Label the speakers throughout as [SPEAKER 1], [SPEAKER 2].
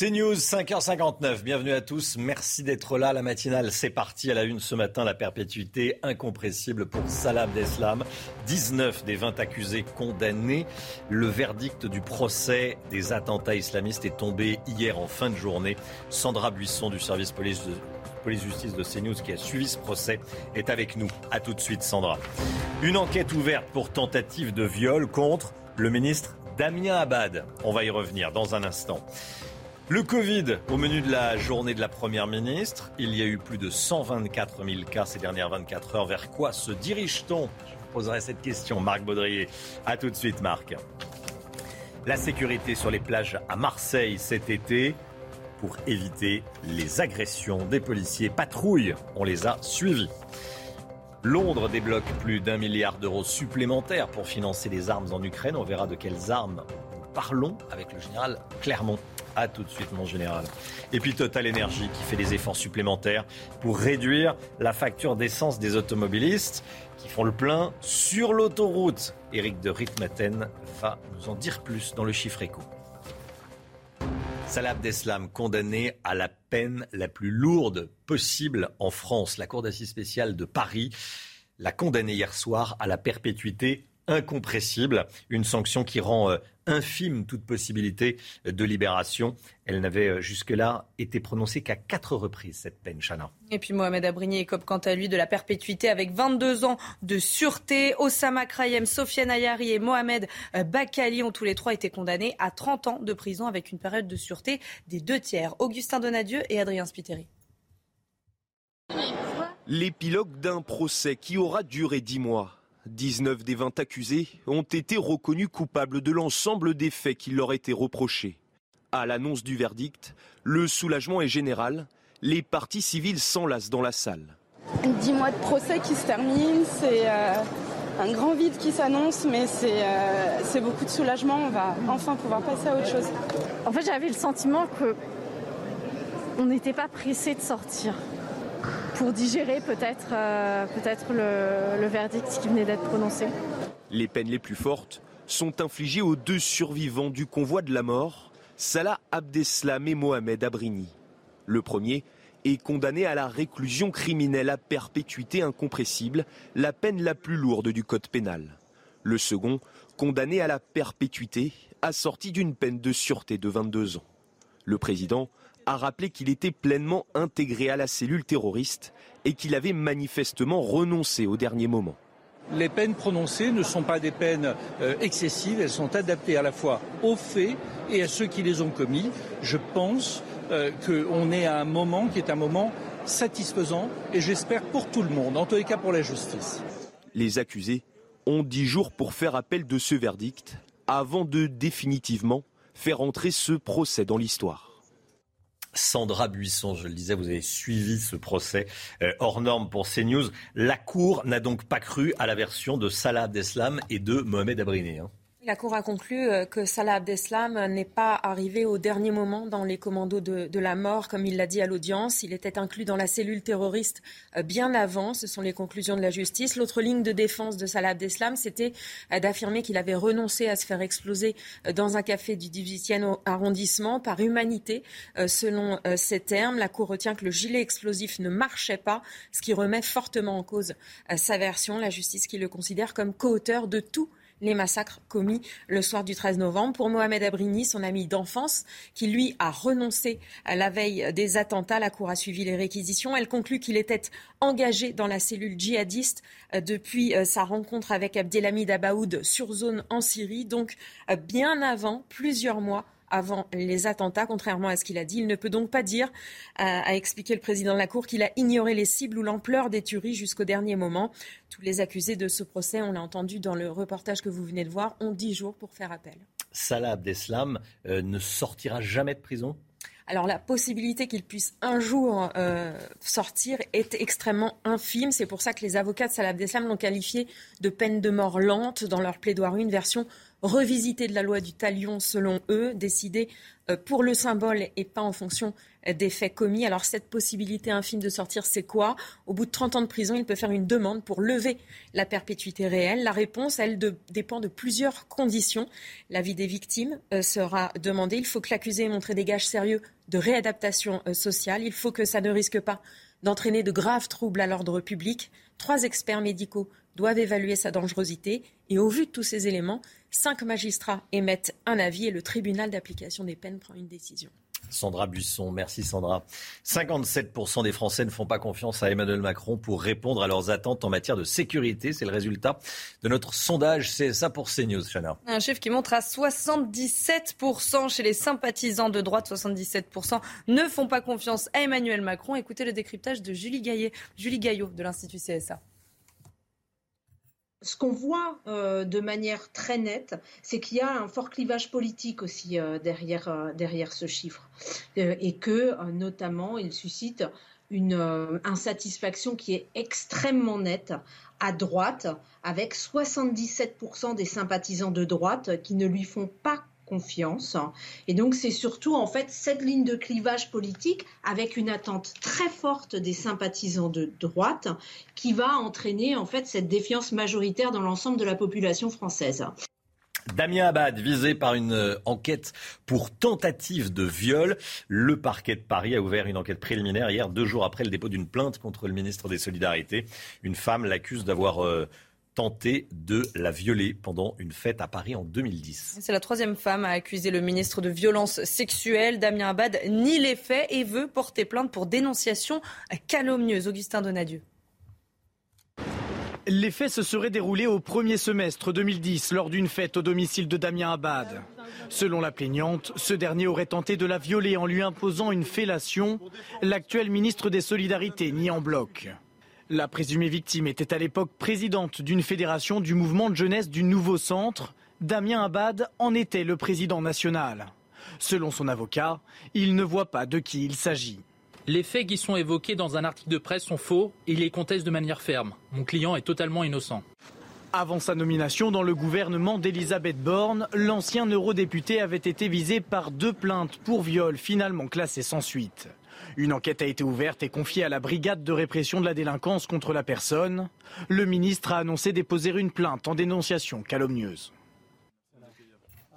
[SPEAKER 1] C'est News, 5h59. Bienvenue à tous. Merci d'être là. La matinale, c'est parti. À la une ce matin, la perpétuité incompressible pour Salah Abdeslam. 19 des 20 accusés condamnés. Le verdict du procès des attentats islamistes est tombé hier en fin de journée. Sandra Buisson du service police de police-justice de CNews qui a suivi ce procès est avec nous. A tout de suite, Sandra. Une enquête ouverte pour tentative de viol contre le ministre Damien Abad. On va y revenir dans un instant. Le Covid au menu de la journée de la Première ministre. Il y a eu plus de 124 000 cas ces dernières 24 heures. Vers quoi se dirige-t-on? Je vous poserai cette question, Marc Baudrier. A tout de suite, Marc. La sécurité sur les plages à Marseille cet été pour éviter les agressions des policiers. Patrouille, on les a suivis. Londres débloque plus d'un milliard d'euros supplémentaires pour financer les armes en Ukraine. On verra de quelles armes parlons avec le général Clermont. A tout de suite, mon général. Et puis Total Energy qui fait des efforts supplémentaires pour réduire la facture d'essence des automobilistes qui font le plein sur l'autoroute. Éric de Ritmaten va nous en dire plus dans le chiffre éco. Salah Abdeslam, condamné à la peine la plus lourde possible en France. La Cour d'assises spéciale de Paris l'a condamné hier soir à la perpétuité incompressible, une sanction qui rend euh, infime toute possibilité de libération. Elle n'avait euh, jusque-là été prononcée qu'à quatre reprises, cette peine, Chana.
[SPEAKER 2] Et puis Mohamed Abrigny écope quant à lui de la perpétuité avec 22 ans de sûreté. Osama Krayem, Sofiane Ayari et Mohamed euh, Bakali ont tous les trois été condamnés à 30 ans de prison avec une période de sûreté des deux tiers. Augustin Donadieu et Adrien Spiteri.
[SPEAKER 3] L'épilogue d'un procès qui aura duré dix mois. 19 des 20 accusés ont été reconnus coupables de l'ensemble des faits qui leur étaient reprochés. À l'annonce du verdict, le soulagement est général. Les parties civiles s'enlacent dans la salle.
[SPEAKER 4] Dix mois de procès qui se terminent, c'est euh, un grand vide qui s'annonce, mais euh, c'est beaucoup de soulagement. On va enfin pouvoir passer à autre chose.
[SPEAKER 5] En fait, j'avais le sentiment que on n'était pas pressé de sortir pour digérer peut-être euh, peut-être le, le verdict qui venait d'être prononcé.
[SPEAKER 3] Les peines les plus fortes sont infligées aux deux survivants du convoi de la mort, Salah Abdeslam et Mohamed Abrini. Le premier est condamné à la réclusion criminelle à perpétuité incompressible, la peine la plus lourde du code pénal. Le second, condamné à la perpétuité, assorti d'une peine de sûreté de 22 ans. Le président a rappelé qu'il était pleinement intégré à la cellule terroriste et qu'il avait manifestement renoncé au dernier moment.
[SPEAKER 6] Les peines prononcées ne sont pas des peines euh, excessives, elles sont adaptées à la fois aux faits et à ceux qui les ont commis. Je pense euh, qu'on est à un moment qui est un moment satisfaisant et j'espère pour tout le monde, en tous les cas pour la justice.
[SPEAKER 3] Les accusés ont dix jours pour faire appel de ce verdict avant de définitivement faire entrer ce procès dans l'histoire.
[SPEAKER 1] Sandra Buisson, je le disais, vous avez suivi ce procès euh, hors norme pour CNews. La Cour n'a donc pas cru à la version de Salah Abdeslam et de Mohamed Abriné. Hein.
[SPEAKER 2] La Cour a conclu euh, que Salah Abdeslam n'est pas arrivé au dernier moment dans les commandos de, la mort, comme il l'a dit à l'audience. Il était inclus dans la cellule terroriste euh, bien avant. Ce sont les conclusions de la justice. L'autre ligne de défense de Salah Abdeslam, c'était euh, d'affirmer qu'il avait renoncé à se faire exploser dans un café du 18e arrondissement par humanité. Selon ces termes, la Cour retient que le gilet explosif ne marchait pas, ce qui remet fortement en cause sa version. La justice qui le considère comme co-auteur de tout les massacres commis le soir du 13 novembre. Pour Mohamed Abrini, son ami d'enfance, qui lui a renoncé à la veille des attentats, la Cour a suivi les réquisitions. Elle conclut qu'il était engagé dans la cellule djihadiste euh, depuis euh, sa rencontre avec Abdelhamid Abaoud sur zone en Syrie, donc euh, bien avant, plusieurs mois avant les attentats, contrairement à ce qu'il a dit. Il ne peut donc pas dire, a, expliqué le président de la Cour, qu'il a ignoré les cibles ou l'ampleur des tueries jusqu'au dernier moment. Tous les accusés de ce procès, on l'a entendu dans le reportage que vous venez de voir, ont dix jours pour faire appel.
[SPEAKER 1] Salah Abdeslam euh, ne sortira jamais de prison?
[SPEAKER 2] Alors la possibilité qu'il puisse un jour euh, sortir est extrêmement infime. C'est pour ça que les avocats de Salah Abdeslam l'ont qualifié de peine de mort lente dans leur plaidoirie, une version revisitée de la loi du talion selon eux, décidée euh, pour le symbole et pas en fonction des faits commis. Alors cette possibilité infime de sortir, c'est quoi? Au bout de 30 ans de prison, il peut faire une demande pour lever la perpétuité réelle. La réponse, elle, dépend de plusieurs conditions. L'avis des victimes euh, sera demandé. Il faut que l'accusé ait montré des gages sérieux de réadaptation euh, sociale. Il faut que ça ne risque pas d'entraîner de graves troubles à l'ordre public. Trois experts médicaux doivent évaluer sa dangerosité. Et au vu de tous ces éléments, cinq magistrats émettent un avis et le tribunal d'application des peines prend une décision.
[SPEAKER 1] Sandra Buisson, merci Sandra. 57% des Français ne font pas confiance à Emmanuel Macron pour répondre à leurs attentes en matière de sécurité. C'est le résultat de notre sondage CSA pour CNews, Chana.
[SPEAKER 7] Un chiffre qui montre à 77% chez les sympathisants de droite. 77% ne font pas confiance à Emmanuel Macron. Écoutez le décryptage de Julie, Gaillet, Julie Gaillot de l'Institut CSA.
[SPEAKER 8] Ce qu'on voit euh, de manière très nette, c'est qu'il y a un fort clivage politique aussi euh, derrière, euh, derrière ce chiffre. et que, notamment, il suscite une insatisfaction qui est extrêmement nette à droite, avec 77% des sympathisants de droite qui ne lui font pas confiance. Et donc c'est surtout en fait cette ligne de clivage politique avec une attente très forte des sympathisants de droite qui va entraîner en fait cette défiance majoritaire dans l'ensemble de la population française.
[SPEAKER 1] Damien Abad, visé par une euh, enquête pour tentative de viol. Le parquet de Paris a ouvert une enquête préliminaire hier, deux jours après le dépôt d'une plainte contre le ministre des Solidarités. Une femme l'accuse d'avoir euh, tenté de la violer pendant une fête à Paris en 2010.
[SPEAKER 7] C'est la troisième femme à accuser le ministre de violences sexuelles. Damien Abad nie les faits et veut porter plainte pour dénonciation calomnieuse. Augustin Donadieu.
[SPEAKER 6] Les faits se seraient déroulés au premier semestre 2010 lors d'une fête au domicile de Damien Abad. Selon la plaignante, ce dernier aurait tenté de la violer en lui imposant une fellation. L'actuel ministre des Solidarités nie en bloc. La présumée victime était à l'époque présidente d'une fédération du mouvement de jeunesse du nouveau centre. Damien Abad en était le président national. Selon son avocat, il ne voit pas de qui il s'agit.
[SPEAKER 9] Les faits qui sont évoqués dans un article de presse sont faux et il les conteste de manière ferme. Mon client est totalement innocent.
[SPEAKER 6] Avant sa nomination dans le gouvernement d'Elisabeth Borne, l'ancien eurodéputé avait été visé par deux plaintes pour viol finalement classées sans suite. Une enquête a été ouverte et confiée à la brigade de répression de la délinquance contre la personne. Le ministre a annoncé déposer une plainte en dénonciation calomnieuse.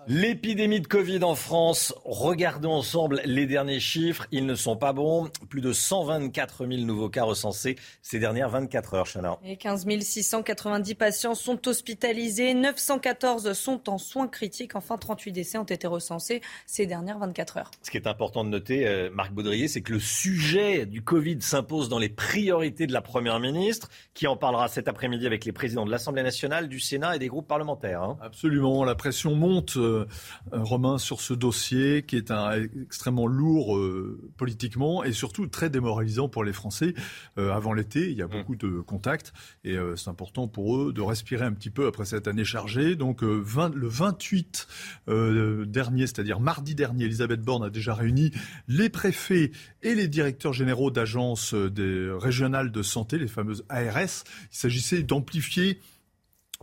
[SPEAKER 1] L'épidémie de Covid en France, regardons ensemble les derniers chiffres, ils ne sont pas bons. Plus de 124 000 nouveaux cas recensés ces dernières 24 heures, Chana.
[SPEAKER 7] Et 15 690 patients sont hospitalisés, 914 sont en soins critiques. Enfin, 38 décès ont été recensés ces dernières 24 heures.
[SPEAKER 1] Ce qui est important de noter, euh, Marc Baudrier, c'est que le sujet du Covid s'impose dans les priorités de la Première ministre, qui en parlera cet après-midi avec les présidents de l'Assemblée nationale, du Sénat et des groupes parlementaires. Hein.
[SPEAKER 10] Absolument, la pression monte. Euh, euh, Romain, sur ce dossier qui est un, extrêmement lourd euh, politiquement et surtout très démoralisant pour les Français. Euh, avant l'été, il y a mmh. beaucoup de contacts et c'est important pour eux de respirer un petit peu après cette année chargée. Donc le 28 dernier, c'est-à-dire mardi dernier, Elisabeth Borne a déjà réuni les préfets et les directeurs généraux d'agences régionales de santé, les fameuses ARS. Il s'agissait d'amplifier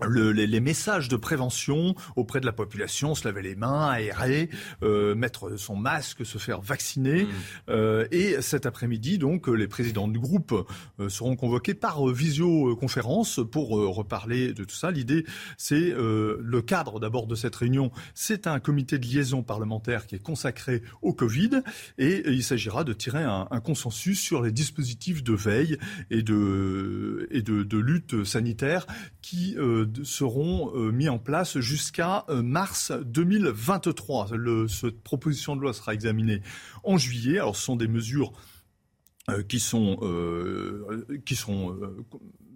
[SPEAKER 10] les, messages de prévention auprès de la population, se laver les mains, aérer, euh, mettre son masque, se faire vacciner. Mmh. Euh, et cet après-midi, donc, les présidents du groupe euh, seront convoqués par visioconférence pour reparler de tout ça. L'idée, c'est le cadre d'abord de cette réunion. C'est un comité de liaison parlementaire qui est consacré au Covid et il s'agira de tirer un, consensus sur les dispositifs de veille et de, et de, de lutte sanitaire qui seront euh, mis en place jusqu'à euh, mars 2023. Le, cette proposition de loi sera examinée en juillet. Alors, ce sont des mesures euh, qui sont, qui sont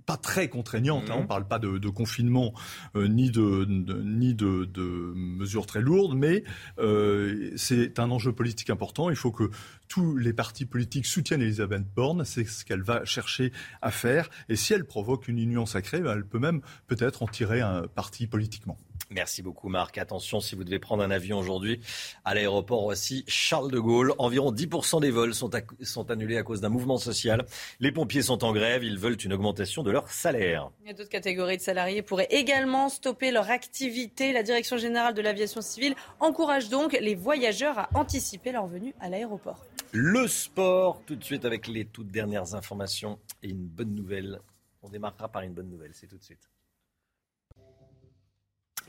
[SPEAKER 11] pas très contraignante. hein.
[SPEAKER 1] Mhm.
[SPEAKER 11] on ne parle pas de, de confinement euh, ni, de, de- ni de, de mesures très lourdes, mais euh, c'est un enjeu politique important. Il faut que tous les partis politiques soutiennent Elisabeth Borne. C'est ce qu'elle va chercher à faire. Et si elle provoque une union sacrée, ben, elle peut même peut-être en tirer un parti politiquement.
[SPEAKER 1] Merci beaucoup Marc. Attention si vous devez prendre un avion aujourd'hui à l'aéroport Roissy Charles de Gaulle. Environ 10% des vols sont, à- sont annulés à cause d'un mouvement social. Les pompiers sont en grève. Ils veulent une augmentation de leur salaire.
[SPEAKER 7] D'autres catégories de salariés pourraient également stopper leur activité. La Direction générale de l'aviation civile encourage donc les voyageurs à anticiper leur venue à l'aéroport.
[SPEAKER 1] Le sport, tout de suite avec les toutes dernières informations et une bonne nouvelle. On démarrera par une bonne nouvelle, c'est tout de suite.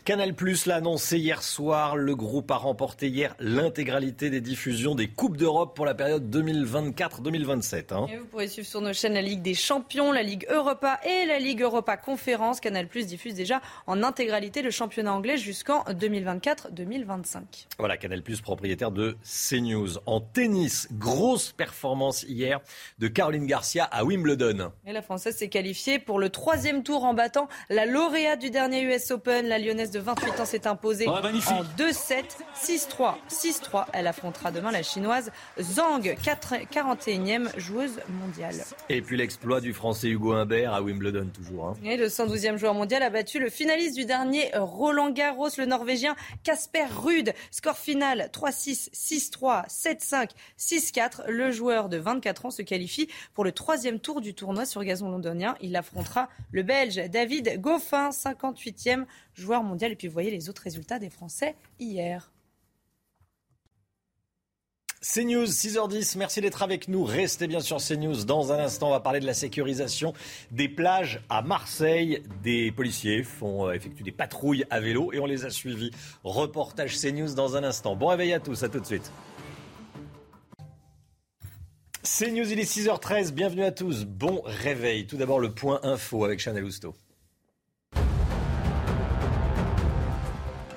[SPEAKER 1] Canal Plus l'a annoncé hier soir. Le groupe a remporté hier l'intégralité des diffusions des Coupes d'Europe pour la période 2024-2027. hein.
[SPEAKER 7] Vous pourrez suivre sur nos chaînes la Ligue des Champions, la Ligue Europa et la Ligue Europa Conférence. Canal Plus diffuse déjà en intégralité le championnat anglais jusqu'en 2024-2025.
[SPEAKER 1] Voilà, Canal Plus propriétaire de CNews. En tennis, grosse performance hier de Caroline Garcia à Wimbledon.
[SPEAKER 7] Et la Française s'est qualifiée pour le troisième tour en battant la lauréate du dernier US Open. La Lyonnaise de 28 ans s'est imposée
[SPEAKER 12] Oh,
[SPEAKER 7] en 2-7, 6-3, 6-3. Elle affrontera demain la Chinoise Zhang, 4 41e joueuse mondiale.
[SPEAKER 1] Et puis l'exploit du Français Hugo Humbert à Wimbledon toujours. hein.
[SPEAKER 7] Et le 112e joueur mondial a battu le finaliste du dernier Roland Garros, le Norvégien Casper Ruud. Score final 3-6, 6-3, 7-5, 6-4. Le joueur de 24 ans se qualifie pour le troisième tour du tournoi sur gazon londonien. Il affrontera le Belge David Goffin, 58e joueur mondial. Et puis vous voyez les autres résultats des Français hier.
[SPEAKER 1] CNews, 6h10, merci d'être avec nous. Restez bien sur CNews. Dans un instant, on va parler de la sécurisation des plages à Marseille. Des policiers font euh, effectuer des patrouilles à vélo et on les a suivis. Reportage CNews dans un instant. Bon réveil à tous, à tout de suite. CNews, il est 6h13, bienvenue à tous. Bon réveil. Tout d'abord le point info avec Chanel Housteau.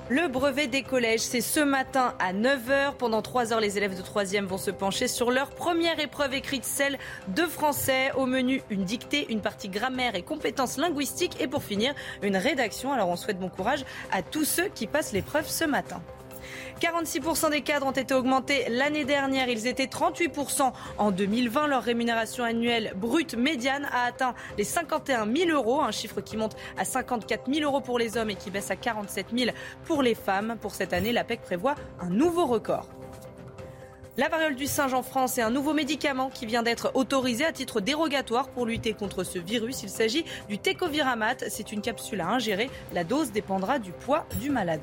[SPEAKER 7] Le brevet des collèges, c'est ce matin à 9h. Pendant 3 heures, les élèves de 3e vont se pencher sur leur première épreuve écrite, celle de français. Au menu, une dictée, une partie grammaire et compétences linguistiques. Et pour finir, une rédaction. Alors on souhaite bon courage à tous ceux qui passent l'épreuve ce matin. 46% des cadres ont été augmentés l'année dernière. Ils étaient 38% en 2020. Leur rémunération annuelle brute médiane a atteint les 51 000 euros, un chiffre qui monte à 54 000 euros pour les hommes et qui baisse à 47 000 pour les femmes. Pour cette année, l'APEC prévoit un nouveau record. La variole du singe en France est un nouveau médicament qui vient d'être autorisé à titre dérogatoire pour lutter contre ce virus. Il s'agit du Tecoviramat. C'est une capsule à ingérer. La dose dépendra du poids du malade.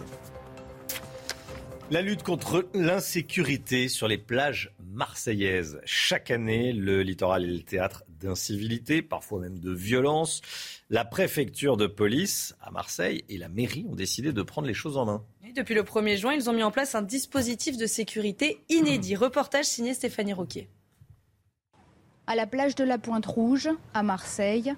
[SPEAKER 1] La lutte contre l'insécurité sur les plages marseillaises. Chaque année, le littoral est le théâtre d'incivilité, parfois même de violence. La préfecture de police à Marseille et la mairie ont décidé de prendre les choses en main.
[SPEAKER 7] Et depuis le 1er juin, ils ont mis en place un dispositif de sécurité inédit. Reportage signé Stéphanie Roquier.
[SPEAKER 13] À la plage de la Pointe Rouge, à Marseille,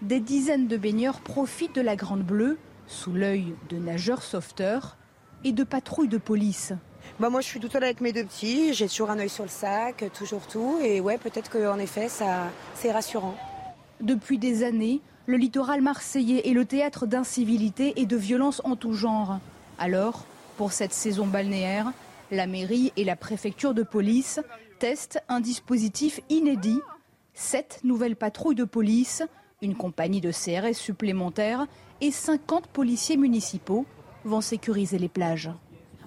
[SPEAKER 13] des dizaines de baigneurs profitent de la Grande Bleue, sous l'œil de nageurs sauveteurs et de patrouilles de police.
[SPEAKER 14] Bah moi je suis toute seule avec mes deux petits, j'ai toujours un œil sur le sac, toujours tout, et ouais peut-être qu'en effet ça c'est rassurant.
[SPEAKER 13] Depuis des années, le littoral marseillais est le théâtre d'incivilité et de violences en tout genre. Alors, pour cette saison balnéaire, la mairie et la préfecture de police testent un dispositif inédit. Sept nouvelles patrouilles de police, une compagnie de CRS supplémentaire et 50 policiers municipaux vont sécuriser les plages.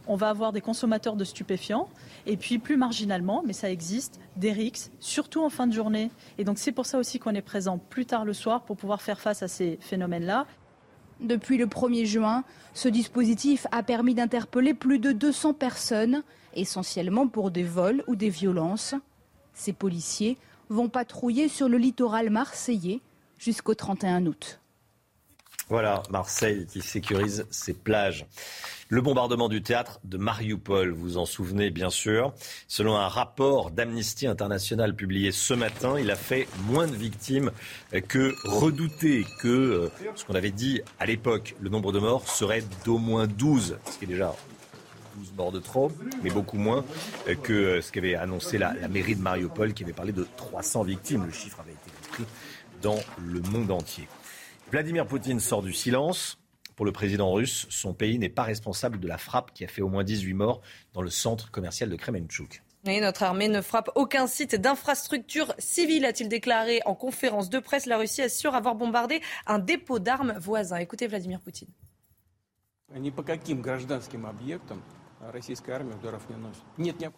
[SPEAKER 15] On va avoir des consommateurs de stupéfiants et puis plus marginalement, mais ça existe, des rixes, surtout en fin de journée. Et donc c'est pour ça aussi qu'on est présent plus tard le soir pour pouvoir faire face à ces phénomènes-là.
[SPEAKER 13] Depuis le 1er juin, ce dispositif a permis d'interpeller plus de 200 personnes, essentiellement pour des vols ou des violences. Ces policiers vont patrouiller sur le littoral marseillais jusqu'au 31 août.
[SPEAKER 1] Voilà, Marseille qui sécurise ses plages. Le bombardement du théâtre de Mariupol, vous en souvenez bien sûr. Selon un rapport d'Amnesty International publié ce matin, il a fait moins de victimes que redouté, que euh, ce qu'on avait dit à l'époque, le nombre de morts serait d'au moins 12, ce qui est déjà 12 morts de trop, mais beaucoup moins euh, que ce qu'avait annoncé la, mairie de Mariupol qui avait parlé de 300 victimes. Le chiffre avait été compris dans le monde entier. Vladimir Poutine sort du silence. Pour le président russe, son pays n'est pas responsable de la frappe qui a fait au moins 18 morts dans le centre commercial de Kremenchuk.
[SPEAKER 7] Et notre armée ne frappe aucun site d'infrastructure civile, a-t-il déclaré en conférence de presse. La Russie assure avoir bombardé un dépôt d'armes voisin. Écoutez Vladimir Poutine.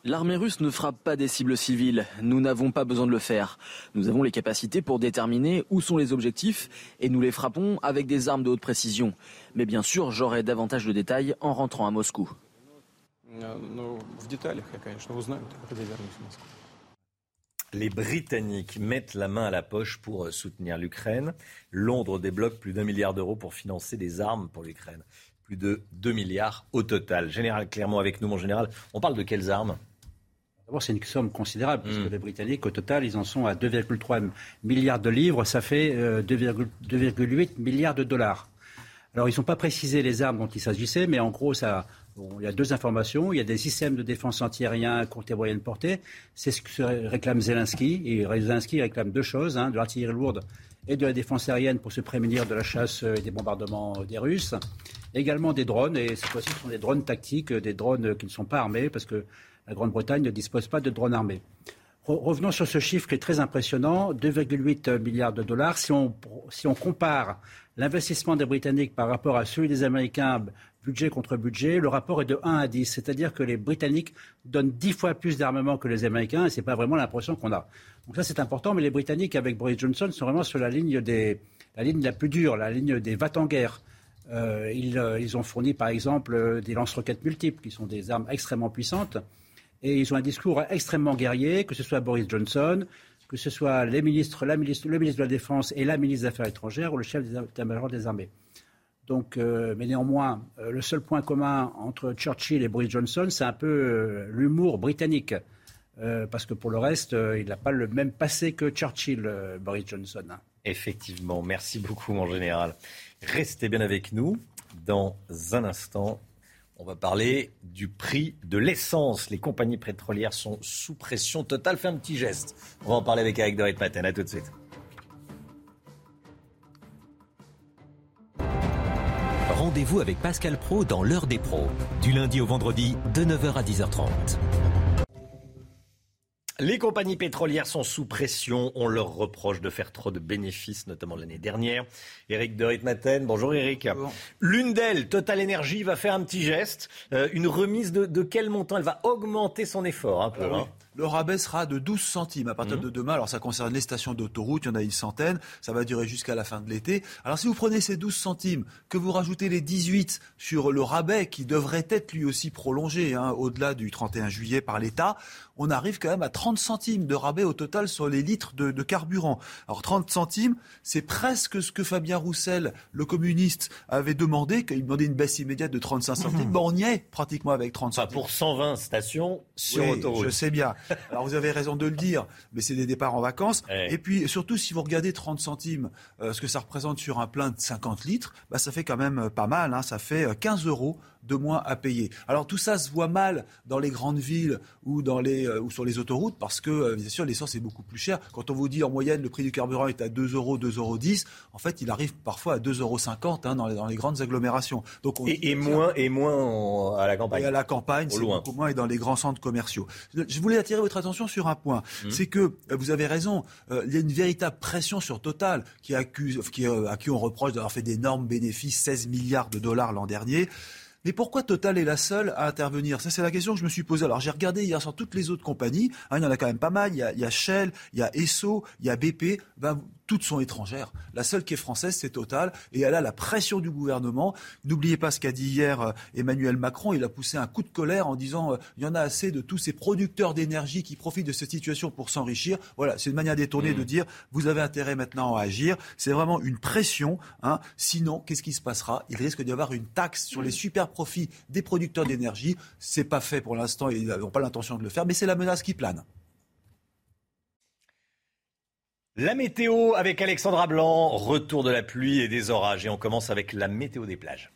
[SPEAKER 12] L'armée russe ne frappe pas des cibles civiles. Nous n'avons pas besoin de le faire. Nous avons les capacités pour déterminer où sont les objectifs et nous les frappons avec des armes de haute précision. Mais bien sûr, j'aurai davantage de détails en rentrant à Moscou.
[SPEAKER 1] Les Britanniques mettent la main à la poche pour soutenir l'Ukraine. Londres débloque plus d'un milliard d'euros pour financer des armes pour l'Ukraine plus de 2 milliards au total. Général Clermont avec nous, mon général. On parle de quelles armes?
[SPEAKER 16] D'abord, c'est une somme considérable, puisque hmm. les Britanniques, au total, ils en sont à 2,3 milliards de livres. Ça fait 2,8 euh, milliards de dollars. Alors, ils n'ont pas précisé les armes dont il s'agissait, mais en gros, ça, il y a deux informations. Il y a des systèmes de défense antiaérien courte et moyenne portée. C'est ce que réclame Zelensky. Et Zelensky réclame deux choses, hein, de l'artillerie lourde et de la défense aérienne pour se prémunir de la chasse et des bombardements des Russes également des drones, et cette fois-ci, ce sont des drones tactiques, des drones qui ne sont pas armés, parce que la Grande-Bretagne ne dispose pas de drones armés. Revenons sur ce chiffre qui est très impressionnant, 2,8 milliards de dollars. Si on, compare l'investissement des Britanniques par rapport à celui des Américains, budget contre budget, le rapport est de 1 à 10. C'est-à-dire que les Britanniques donnent 10 fois plus d'armement que les Américains, et ce n'est pas vraiment l'impression qu'on a. Donc ça, c'est important, mais les Britanniques, avec Boris Johnson, sont vraiment sur la ligne, la ligne la plus dure, la ligne des va en guerre. Euh, euh, ils, ont fourni, par exemple, euh, des lance-roquettes multiples, qui sont des armes extrêmement puissantes. Et ils ont un discours extrêmement guerrier, que ce soit Boris Johnson, que ce soit les ministres, le ministre de la Défense et la ministre des Affaires étrangères ou le chef des major des armées. Donc, mais néanmoins, le seul point commun entre Churchill et Boris Johnson, c'est un peu l'humour britannique. parce que pour le reste, il n'a pas le même passé que Churchill, Boris Johnson.
[SPEAKER 1] Effectivement. Merci beaucoup, mon général. Restez bien avec nous. Dans un instant, on va parler du prix de l'essence. Les compagnies pétrolières sont sous pression totale. Fais un petit geste. On va en parler avec Eric Dorit Matin. À tout de suite.
[SPEAKER 17] Rendez-vous avec Pascal Pro dans l'heure des pros, du lundi au vendredi de 9h à 10h30.
[SPEAKER 1] Les compagnies pétrolières sont sous pression. On leur reproche de faire trop de bénéfices, notamment l'année dernière. Éric de Ritmaten, bonjour Éric. L'une d'elles, Total Energy, va faire un petit geste. Euh, une remise de, quel montant? Elle va augmenter son effort un peu. Ah hein
[SPEAKER 18] le rabais sera de 12 centimes à partir mmh. de demain. Alors ça concerne les stations d'autoroute, il y en a une centaine, ça va durer jusqu'à la fin de l'été. Alors si vous prenez ces 12 centimes, que vous rajoutez les 18 sur le rabais qui devrait être lui aussi prolongé hein, au-delà du 31 juillet par l'État, on arrive quand même à 30 centimes de rabais au total sur les litres de, carburant. Alors 30 centimes, c'est presque ce que Fabien Roussel, le communiste, avait demandé, qu'il demandait une baisse immédiate de 35 centimes. Mmh. on y est pratiquement avec 30 centimes.
[SPEAKER 1] pour 120 stations sur
[SPEAKER 18] oui,
[SPEAKER 1] autoroute.
[SPEAKER 18] Je sais bien. Alors vous avez raison de le dire, mais c'est des départs en vacances. Et puis surtout, si vous regardez 30 centimes, euh, ce que ça représente sur un plein de 50 litres, bah, ça fait quand même euh, pas mal. Hein. ça fait 15 euh, euros de moins à payer. Alors tout ça se voit mal dans les grandes villes ou, dans les, ou sur les autoroutes parce que, bien sûr, l'essence est beaucoup plus cher. Quand on vous dit en moyenne le prix du carburant est à 2 euros, 2,10 euros, en fait, il arrive parfois à 2,50 euros hein, dans, les, dans les grandes agglomérations.
[SPEAKER 1] Donc et, moins, et moins à la campagne.
[SPEAKER 18] Et à la campagne, c'est beaucoup moins et dans les grands centres commerciaux. Je voulais attirer votre attention sur un point. Mmh. C'est que, euh, vous avez raison, euh, il y a une véritable pression sur Total qui accuse, qui, euh, à qui on reproche d'avoir fait d'énormes bénéfices, 16 milliards de dollars l'an dernier. Mais pourquoi Total est la seule à intervenir? Ça, c'est la question que je me suis posée. Alors, j'ai regardé hier sur toutes les autres compagnies. Hein, il y en a quand même pas mal. Il y a, Shell, il y a Esso, il y a BP. Ben, toutes sont étrangères. La seule qui est française, c'est Total, et elle a la pression du gouvernement. N'oubliez pas ce qu'a dit hier euh, Emmanuel Macron. Il a poussé un coup de colère en disant euh, il y en a assez de tous ces producteurs d'énergie qui profitent de cette situation pour s'enrichir. Voilà, c'est une manière détournée de mmh. dire vous avez intérêt maintenant à agir. C'est vraiment une pression. Hein. Sinon, qu'est-ce qui se passera? Il risque d'y avoir une taxe sur les super profits des producteurs d'énergie. C'est pas fait pour l'instant, ils n'ont pas l'intention de le faire, mais c'est la menace qui plane.
[SPEAKER 1] La météo avec Alexandra Blanc, retour de la pluie et des orages. Et on commence avec la météo des plages.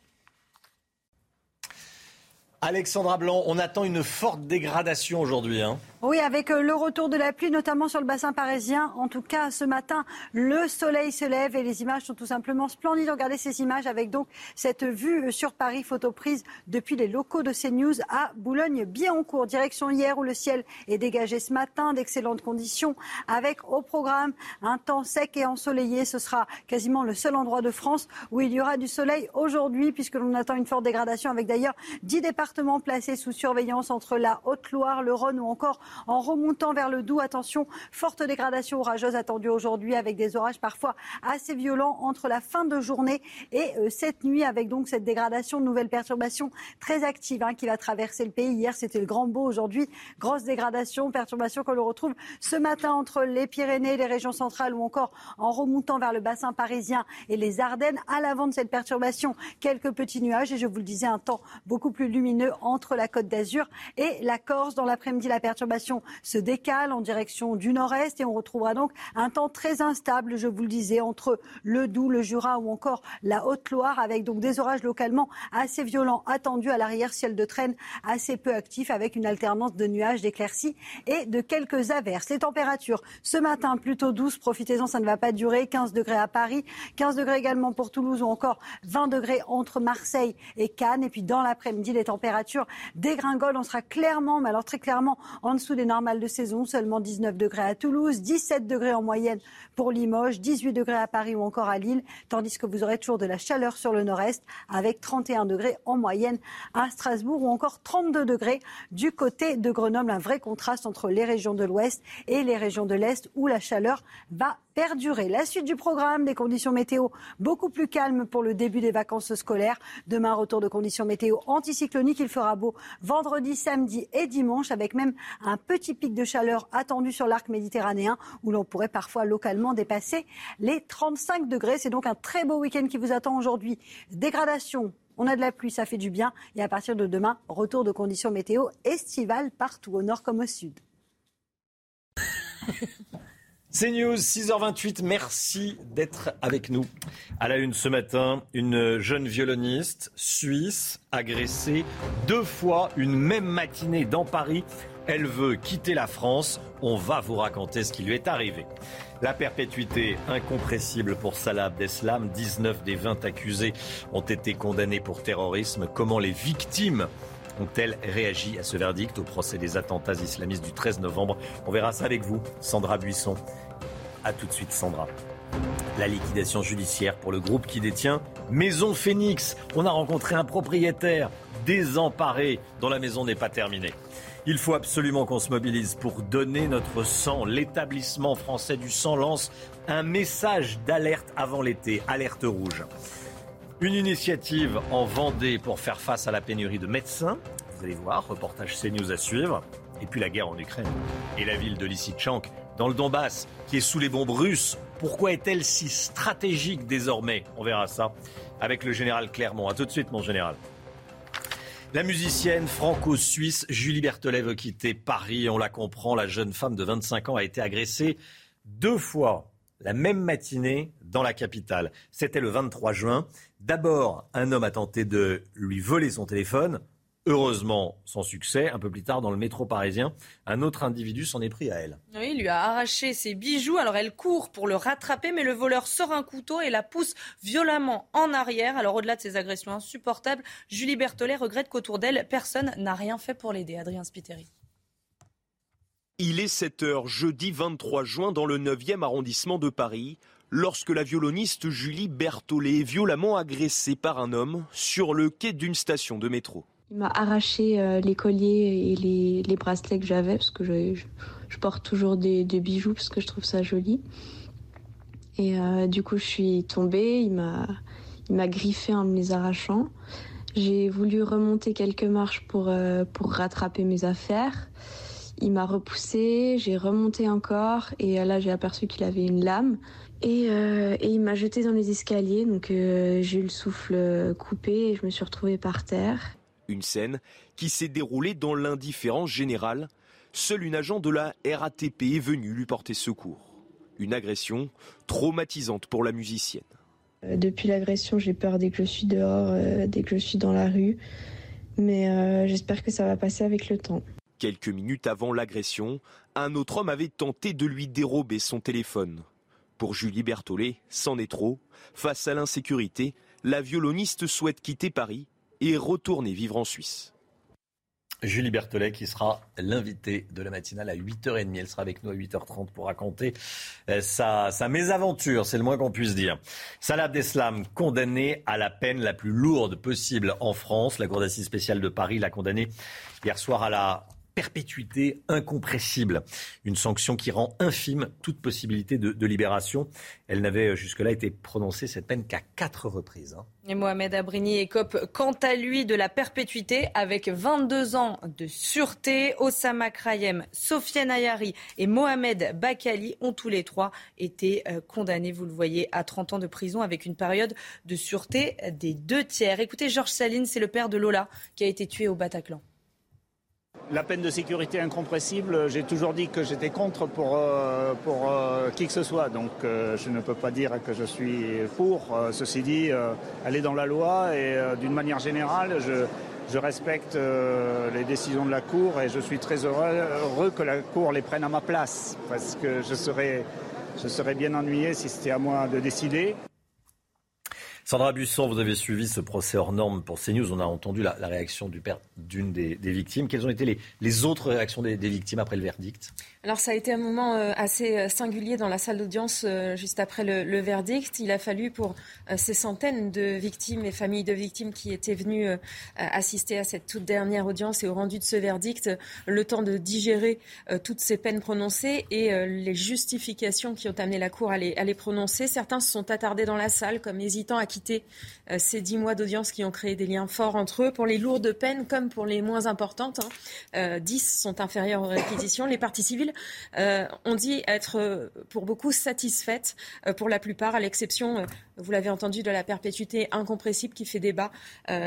[SPEAKER 1] Alexandra Blanc, on attend une forte dégradation aujourd'hui. Hein.
[SPEAKER 19] Oui, avec euh, le retour de la pluie, notamment sur le bassin parisien. En tout cas, ce matin, le soleil se lève et les images sont tout simplement splendides. Regardez ces images avec donc cette vue sur Paris, photo prise depuis les locaux de CNews à Boulogne-Billancourt. Direction hier où le ciel est dégagé ce matin, d'excellentes conditions avec au programme un temps sec et ensoleillé. Ce sera quasiment le seul endroit de France où il y aura du soleil aujourd'hui puisque l'on attend une forte dégradation avec d'ailleurs dix départements placés sous surveillance entre la Haute-Loire, le Rhône ou encore en remontant vers le Doubs. Attention, forte dégradation orageuse attendue aujourd'hui avec des orages parfois assez violents entre la fin de journée et euh, cette nuit avec donc cette dégradation, de nouvelles perturbations très actives hein, qui va traverser le pays. Hier, c'était le grand beau. Aujourd'hui, grosse dégradation, perturbation que l'on retrouve ce matin entre les Pyrénées, les régions centrales ou encore en remontant vers le bassin parisien et les Ardennes. À l'avant de cette perturbation, quelques petits nuages et je vous le disais, un temps beaucoup plus lumineux entre la Côte d'Azur et la Corse. Dans l'après-midi, la perturbation se décale en direction du nord-est et on retrouvera donc un temps très instable, je vous le disais, entre le Doubs, le Jura ou encore la Haute-Loire, avec donc des orages localement assez violents attendus à l'arrière, ciel de traîne assez peu actif, avec une alternance de nuages, d'éclaircies et de quelques averses. Les températures ce matin plutôt douces, profitez-en, ça ne va pas durer. 15 degrés à Paris, 15 degrés également pour Toulouse ou encore 20 degrés entre Marseille et Cannes. Et puis dans l'après-midi, les températures dégringolent. On sera clairement, mais alors très clairement, en dessous des normales de saison. Seulement 19 degrés à Toulouse, 17 degrés en moyenne pour Limoges, 18 degrés à Paris ou encore à Lille, tandis que vous aurez toujours de la chaleur sur le nord-est avec 31 degrés en moyenne à Strasbourg ou encore 32 degrés du côté de Grenoble. Un vrai contraste entre les régions de l'ouest et les régions de l'est où la chaleur va perdurer. La suite du programme, des conditions météo beaucoup plus calmes pour le début des vacances scolaires. Demain, retour de conditions météo anticycloniques. Il fera beau vendredi, samedi et dimanche avec même un petit pic de chaleur attendu sur l'arc méditerranéen où l'on pourrait parfois localement dépasser les 35 degrés. C'est donc un très beau week-end qui vous attend aujourd'hui. Dégradation on a de la pluie, ça fait du bien. Et à partir de demain, retour de conditions météo estivales partout, au nord comme au sud.
[SPEAKER 1] C'est News, 6h28. Merci d'être avec nous. À la une ce matin, une jeune violoniste suisse agressée deux fois une même matinée dans Paris. Elle veut quitter la France. On va vous raconter ce qui lui est arrivé. La perpétuité incompressible pour Salah Abdeslam. 19 des 20 accusés ont été condamnés pour terrorisme. Comment les victimes ont-elles réagi à ce verdict au procès des attentats islamistes du 13 novembre? On verra ça avec vous, Sandra Buisson. A tout de suite, Sandra. La liquidation judiciaire pour le groupe qui détient Maison Phoenix. On a rencontré un propriétaire désemparé dont la maison n'est pas terminée. Il faut absolument qu'on se mobilise pour donner notre sang. L'établissement français du sang lance un message d'alerte avant l'été, alerte rouge. Une initiative en Vendée pour faire face à la pénurie de médecins. Vous allez voir, reportage CNews à suivre. Et puis la guerre en Ukraine. Et la ville de Lysychansk, dans le Donbass, qui est sous les bombes russes. Pourquoi est-elle si stratégique désormais? On verra ça avec le général Clermont. A tout de suite, mon général. La musicienne franco-suisse Julie Berthelet veut quitter Paris. On la comprend. La jeune femme de 25 ans a été agressée deux fois la même matinée dans la capitale. C'était le 23 juin. D'abord, un homme a tenté de lui voler son téléphone. Heureusement, sans succès, un peu plus tard dans le métro parisien, un autre individu s'en est pris à elle.
[SPEAKER 7] Oui, il lui a arraché ses bijoux, alors elle court pour le rattraper, mais le voleur sort un couteau et la pousse violemment en arrière. Alors au-delà de ces agressions insupportables, Julie Berthollet regrette qu'autour d'elle, personne n'a rien fait pour l'aider. Adrien Spiteri.
[SPEAKER 3] Il est 7 heures, jeudi 23 juin, dans le 9e arrondissement de Paris, lorsque la violoniste Julie Berthollet est violemment agressée par un homme sur le quai d'une station de métro.
[SPEAKER 20] Il m'a arraché euh, les colliers et les, bracelets que j'avais parce que je, porte toujours des, bijoux parce que je trouve ça joli. Et euh, du coup, je suis tombée. Il m'a, il m'a griffé en me les arrachant. J'ai voulu remonter quelques marches pour, euh, pour rattraper mes affaires. Il m'a repoussé, j'ai remonté encore et là j'ai aperçu qu'il avait une lame et, et il m'a jeté dans les escaliers donc j'ai eu le souffle coupé et je me suis retrouvée par terre.
[SPEAKER 3] Une scène qui s'est déroulée dans l'indifférence générale. Seule une agent de la RATP est venue lui porter secours. Une agression traumatisante pour la musicienne.
[SPEAKER 20] Euh, depuis l'agression, j'ai peur dès que je suis dehors, euh, dès que je suis dans la rue. Mais euh, j'espère que ça va passer avec le temps.
[SPEAKER 3] Quelques minutes avant l'agression, un autre homme avait tenté de lui dérober son téléphone. Pour Julie Berthollet, c'en est trop. Face à l'insécurité, la violoniste souhaite quitter Paris et retourner vivre en Suisse.
[SPEAKER 1] Julie Berthollet qui sera l'invitée de la matinale à 8h30. Elle sera avec nous à 8h30 pour raconter euh, sa, sa mésaventure, c'est le moins qu'on puisse dire. Salah Abdeslam, condamné à la peine la plus lourde possible en France. La Cour d'assises spéciale de Paris l'a condamné hier soir à la perpétuité incompressible. Une sanction qui rend infime toute possibilité de, libération. Elle n'avait euh, jusque-là été prononcée, cette peine, qu'à quatre reprises. Hein.
[SPEAKER 7] Et Mohamed Abrini écope quant à lui de la perpétuité avec 22 ans de sûreté. Osama Krayem, Sofiane Ayari et Mohamed Bakali ont tous les trois été euh, condamnés, vous le voyez, à 30 ans de prison avec une période de sûreté des deux tiers. Écoutez, Georges Saline, c'est le père de Lola qui a été tué au Bataclan.
[SPEAKER 21] La peine de sécurité incompressible, j'ai toujours dit que j'étais contre pour, euh, pour euh, qui que ce soit. Donc euh, je ne peux pas dire que je suis pour. ceci dit, elle est dans la loi et d'une manière générale, je, je respecte les décisions de la Cour et je suis très heureux, heureux, que la Cour les prenne à ma place parce que je serais, je serais bien ennuyé si c'était à moi de décider.
[SPEAKER 1] Sandra Busson, vous avez suivi ce procès hors norme pour CNews. On a entendu la, réaction du père d'une des, victimes. Quelles ont été les, autres réactions des, victimes après le verdict?
[SPEAKER 2] Alors ça a été un moment euh, assez euh, singulier dans la salle d'audience euh, juste après le, verdict. Il a fallu pour ces centaines de victimes et familles de victimes qui étaient venues assister à cette toute dernière audience et au rendu de ce verdict, le temps de digérer toutes ces peines prononcées et les justifications qui ont amené la Cour à les, prononcer. Certains se sont attardés dans la salle comme hésitant à quitter ces dix mois d'audience qui ont créé des liens forts entre eux. Pour les lourdes peines comme pour les moins importantes, hein, dix sont inférieures aux réquisitions. Les parties civiles euh, ont dit être pour beaucoup satisfaites, pour la plupart, à l'exception, vous l'avez entendu, de la perpétuité incompressible qui fait débat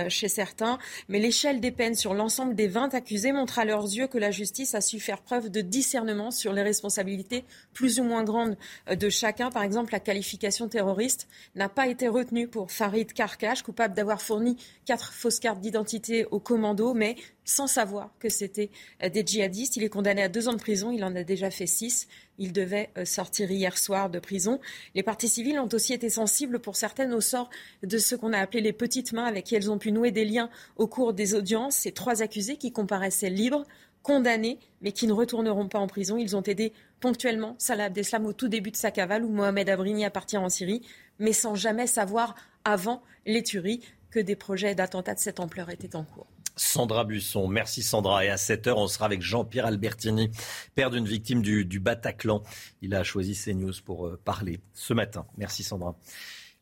[SPEAKER 2] chez certains. Mais l'échelle des peines sur l'ensemble des 20 accusés montre à leurs yeux que la justice a su faire preuve de discernement sur les responsabilités plus ou moins grandes de chacun. Par exemple, la qualification terroriste n'a pas été retenue pour Farid Karkash, coupable d'avoir fourni quatre fausses cartes d'identité au commando, mais sans savoir que c'était euh, des djihadistes. Il est condamné à deux ans de prison, il en a déjà fait six. Il devait euh, sortir hier soir de prison. Les parties civiles ont aussi été sensibles pour certaines au sort de ce qu'on a appelé les petites mains avec qui elles ont pu nouer des liens au cours des audiences. Ces trois accusés qui comparaissaient libres, condamnés, mais qui ne retourneront pas en prison. Ils ont aidé ponctuellement Salah Abdeslam au tout début de sa cavale où Mohamed Abrini à partir en Syrie, mais sans jamais savoir avant les tueries que des projets d'attentats de cette ampleur étaient en cours.
[SPEAKER 1] Sandra Busson, merci Sandra. Et à 7h, on sera avec Jean-Pierre Albertini, père d'une victime du, Bataclan. Il a choisi CNews pour euh, parler ce matin. Merci Sandra.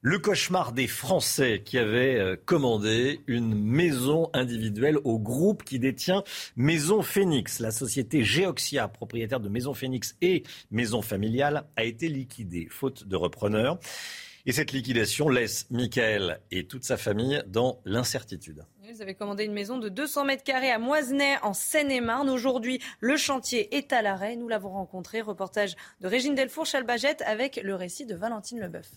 [SPEAKER 1] Le cauchemar des Français qui avaient euh, commandé une maison individuelle au groupe qui détient Maison Phoenix. La société Geoxia, propriétaire de Maison Phoenix et Maison Familiale, a été liquidée, faute de repreneurs. Et cette liquidation laisse Michael et toute sa famille dans l'incertitude.
[SPEAKER 7] Vous avez commandé une maison de 200 mètres carrés à Moisenay, en Seine-et-Marne. Aujourd'hui, le chantier est à l'arrêt. Nous l'avons rencontré. Reportage de Régine Delfour-Chalbagette avec le récit de Valentine Leboeuf.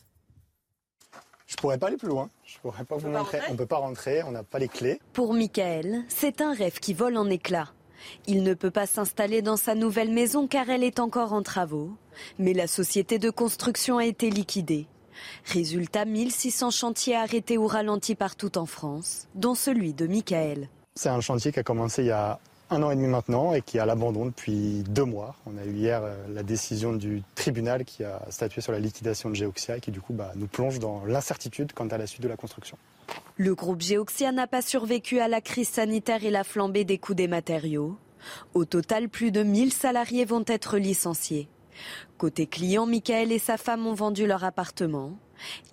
[SPEAKER 22] Je pourrais pas aller plus loin. Je pourrais pas vous montrer. On peut pas rentrer. On n'a pas les clés.
[SPEAKER 23] Pour Michael, c'est un rêve qui vole en éclats. Il ne peut pas s'installer dans sa nouvelle maison car elle est encore en travaux. Mais la société de construction a été liquidée. Résultat, 1600 chantiers arrêtés ou ralentis partout en France, dont celui de Michael.
[SPEAKER 22] C'est un chantier qui a commencé il y a un an et demi maintenant et qui est à l'abandon depuis deux mois. On a eu hier euh, la décision du tribunal qui a statué sur la liquidation de Geoxia et qui du coup bah, nous plonge dans l'incertitude quant à la suite de la construction.
[SPEAKER 23] Le groupe Geoxia n'a pas survécu à la crise sanitaire et la flambée des coûts des matériaux. Au total, plus de 1000 salariés vont être licenciés. Côté client, Michael et sa femme ont vendu leur appartement.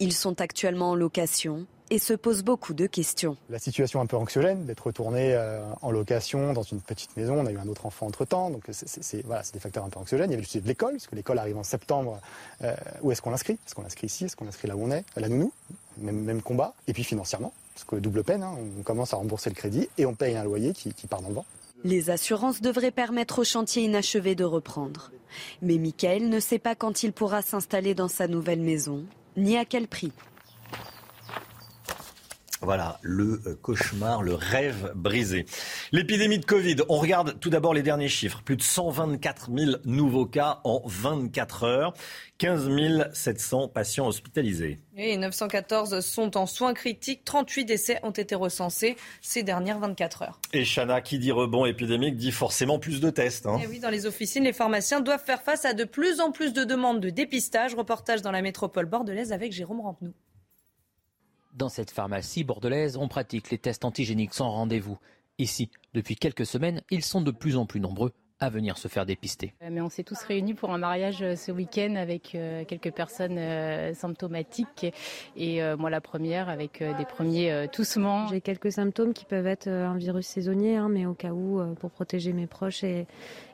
[SPEAKER 23] Ils sont actuellement en location et se posent beaucoup de questions.
[SPEAKER 22] La situation un peu anxiogène d'être retourné euh, en location dans une petite maison. On a eu un autre enfant entre-temps, donc c'est des facteurs un peu anxiogènes. Il y avait le sujet de l'école, parce que l'école arrive en septembre. Euh, où est-ce qu'on l'inscrit? Est-ce qu'on l'inscrit ici? Est-ce qu'on l'inscrit là où on est? La nounou, même, combat. Et puis financièrement, parce que double peine, hein, on commence à rembourser le crédit et on paye un loyer qui, qui part dans le vent.
[SPEAKER 23] Les assurances devraient permettre au chantier inachevé de reprendre. Mais Michael ne sait pas quand il pourra s'installer dans sa nouvelle maison, ni à quel prix.
[SPEAKER 1] Voilà, le euh, cauchemar, le rêve brisé. L'épidémie de Covid, on regarde tout d'abord les derniers chiffres. Plus de 124 000 nouveaux cas en 24 heures. 15 700 patients hospitalisés.
[SPEAKER 7] Et 914 sont en soins critiques. 38 décès ont été recensés ces dernières 24 heures.
[SPEAKER 1] Et Chana, qui dit rebond épidémique, dit forcément plus de tests. Hein.
[SPEAKER 7] Et oui, dans les officines, les pharmaciens doivent faire face à de plus en plus de demandes de dépistage. Reportage dans la métropole bordelaise avec Jérôme Rampenou.
[SPEAKER 24] Dans cette pharmacie bordelaise, on pratique les tests antigéniques sans rendez-vous. Ici, depuis quelques semaines, ils sont de plus en plus nombreux à venir se faire dépister.
[SPEAKER 25] Euh, mais on s'est tous réunis pour un mariage euh, ce week-end avec euh, quelques personnes symptomatiques et moi la première avec des premiers toussements.
[SPEAKER 26] J'ai quelques symptômes qui peuvent être un virus saisonnier, hein, mais au cas où, pour protéger mes proches et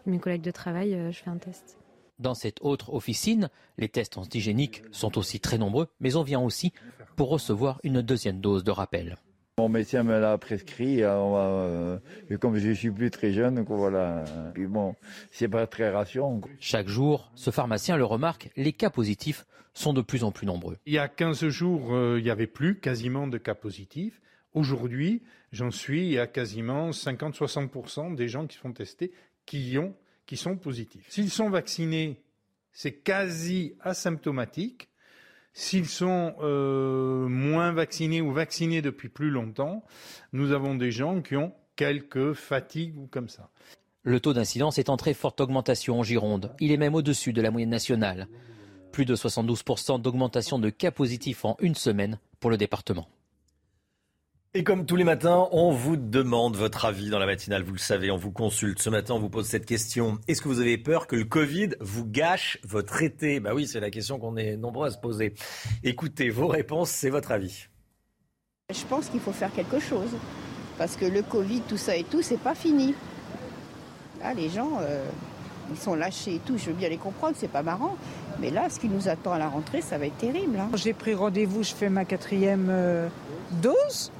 [SPEAKER 26] mes collègues de travail, je fais un test.
[SPEAKER 24] Dans cette autre officine, les tests antigéniques sont aussi très nombreux, mais on vient aussi pour recevoir une deuxième dose de rappel.
[SPEAKER 27] Mon médecin me l'a prescrit, euh, et comme je suis plus très jeune, donc voilà. Puis bon, c'est pas très ration.
[SPEAKER 24] Chaque jour, ce pharmacien le remarque, les cas positifs sont de plus en plus nombreux.
[SPEAKER 21] Il y a 15 jours, euh, il n'y avait plus quasiment de cas positifs. Aujourd'hui, j'en suis à quasiment 50-60% des gens qui sont testés qui, ont, qui sont positifs. S'ils sont vaccinés, c'est quasi asymptomatique. S'ils sont euh, moins vaccinés ou vaccinés depuis plus longtemps, nous avons des gens qui ont quelques fatigues ou comme ça.
[SPEAKER 24] Le taux d'incidence est en très forte augmentation en Gironde. Il est même au-dessus de la moyenne nationale. Plus de 72% d'augmentation de cas positifs en une semaine pour le département.
[SPEAKER 1] Et comme tous les matins, on vous demande votre avis dans la matinale. Vous le savez, on vous consulte. Ce matin, on vous pose cette question. Est-ce que vous avez peur que le Covid vous gâche votre été? Bah oui, c'est la question qu'on est nombreux à se poser. Écoutez, vos réponses, c'est votre avis.
[SPEAKER 28] Je pense qu'il faut faire quelque chose. Parce que le Covid, tout ça et tout, c'est pas fini. Là, les gens, euh, ils sont lâchés et tout. Je veux bien les comprendre, c'est pas marrant. Mais là, ce qui nous attend à la rentrée, ça va être terrible. Hein.
[SPEAKER 29] J'ai pris rendez-vous, je fais ma quatrième euh, dose.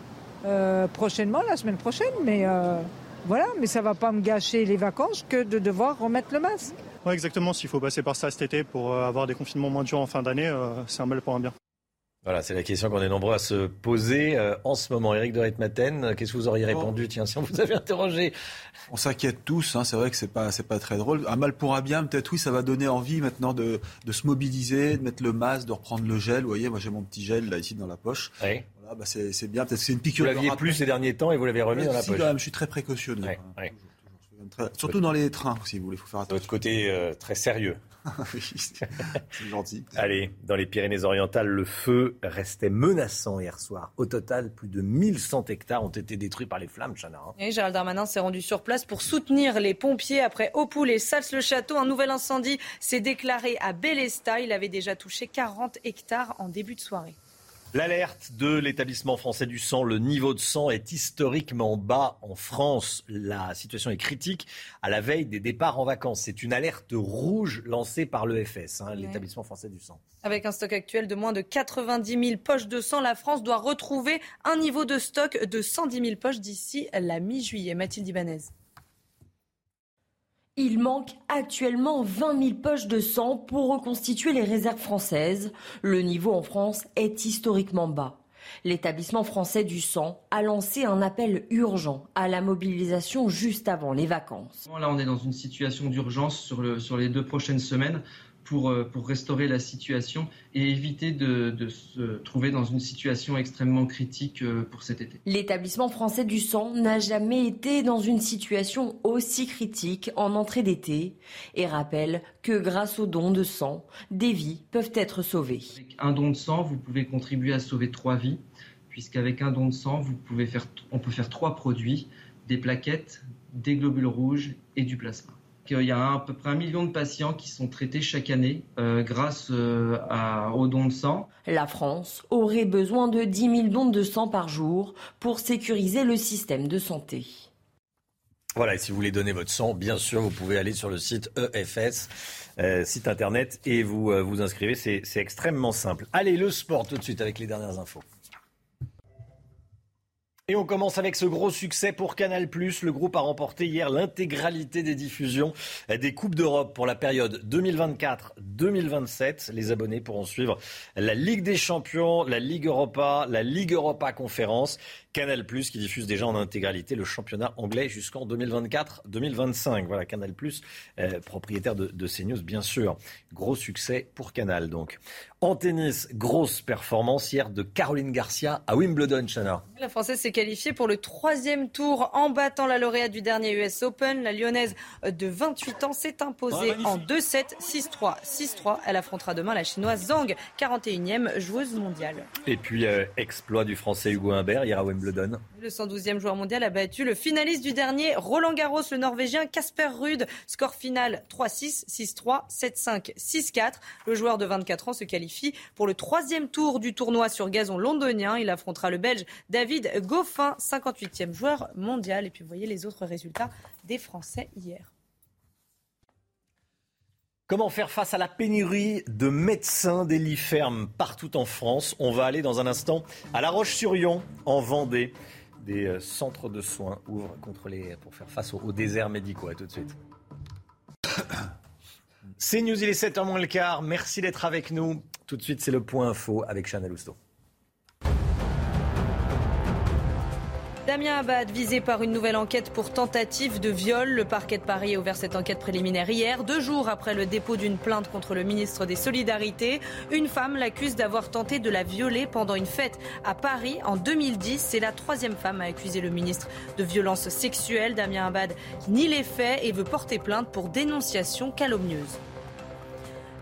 [SPEAKER 29] Euh, prochainement, la semaine prochaine. Mais euh, voilà, mais ça va pas me gâcher les vacances que de devoir remettre le masque.
[SPEAKER 30] Oui, exactement. S'il faut passer par ça cet été pour euh, avoir des confinements moins durs en fin d'année, c'est un mal pour un bien.
[SPEAKER 1] Voilà, c'est la question qu'on est nombreux à se poser en ce moment. Éric de Ritmaten, qu'est-ce que vous auriez répondu? Tiens, si on vous avait interrogé.
[SPEAKER 18] On s'inquiète tous, hein, c'est vrai que c'est pas, c'est pas très drôle. Un mal pour un bien, peut-être oui, ça va donner envie maintenant de, de, se mobiliser, de mettre le masque, de reprendre le gel. Vous voyez, moi j'ai mon petit gel là ici dans la poche.
[SPEAKER 1] Oui.
[SPEAKER 18] Ah bah c'est bien, peut-être c'est une piqûre.
[SPEAKER 1] Vous l'aviez plus ces derniers temps et vous l'avez remis dans la poche.
[SPEAKER 18] je suis très précautionneux. surtout dans les trains, si vous voulez, faut faire attention.
[SPEAKER 1] Votre côté euh, très sérieux.
[SPEAKER 18] c'est gentil.
[SPEAKER 1] Allez, dans les Pyrénées-Orientales, le feu restait menaçant hier soir. Au total, plus de 1100 hectares ont été détruits par les flammes, Chana. Hein.
[SPEAKER 7] Et Gérald Darmanin s'est rendu sur place pour soutenir les pompiers après Opoul et Sals-le-Château. Un nouvel incendie s'est déclaré à Bélesta. Il avait déjà touché 40 hectares en début de soirée.
[SPEAKER 1] L'alerte de l'établissement français du sang, le niveau de sang est historiquement bas en France. La situation est critique à la veille des départs en vacances. C'est une alerte rouge lancée par l'EFS, hein, l'établissement français du sang.
[SPEAKER 7] Avec un stock actuel de moins de 90 000 poches de sang, la France doit retrouver un niveau de stock de 110 000 poches d'ici la mi-juillet. Mathilde Ibanez.
[SPEAKER 31] Il manque actuellement 20 000 poches de sang pour reconstituer les réserves françaises. Le niveau en France est historiquement bas. L'établissement français du sang a lancé un appel urgent à la mobilisation juste avant les vacances.
[SPEAKER 32] Là, on est dans une situation d'urgence sur, sur les deux prochaines semaines pour, euh, pour restaurer la situation et éviter de, de, se trouver dans une situation extrêmement critique euh, pour cet été.
[SPEAKER 31] L'établissement français du sang n'a jamais été dans une situation aussi critique en entrée d'été et rappelle que grâce aux dons de sang, des vies peuvent être sauvées.
[SPEAKER 32] Avec un don de sang, vous pouvez contribuer à sauver trois vies, puisqu'avec un don de sang, vous pouvez faire, on peut faire trois produits, des plaquettes, des globules rouges et du plasma qu'il y a à peu près un million de patients qui sont traités chaque année euh, grâce euh, aux dons de sang.
[SPEAKER 31] La France aurait besoin de 10 000 dons de sang par jour pour sécuriser le système de santé.
[SPEAKER 1] Voilà, et si vous voulez donner votre sang, bien sûr, vous pouvez aller sur le site EFS, euh, site internet, et vous vous inscrivez. C'est extrêmement simple. Allez, le sport tout de suite avec les dernières infos. Et on commence avec ce gros succès pour Canal+. Le groupe a remporté hier l'intégralité des diffusions des Coupes d'Europe pour la période 2024-2027. Les abonnés pourront suivre la Ligue des Champions, la Ligue Europa, la Ligue Europa Conférence. Canal+, qui diffuse déjà en intégralité le championnat anglais jusqu'en 2024-2025. Voilà, Canal+, euh, propriétaire de, de CNews, bien sûr. Gros succès pour Canal, donc. En tennis, grosse performance hier de Caroline Garcia à Wimbledon, Chana.
[SPEAKER 7] La Française s'est qualifiée pour le troisième tour en battant la lauréate du dernier US Open. La Lyonnaise de 28 ans s'est imposée
[SPEAKER 1] Ah,
[SPEAKER 7] en 2-7, 6-3, 6-3. Elle affrontera demain la Chinoise Zhang, 41e joueuse mondiale.
[SPEAKER 1] Et puis, euh, exploit du Français Hugo Humbert hier à Wimbledon.
[SPEAKER 7] Le 112e joueur mondial a battu le finaliste du dernier, Roland Garros, le Norvégien Casper Ruud. Score final 3-6, 6-3, 7-5, 6-4. Le joueur de 24 ans se qualifie pour le troisième tour du tournoi sur gazon londonien. Il affrontera le Belge David Goffin, 58e joueur mondial. Et puis vous voyez les autres résultats des Français hier.
[SPEAKER 1] Comment faire face à la pénurie de médecins des lits fermes partout en France? On va aller dans un instant à La Roche-sur-Yon, en Vendée. Des euh, centres de soins ouvrent contre les, pour faire face aux, déserts médicaux. À tout de suite. C'est News, il est 7h moins le quart. Merci d'être avec nous. Tout de suite, c'est le point info avec Chanel Housteau.
[SPEAKER 7] Damien Abad, visé par une nouvelle enquête pour tentative de viol. Le parquet de Paris a ouvert cette enquête préliminaire hier, deux jours après le dépôt d'une plainte contre le ministre des Solidarités. Une femme l'accuse d'avoir tenté de la violer pendant une fête à Paris en 2010. C'est la troisième femme à accuser le ministre de violence sexuelle. Damien Abad nie les faits et veut porter plainte pour dénonciation calomnieuse.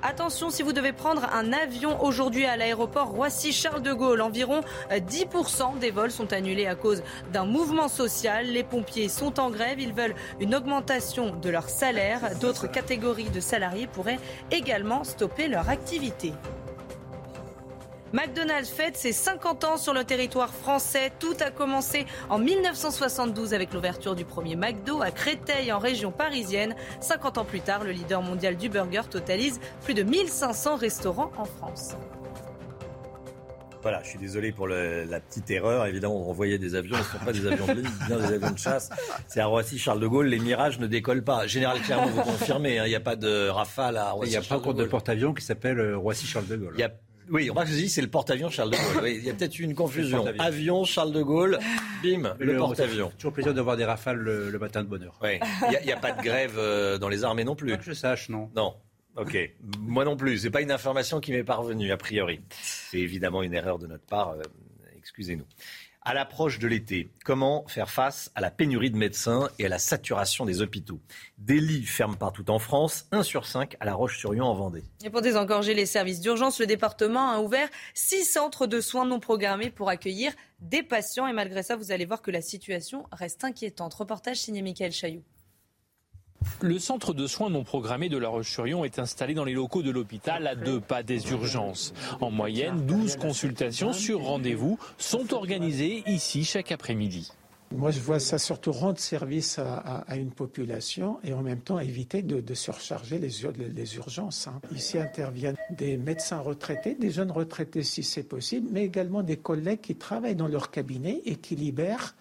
[SPEAKER 7] Attention si vous devez prendre un avion aujourd'hui à l'aéroport Roissy-Charles de Gaulle. Environ 10% des vols sont annulés à cause d'un mouvement social. Les pompiers sont en grève. Ils veulent une augmentation de leur salaire. D'autres catégories de salariés pourraient également stopper leur activité. McDonald's fête ses 50 ans sur le territoire français. Tout a commencé en 1972 avec l'ouverture du premier McDo à Créteil en région parisienne. 50 ans plus tard, le leader mondial du burger totalise plus de 1500 restaurants en France.
[SPEAKER 1] Voilà, je suis désolé pour le- la petite erreur. Évidemment, on envoyait des avions, ce ne sont pas des avions de ligne, bien des avions de chasse. C'est à Roissy-Charles de Gaulle, les mirages ne décollent pas. Général Clermont, vous confirmez, hein, il n'y a pas de rafale à
[SPEAKER 33] Il
[SPEAKER 1] Roissy.
[SPEAKER 33] n'y a pas encore de porte-avions qui s'appelle euh, Roissy-Charles de Gaulle.
[SPEAKER 1] Il y a- Oui, on va que je dis, c'est le porte-avion Charles de Gaulle. Oui, il y a peut-être eu une confusion.
[SPEAKER 33] porte-avions.
[SPEAKER 1] Avion Charles de Gaulle, bim, le, porte-avions.
[SPEAKER 33] Toujours plaisir de voir des rafales le, le matin de bonne heure.
[SPEAKER 1] Oui. Il n'y a, pas de grève euh, dans les armées non plus.
[SPEAKER 33] Pas que je sache, non.
[SPEAKER 1] Non. Ok. Moi non plus. C'est pas une information qui m'est parvenue, a priori. C'est évidemment une erreur de notre part. euh, Excusez-nous. À l'approche de l'été, comment faire face à la pénurie de médecins et à la saturation des hôpitaux? Des lits ferment partout en France, 1 sur 5 à La Roche-sur-Yon en Vendée.
[SPEAKER 7] Et pour désengorger les services d'urgence, le département a ouvert six centres de soins non programmés pour accueillir des patients. Et malgré ça, vous allez voir que la situation reste inquiétante. Reportage signé Michael Chailloux.
[SPEAKER 21] Le centre de soins non programmés de La Roche-sur-Yon est installé dans les locaux de l'hôpital à deux pas des urgences. En moyenne, 12 consultations sur rendez-vous sont organisées ici chaque après-midi.
[SPEAKER 34] Moi, je vois ça surtout rendre service à, une population et en même temps éviter de, surcharger les, ur- les- les urgences. hein. Ici interviennent des médecins retraités, des jeunes retraités si c'est possible, mais également des collègues qui travaillent dans leur cabinet et qui libèrent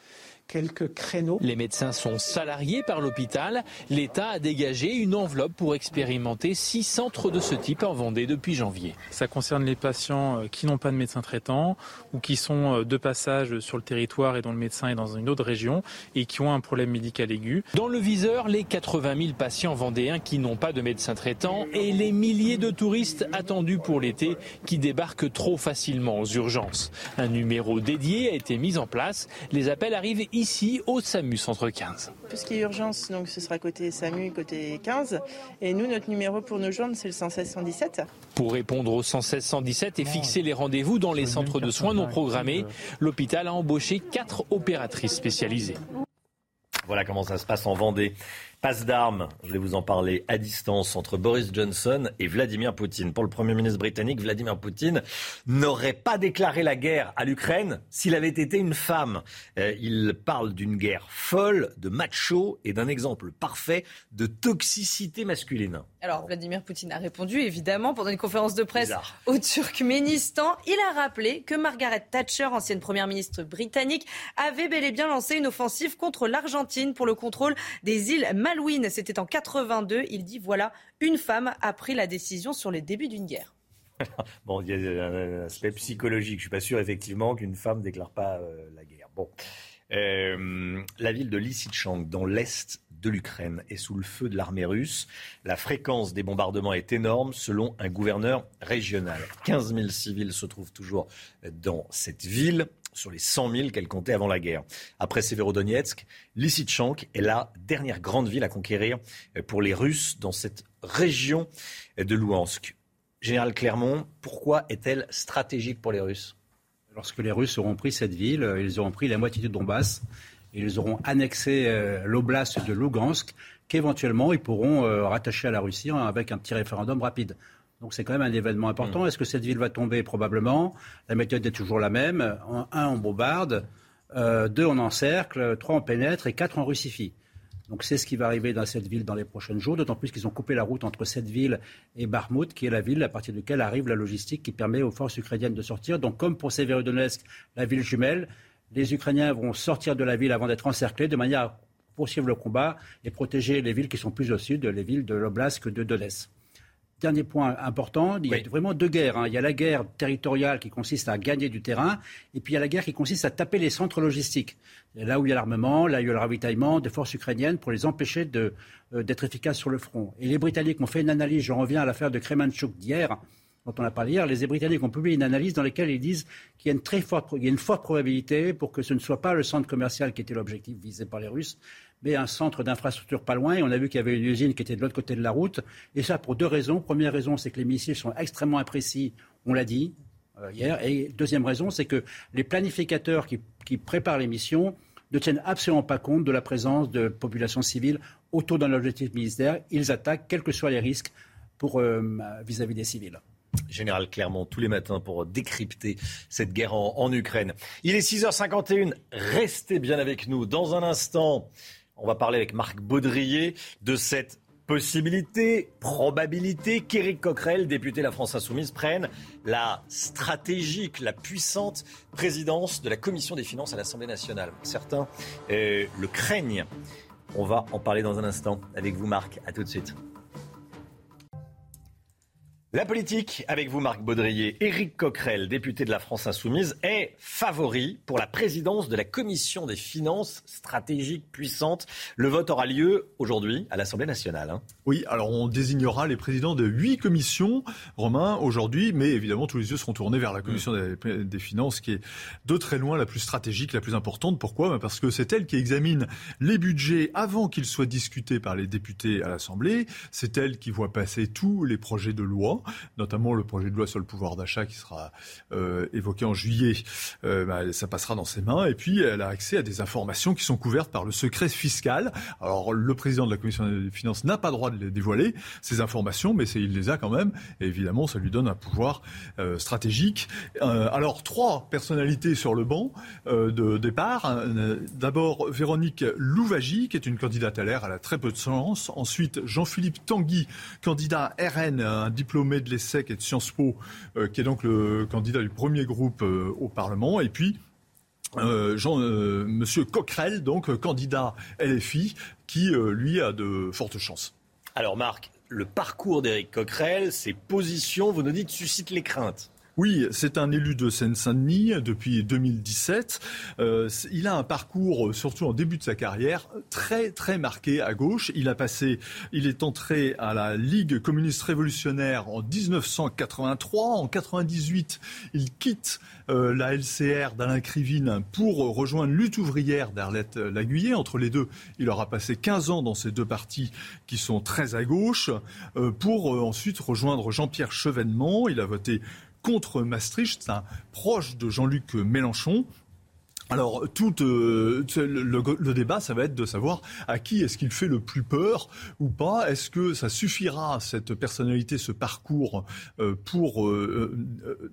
[SPEAKER 34] quelques créneaux.
[SPEAKER 21] Les médecins sont salariés par l'hôpital. L'État a dégagé une enveloppe pour expérimenter six centres de ce type en Vendée depuis janvier.
[SPEAKER 35] Ça concerne les patients euh, qui n'ont pas de médecin traitant ou qui sont euh, de passage sur le territoire et dont le médecin est dans une autre région et qui ont un problème médical aigu.
[SPEAKER 21] Dans le viseur, les 80 000 patients vendéens qui n'ont pas de médecin traitant et les milliers de touristes attendus pour l'été qui débarquent trop facilement aux urgences. Un numéro dédié a été mis en place. Les appels arrivent ici au SAMU Centre 15.
[SPEAKER 36] Tout ce qui est urgence, donc ce sera côté SAMU, côté 15. Et nous, notre numéro pour nous joindre, c'est le 116 117.
[SPEAKER 21] Pour répondre au 116 117 et fixer les rendez-vous dans les centres de soins non programmés, l'hôpital a embauché quatre opératrices spécialisées.
[SPEAKER 1] Voilà comment ça se passe en Vendée. Passe d'armes, je vais vous en parler à distance entre Boris Johnson et Vladimir Poutine. Pour le Premier ministre britannique, Vladimir Poutine n'aurait pas déclaré la guerre à l'Ukraine s'il avait été une femme. Euh, il parle d'une guerre folle, de macho et d'un exemple parfait de toxicité masculine.
[SPEAKER 7] Alors Vladimir Poutine a répondu évidemment pendant une conférence de presse au Turkménistan. Il a rappelé que Margaret Thatcher, ancienne première ministre britannique, avait bel et bien lancé une offensive contre l'Argentine pour le contrôle des îles Maldives c'était en 82. Il dit voilà, une femme a pris la décision sur les débuts d'une guerre.
[SPEAKER 1] bon, il y a un aspect psychologique. Je suis pas sûr effectivement qu'une femme déclare pas euh, la guerre. Bon, euh, la ville de Lysychansk, dans l'est de l'Ukraine, est sous le feu de l'armée russe. La fréquence des bombardements est énorme, selon un gouverneur régional. 15 000 civils se trouvent toujours dans cette ville sur les 100 000 qu'elle comptait avant la guerre. Après Severodonetsk, Lysychansk est la dernière grande ville à conquérir pour les Russes dans cette région de Louhansk. Général Clermont, pourquoi est-elle stratégique pour les Russes?
[SPEAKER 16] Lorsque les Russes auront pris cette ville, ils auront pris la moitié du Donbass ils auront annexé euh, l'oblast de Lugansk qu'éventuellement ils pourront euh, rattacher à la Russie avec un petit référendum rapide. Donc c'est quand même un événement important. Mm. Est-ce que cette ville va tomber? Probablement. La méthode est toujours la même. un, on bombarde. Euh, deux, on encercle. Trois, on pénètre. Et quatre, on russifie. Donc c'est ce qui va arriver dans cette ville dans les prochains jours, d'autant plus qu'ils ont coupé la route entre cette ville et Barmout, qui est la ville à partir de laquelle arrive la logistique qui permet aux forces ukrainiennes de sortir. Donc comme pour Severodonetsk, la ville jumelle, les Ukrainiens vont sortir de la ville avant d'être encerclés de manière à poursuivre le combat et protéger les villes qui sont plus au sud, les villes de l'Oblast que de Donetsk. Dernier point important, il y a vraiment deux guerres. Hein. Il y a la guerre territoriale qui consiste à gagner du terrain, et puis il y a la guerre qui consiste à taper les centres logistiques. Là où il y a l'armement, là où il y a le ravitaillement des forces ukrainiennes pour les empêcher euh, d'être efficaces sur le front. Et les Britanniques ont fait une analyse, je reviens à l'affaire de Kremenchuk d'hier, dont on a parlé hier, les Britanniques ont publié une analyse dans laquelle ils disent qu'il y a une très forte, il y a une forte probabilité pour que ce ne soit pas le centre commercial qui était l'objectif visé par les Russes, mais un centre d'infrastructure pas loin. Et on a vu qu'il y avait une usine qui était de l'autre côté de la route. Et ça pour deux raisons. Première raison, c'est que les missiles sont extrêmement imprécis, on l'a dit euh, hier. Et deuxième raison, c'est que les planificateurs qui, préparent les missions ne tiennent absolument pas compte de la présence de populations civiles autour d'un objectif militaire. Ils attaquent, quels que soient les risques, euh, vis-à-vis des civils.
[SPEAKER 1] Général Clermont, tous les matins pour décrypter cette guerre en Ukraine. Il est 6h51. Restez bien avec nous. Dans un instant, on va parler avec Marc Baudrier de cette possibilité, probabilité qu'Éric Coquerel, député de la France Insoumise, prenne la stratégique, la puissante présidence de la Commission des finances à l'Assemblée nationale. Certains euh, le craignent. On va en parler dans un instant avec vous, Marc. À tout de suite. La politique, avec vous Marc Baudrier, Éric Coquerel, député de la France Insoumise, est favori pour la présidence de la Commission des finances stratégiques puissantes. Le vote aura lieu aujourd'hui à l'Assemblée nationale. Hein.
[SPEAKER 10] Oui, alors on désignera les présidents de huit commissions, Romain, aujourd'hui, mais évidemment tous les yeux seront tournés vers la Commission mm. des, finances, qui est de très loin la plus stratégique, la plus importante. Pourquoi? Ben, Parce que c'est elle qui examine les budgets avant qu'ils soient discutés par les députés à l'Assemblée. C'est elle qui voit passer tous les projets de loi notamment le projet de loi sur le pouvoir d'achat qui sera euh, évoqué en juillet. Euh, bah, ça passera dans ses mains. Et puis, elle a accès à des informations qui sont couvertes par le secret fiscal. Alors, le président de la commission des finances n'a pas le droit de les dévoiler, ces informations, mais il les a quand même. Et évidemment, ça lui donne un pouvoir euh, stratégique. alors, trois personnalités sur le banc de départ. D'abord, Véronique Louvagie, qui est une candidate à l'air, elle a très peu de chance. Ensuite, Jean-Philippe Tanguy, candidat RN, un diplômé de l'ESSEC et de Sciences Po, euh, qui est donc le candidat du premier groupe euh, au Parlement. Et puis, euh, Jean, Monsieur Coquerel, donc candidat LFI, qui lui a de fortes chances.
[SPEAKER 1] Alors Marc, le parcours d'Éric Coquerel, ses positions, vous nous dites, suscitent les craintes.
[SPEAKER 10] Oui, c'est un élu de Seine-Saint-Denis depuis 2017. Euh, il a un parcours, surtout en début de sa carrière, très très marqué à gauche. Il a passé, il est entré à la Ligue communiste révolutionnaire en 1983. En 98, il quitte euh, la LCR d'Alain Krivine pour rejoindre lutte ouvrière d'Arlette Laguiller. Entre les deux, il aura passé 15 ans dans ces deux partis qui sont très à gauche, euh, pour ensuite rejoindre Jean-Pierre Chevènement. Il a voté contre Maastricht, c'est un proche de Jean-Luc Mélenchon. Alors, tout euh, le, débat, ça va être de savoir à qui est-ce qu'il fait le plus peur ou pas. Est-ce que ça suffira, cette personnalité, ce parcours, euh, pour euh,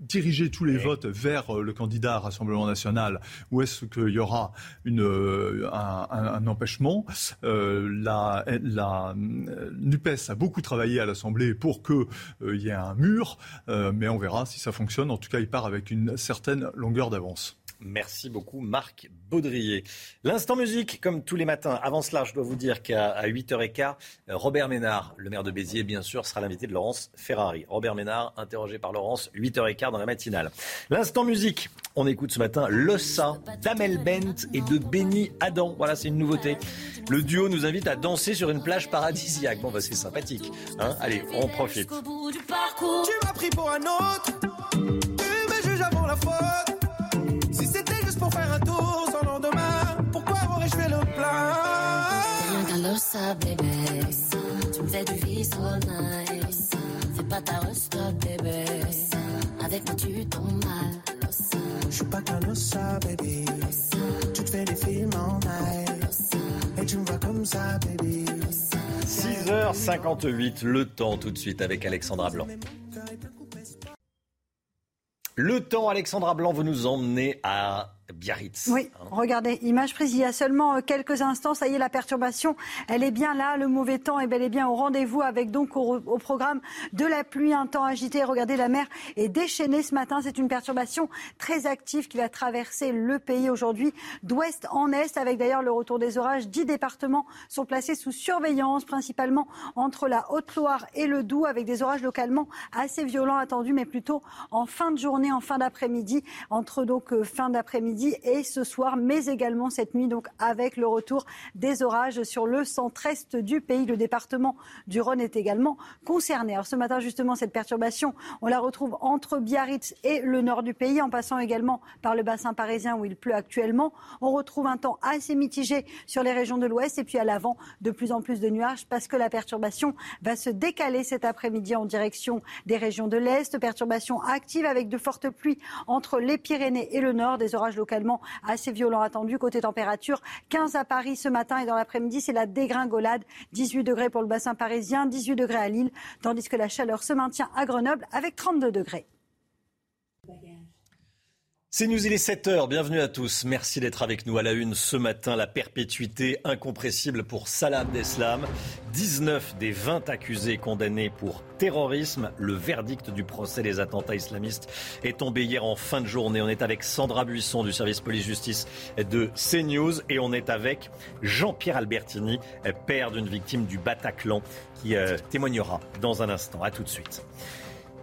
[SPEAKER 10] diriger tous les votes vers le candidat à Rassemblement national? Ou est-ce qu'il y aura une, un, empêchement? La, la NUPES a beaucoup travaillé à l'Assemblée pour qu'il y ait un mur, mais on verra si ça fonctionne. En tout cas, il part avec une certaine longueur d'avance.
[SPEAKER 1] Merci beaucoup Marc Baudrier. L'instant musique, comme tous les matins. Avant cela, je dois vous dire qu'à 8h15, Robert Ménard, le maire de Béziers, bien sûr, sera l'invité de Laurence Ferrari. Robert Ménard, interrogé par Laurence, 8h15 dans la matinale. L'instant musique, on écoute ce matin Lossa d'Amel Bent et de Benny Adam. Voilà, c'est une nouveauté. Le duo nous invite à danser sur une plage paradisiaque. Bon, bah, c'est sympathique. Hein Allez, on profite.
[SPEAKER 37] Tu m'as pris pour un autre, tu me juges la faute
[SPEAKER 38] Lossa, bébé. Tu me fais du vice all night. Fais pas ta resta, bébé. Avec moi, tu tombes mal.
[SPEAKER 37] Je suis pas qu'un lossa, bébé. Tu te fais des films en night. Et tu me vois comme ça, bébé.
[SPEAKER 1] 6h58, le temps tout de suite avec Alexandra Blanc. Le temps, Alexandra Blanc, vous nous emmenez à Biarritz.
[SPEAKER 19] Oui, hein. regardez, image prise il y a seulement euh, quelques instants. Ça y est, la perturbation, elle est bien là. Le mauvais temps est bel et bien au rendez-vous avec donc au, programme de la pluie, un temps agité. Regardez, la mer est déchaînée ce matin. C'est une perturbation très active qui va traverser le pays aujourd'hui d'ouest en est, avec d'ailleurs le retour des orages. Dix départements sont placés sous surveillance, principalement entre la Haute-Loire et le Doubs, avec des orages localement assez violents attendus, mais plutôt en fin de journée, en fin d'après-midi, entre donc euh, fin d'après-midi et ce soir, mais également cette nuit, donc avec le retour des orages sur le centre-est du pays. Le département du Rhône est également concerné. Alors ce matin, justement, cette perturbation, on la retrouve entre Biarritz et le nord du pays, en passant également par le bassin parisien où il pleut actuellement. On retrouve un temps assez mitigé sur les régions de l'ouest et puis à l'avant, de plus en plus de nuages parce que la perturbation va se décaler cet après-midi en direction des régions de l'est. Perturbation active avec de fortes pluies entre les Pyrénées et le nord, des orages locaux assez violent attendu. Côté température, 15 à Paris ce matin et dans l'après-midi, c'est la dégringolade. 18 degrés pour le bassin parisien, 18 degrés à Lille, tandis que la chaleur se maintient à Grenoble avec 32 degrés.
[SPEAKER 1] C'est News, il est 7h, bienvenue à tous. Merci d'être avec nous à la une ce matin. La perpétuité incompressible pour Salah Abdeslam. 19 des 20 accusés condamnés pour terrorisme. Le verdict du procès des attentats islamistes est tombé hier en fin de journée. On est avec Sandra Buisson du service police-justice de CNews et on est avec Jean-Pierre Albertini, père d'une victime du Bataclan, qui euh, témoignera dans un instant. À tout de suite.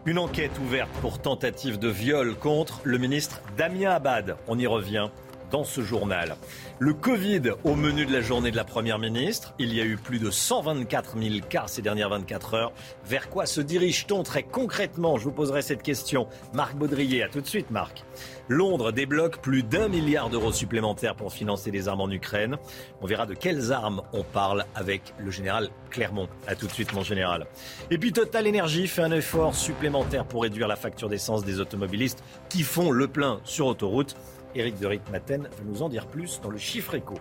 [SPEAKER 1] Une enquête ouverte pour tentative de viol contre le ministre Damien Abad. On y revient dans ce journal. Le Covid au menu de la journée de la Première ministre. Il y a eu plus de 124 000 cas ces dernières 24 heures. Vers quoi se dirige-t-on très concrètement? Je vous poserai cette question. Marc Baudrier, à tout de suite Marc. Londres débloque plus d'un milliard d'euros supplémentaires pour financer les armes en Ukraine. On verra de quelles armes on parle avec le général Clermont. A tout de suite, mon général. Et puis Total Energy fait un effort supplémentaire pour réduire la facture d'essence des automobilistes qui font le plein sur autoroute. Éric de Ritmaten va nous en dire plus dans le chiffre éco.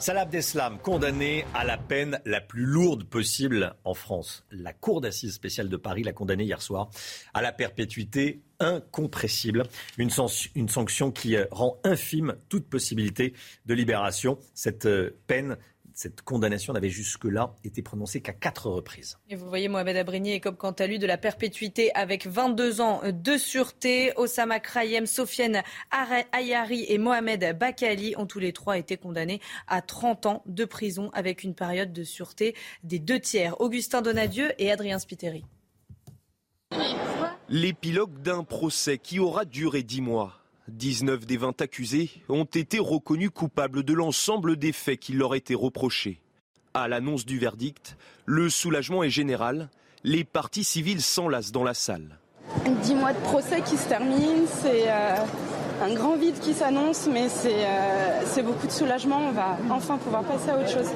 [SPEAKER 1] Salah Abdeslam, condamné à la peine la plus lourde possible en France. La Cour d'assises spéciale de Paris l'a condamné hier soir à la perpétuité incompressible, une, une sanction qui rend infime toute possibilité de libération. Cette euh, peine cette condamnation n'avait jusque-là été prononcée qu'à quatre reprises.
[SPEAKER 7] Et vous voyez, Mohamed Abrigny écope quant à lui de la perpétuité avec 22 ans de sûreté. Osama Krayem, Sofiane Ayari et Mohamed Bakali ont tous les trois été condamnés à 30 ans de prison avec une période de sûreté des deux tiers. Augustin Donadieu et Adrien Spiteri.
[SPEAKER 3] L'épilogue d'un procès qui aura duré dix mois. 19 des 20 accusés ont été reconnus coupables de l'ensemble des faits qui leur étaient reprochés. À l'annonce du verdict, le soulagement est général. Les parties civiles s'enlacent dans la salle.
[SPEAKER 39] Dix mois de procès qui se terminent, c'est euh, un grand vide qui s'annonce, mais euh, c'est beaucoup de soulagement. On va enfin pouvoir passer à autre chose.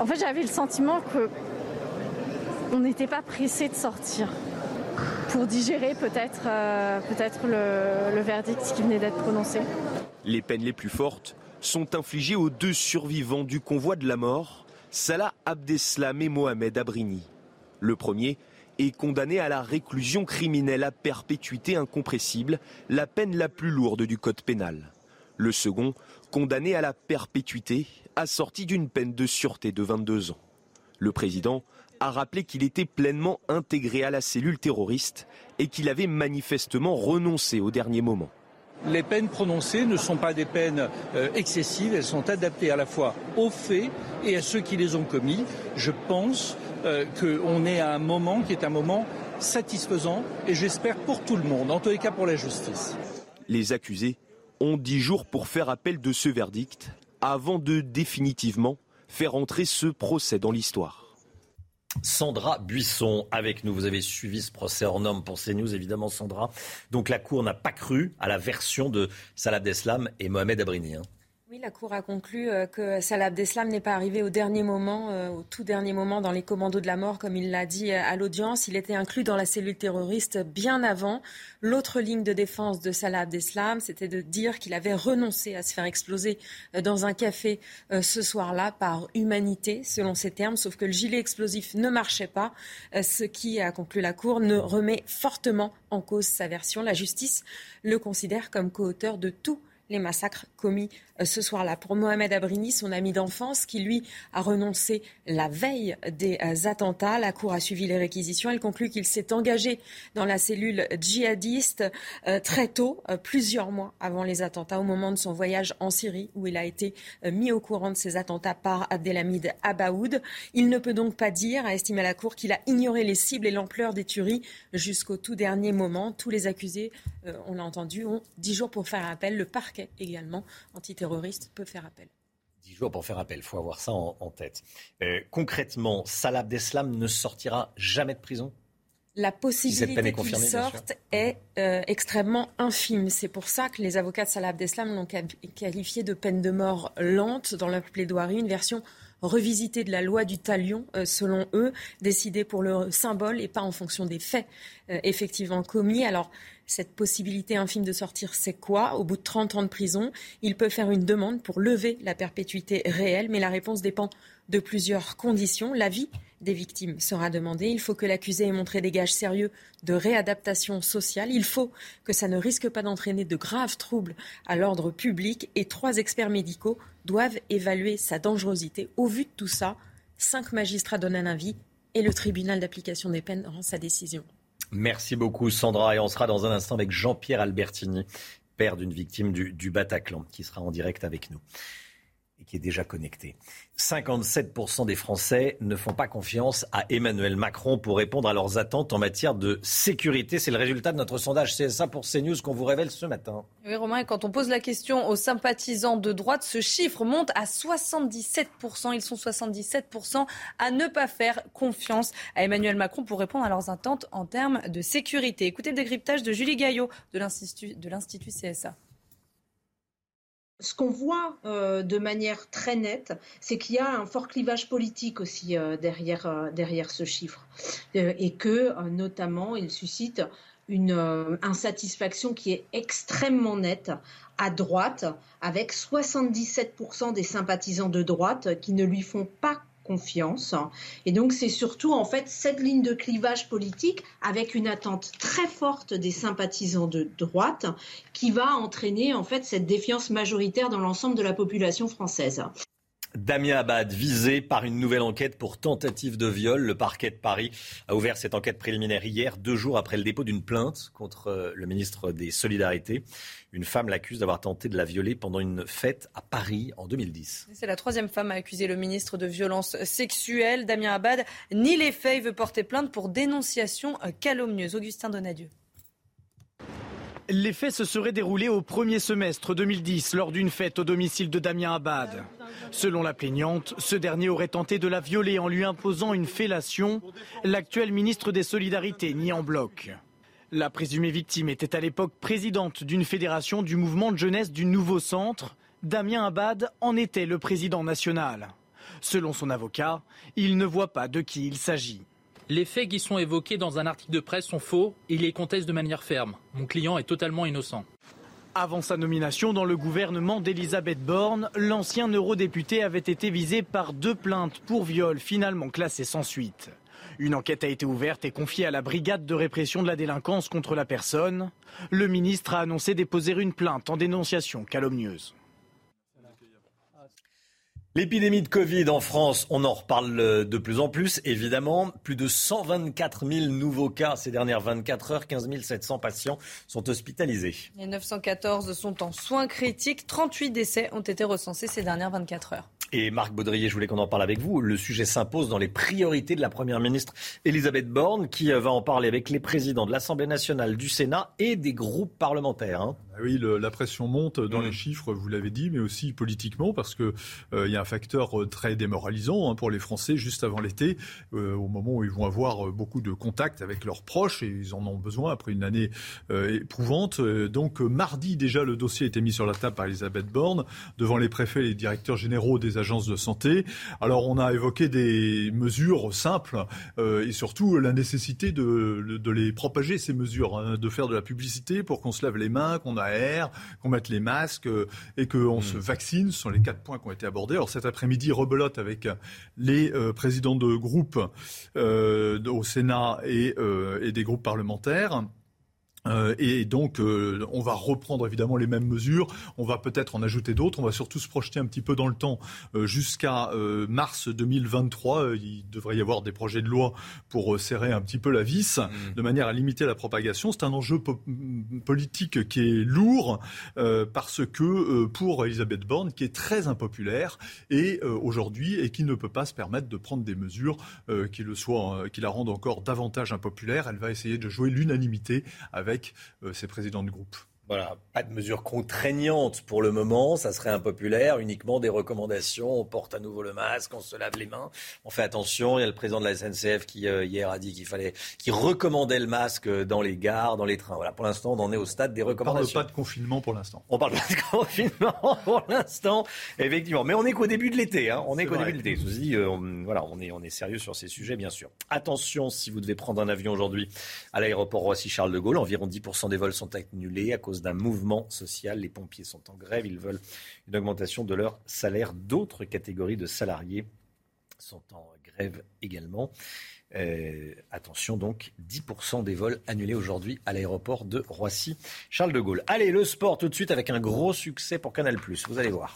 [SPEAKER 40] En fait, j'avais le sentiment que on n'était pas pressé de sortir pour digérer peut-être euh, le, verdict qui venait d'être prononcé.
[SPEAKER 3] Les peines les plus fortes sont infligées aux deux survivants du convoi de la mort, Salah Abdeslam et Mohamed Abrini. Le premier est condamné à la réclusion criminelle à perpétuité incompressible, la peine la plus lourde du code pénal. Le second, condamné à la perpétuité, assorti d'une peine de sûreté de 22 ans. Le président a rappelé qu'il était pleinement intégré à la cellule terroriste et qu'il avait manifestement renoncé au dernier moment.
[SPEAKER 41] Les peines prononcées ne sont pas des peines euh, excessives, elles sont adaptées à la fois aux faits et à ceux qui les ont commis. Je pense euh, qu'on est à un moment qui est un moment satisfaisant et j'espère pour tout le monde, en tous les cas pour la justice.
[SPEAKER 3] Les accusés ont dix jours pour faire appel de ce verdict avant de définitivement faire entrer ce procès dans l'histoire.
[SPEAKER 1] Sandra Buisson avec nous. Vous avez suivi ce procès hors norme pour CNews, évidemment, Sandra. Donc la Cour n'a pas cru à la version de Salah Abdeslam et Mohamed Abrini. Hein.
[SPEAKER 2] Oui, la Cour a conclu euh, que Salah Abdeslam n'est pas arrivé au dernier moment, euh, au tout dernier moment, dans les commandos de la mort, comme il l'a dit euh, à l'audience. Il était inclus dans la cellule terroriste bien avant. L'autre ligne de défense de Salah Abdeslam, c'était de dire qu'il avait renoncé à se faire exploser dans un café ce soir-là par humanité, selon ses termes, sauf que le gilet explosif ne marchait pas, ce qui, a conclu la Cour, ne remet fortement en cause sa version. La justice le considère comme co-auteur de tout les massacres commis euh, ce soir-là. Pour Mohamed Abrini, son ami d'enfance, qui lui a renoncé la veille des euh, attentats, la Cour a suivi les réquisitions. Elle conclut qu'il s'est engagé dans la cellule djihadiste euh, très tôt, plusieurs mois avant les attentats, au moment de son voyage en Syrie, où il a été mis au courant de ces attentats par Abdelhamid Abaoud. Il ne peut donc pas dire, a estimé la Cour, qu'il a ignoré les cibles et l'ampleur des tueries jusqu'au tout dernier moment. Tous les accusés, on l'a entendu, ont dix jours pour faire appel. Le parquet également, antiterroriste terroriste peut faire appel.
[SPEAKER 1] Dix jours pour faire appel, il faut avoir ça en, tête. Euh, concrètement, Salah Abdeslam ne sortira jamais de prison?
[SPEAKER 2] La possibilité qu'il sorte est euh, extrêmement infime. C'est pour ça que les avocats de Salah Abdeslam l'ont qualifié de peine de mort lente dans leur plaidoirie, une version revisitée de la loi du talion, euh, selon eux, décidée pour le symbole et pas en fonction des faits effectivement commis. Alors, cette possibilité infime de sortir, c'est quoi? Au bout de 30 ans de prison, il peut faire une demande pour lever la perpétuité réelle, mais la réponse dépend de plusieurs conditions. L'avis des victimes sera demandé. Il faut que l'accusé ait montré des gages sérieux de réadaptation sociale. Il faut que ça ne risque pas d'entraîner de graves troubles à l'ordre public. Et trois experts médicaux doivent évaluer sa dangerosité. Au vu de tout ça, cinq magistrats donnent un avis et le tribunal d'application des peines rend sa décision.
[SPEAKER 1] Merci beaucoup Sandra et on sera dans un instant avec Jean-Pierre Albertini, père d'une victime du, du Bataclan, qui sera en direct avec nous qui est déjà connecté. 57% des Français ne font pas confiance à Emmanuel Macron pour répondre à leurs attentes en matière de sécurité. C'est le résultat de notre sondage CSA pour CNews qu'on vous révèle ce matin.
[SPEAKER 2] Oui, Romain, quand on pose la question aux sympathisants de droite, ce chiffre monte à 77%. Ils sont 77% à ne pas faire confiance à Emmanuel Macron pour répondre à leurs attentes en termes de sécurité. Écoutez le décryptage de Julie Gaillot de l'Institut CSA
[SPEAKER 8] ce qu'on voit euh, de manière très nette, c'est qu'il y a un fort clivage politique aussi euh, derrière, euh, derrière ce chiffre. et que, notamment, il suscite une insatisfaction qui est extrêmement nette à droite, avec 77% des sympathisants de droite qui ne lui font pas confiance. Et donc c'est surtout en fait cette ligne de clivage politique avec une attente très forte des sympathisants de droite qui va entraîner en fait cette défiance majoritaire dans l'ensemble de la population française.
[SPEAKER 1] Damien Abad, visé par une nouvelle enquête pour tentative de viol. Le parquet de Paris a ouvert cette enquête préliminaire hier, deux jours après le dépôt d'une plainte contre euh, le ministre des Solidarités. Une femme l'accuse d'avoir tenté de la violer pendant une fête à Paris en 2010.
[SPEAKER 2] C'est la troisième femme à accuser le ministre de violences sexuelles. Damien Abad ni les faits. Il veut porter plainte pour dénonciation calomnieuse. Augustin Donadieu.
[SPEAKER 6] Les faits se seraient déroulés au premier semestre 2010 lors d'une fête au domicile de Damien Abad. Selon la plaignante, ce dernier aurait tenté de la violer en lui imposant une fellation. L'actuel ministre des Solidarités nie en bloc. La présumée victime était à l'époque présidente d'une fédération du mouvement de jeunesse du nouveau centre. Damien Abad en était le président national. Selon son avocat, il ne voit pas de qui il s'agit.
[SPEAKER 42] Les faits qui sont évoqués dans un article de presse sont faux et il les conteste de manière ferme. Mon client est totalement innocent.
[SPEAKER 6] Avant sa nomination dans le gouvernement d'Elisabeth Borne, l'ancien eurodéputé avait été visé par deux plaintes pour viol finalement classées sans suite. Une enquête a été ouverte et confiée à la brigade de répression de la délinquance contre la personne. Le ministre a annoncé déposer une plainte en dénonciation calomnieuse.
[SPEAKER 1] L'épidémie de Covid en France, on en reparle de plus en plus, évidemment. Plus de 124 000 nouveaux cas ces dernières 24 heures. 15 700 patients sont hospitalisés.
[SPEAKER 7] Les 914 sont en soins critiques. 38 décès ont été recensés ces dernières 24 heures.
[SPEAKER 1] Et Marc Baudrier, je voulais qu'on en parle avec vous. Le sujet s'impose dans les priorités de la Première ministre Elisabeth Borne, qui va en parler avec les présidents de l'Assemblée nationale, du Sénat et des groupes parlementaires. Hein.
[SPEAKER 10] Ah oui, la pression monte dans mm. les chiffres, vous l'avez dit, mais aussi politiquement, parce qu'il euh, y a un facteur euh, très démoralisant hein, pour les Français juste avant l'été, euh, au moment où ils vont avoir beaucoup de contacts avec leurs proches, et ils en ont besoin après une année éprouvante. Donc mardi déjà, le dossier a été mis sur la table par Elisabeth Borne, devant les préfets et les directeurs généraux des agences de santé. Alors on a évoqué des mesures simples, et surtout la nécessité de, de, les propager, ces mesures, hein, de faire de la publicité pour qu'on se lave les mains, qu'on a qu'on mette les masques euh, et qu'on se hmm. vaccine. Ce sont les quatre points qui ont été abordés. Alors cet après-midi, rebelote avec les euh, présidents de groupes euh, au Sénat et, et des groupes parlementaires. Euh, et donc, euh, on va reprendre évidemment les mêmes mesures. On va peut-être en ajouter d'autres. On va surtout se projeter un petit peu dans le temps euh, jusqu'à mars 2023. Il devrait y avoir des projets de loi pour serrer un petit peu la vis, mmh. de manière à limiter la propagation. C'est un enjeu politique qui est lourd parce que pour Elisabeth Borne, qui est très impopulaire et aujourd'hui et qui ne peut pas se permettre de prendre des mesures qui le soient, qui la rendent encore davantage impopulaire, elle va essayer de jouer l'unanimité avec avec euh, ses présidents de groupe.
[SPEAKER 1] Voilà, pas de mesures contraignantes pour le moment, ça serait impopulaire, uniquement des recommandations, on porte à nouveau le masque, on se lave les mains, on fait attention, il y a le président de la SNCF qui euh, hier a dit qu'il fallait qui recommandait le masque dans les gares, dans les trains. Voilà, pour l'instant, on en est au stade des recommandations.
[SPEAKER 10] On parle pas de confinement pour l'instant.
[SPEAKER 1] On parle pas de confinement pour l'instant, effectivement, mais on est qu'au début de l'été, hein. on est, qu'au début de l'été. Je vous dis, euh, voilà, on est on est sérieux sur ces sujets bien sûr. Attention si vous devez prendre un avion aujourd'hui à l'aéroport Roissy-Charles de Gaulle, environ 10% des vols sont annulés à cause d'un mouvement social. Les pompiers sont en grève. Ils veulent une augmentation de leur salaire. D'autres catégories de salariés sont en grève également. Euh, attention donc, 10% des vols annulés aujourd'hui à l'aéroport de Roissy. Charles de Gaulle. Allez, le sport tout de suite avec un gros succès pour Canal ⁇ vous allez voir.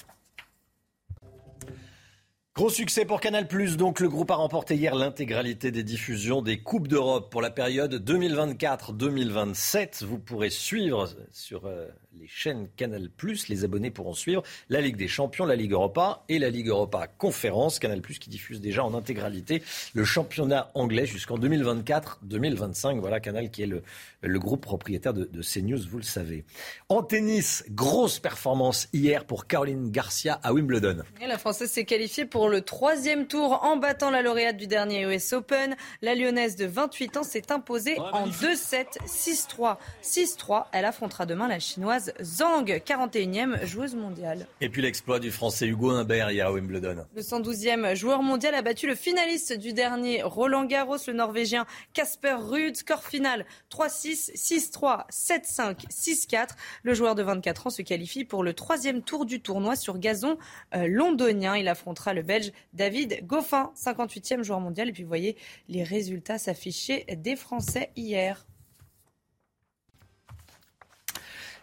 [SPEAKER 1] Gros succès pour Canal+. Donc, le groupe a remporté hier l'intégralité des diffusions des Coupes d'Europe pour la période 2024-2027. Vous pourrez suivre sur euh, les chaînes Canal+. Les abonnés pourront suivre la Ligue des Champions, la Ligue Europa et la Ligue Europa Conférence. Canal+, qui diffuse déjà en intégralité le championnat anglais jusqu'en 2024-2025. Voilà, Canal qui est le, le groupe propriétaire de, de, CNews, vous le savez. En tennis, grosse performance hier pour Caroline Garcia à Wimbledon.
[SPEAKER 7] Et la Française s'est qualifiée pour le troisième tour en battant la lauréate du dernier US Open. La Lyonnaise de 28 ans s'est imposée en 2-7, 6-3, 6-3. Elle affrontera demain la Chinoise Zhang, 41e joueuse mondiale.
[SPEAKER 1] Et puis l'exploit du Français Hugo Humbert hier à Wimbledon.
[SPEAKER 7] Le 112e joueur mondial a battu le finaliste du dernier Roland Garros, le Norvégien Casper Ruud. Score final 3-6, 6-3, 7-5, 6-4. Le joueur de 24 ans se qualifie pour le troisième tour du tournoi sur gazon euh, londonien. Il affrontera le Belge David Goffin, 58e joueur mondial. Et puis vous voyez les résultats s'afficher des Français hier.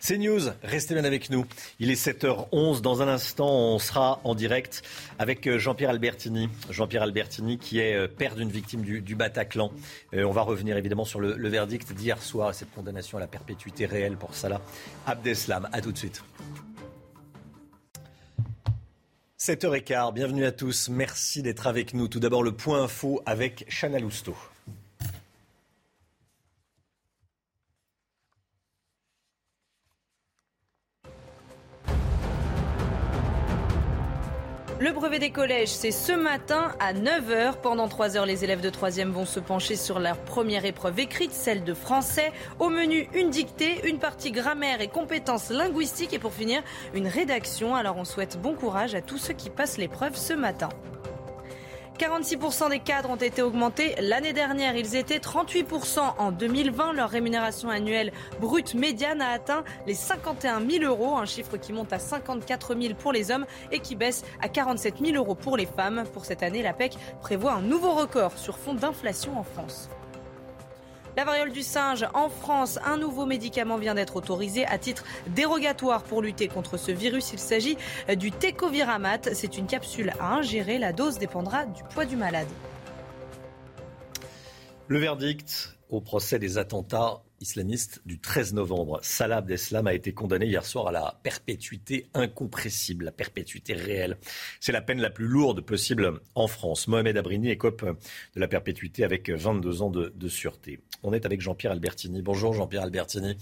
[SPEAKER 1] C'est News, restez bien avec nous. Il est 7h11. Dans un instant, on sera en direct avec euh, Jean-Pierre Albertini. Jean-Pierre Albertini qui est euh, père d'une victime du, Bataclan. Euh, on va revenir évidemment sur le, verdict d'hier soir et cette condamnation à la perpétuité réelle pour Salah Abdeslam. A tout de suite. 7h15, bienvenue à tous. Merci d'être avec nous. Tout d'abord, le point info avec Chana Lousteau.
[SPEAKER 7] Le brevet des collèges, c'est ce matin à 9h. Pendant 3 heures, les élèves de 3e vont se pencher sur leur première épreuve écrite, celle de français. Au menu, une dictée, une partie grammaire et compétences linguistiques et pour finir, une rédaction. Alors on souhaite bon courage à tous ceux qui passent l'épreuve ce matin. 46% des cadres ont été augmentés l'année dernière. Ils étaient 38% en 2020. Leur rémunération annuelle brute médiane a atteint les 51 000 euros, un chiffre qui monte à 54 000 pour les hommes et qui baisse à 47 000 euros pour les femmes. Pour cette année, la PEC prévoit un nouveau record sur fond d'inflation en France. La variole du singe en France, un nouveau médicament vient d'être autorisé à titre dérogatoire pour lutter contre ce virus. Il s'agit du Tecoviramat. C'est une capsule à ingérer. La dose dépendra du poids du malade.
[SPEAKER 1] Le verdict au procès des attentats islamiste du 13 novembre. Salah Abdeslam a été condamné hier soir à la perpétuité incompressible, la perpétuité réelle. C'est la peine la plus lourde possible en France. Mohamed Abrini écope de la perpétuité avec 22 ans de, sûreté. On est avec Jean-Pierre Albertini. Bonjour Jean-Pierre Albertini.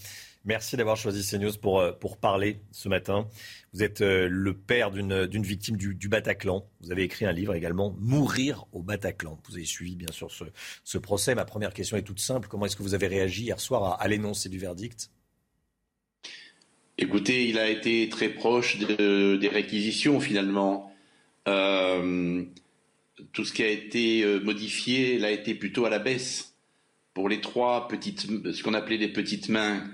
[SPEAKER 1] Merci d'avoir choisi CNews pour, euh, pour parler ce matin. Vous êtes euh, le père d'une victime du, Bataclan. Vous avez écrit un livre également, Mourir au Bataclan. Vous avez suivi bien sûr ce, procès. Ma première question est toute simple. Comment est-ce que vous avez réagi hier soir à, l'énoncé du verdict?
[SPEAKER 43] Écoutez, il a été très proche de, des réquisitions finalement. Euh, tout ce qui a été euh, modifié l'a été plutôt à la baisse. Pour les trois petites, ce qu'on appelait les petites mains,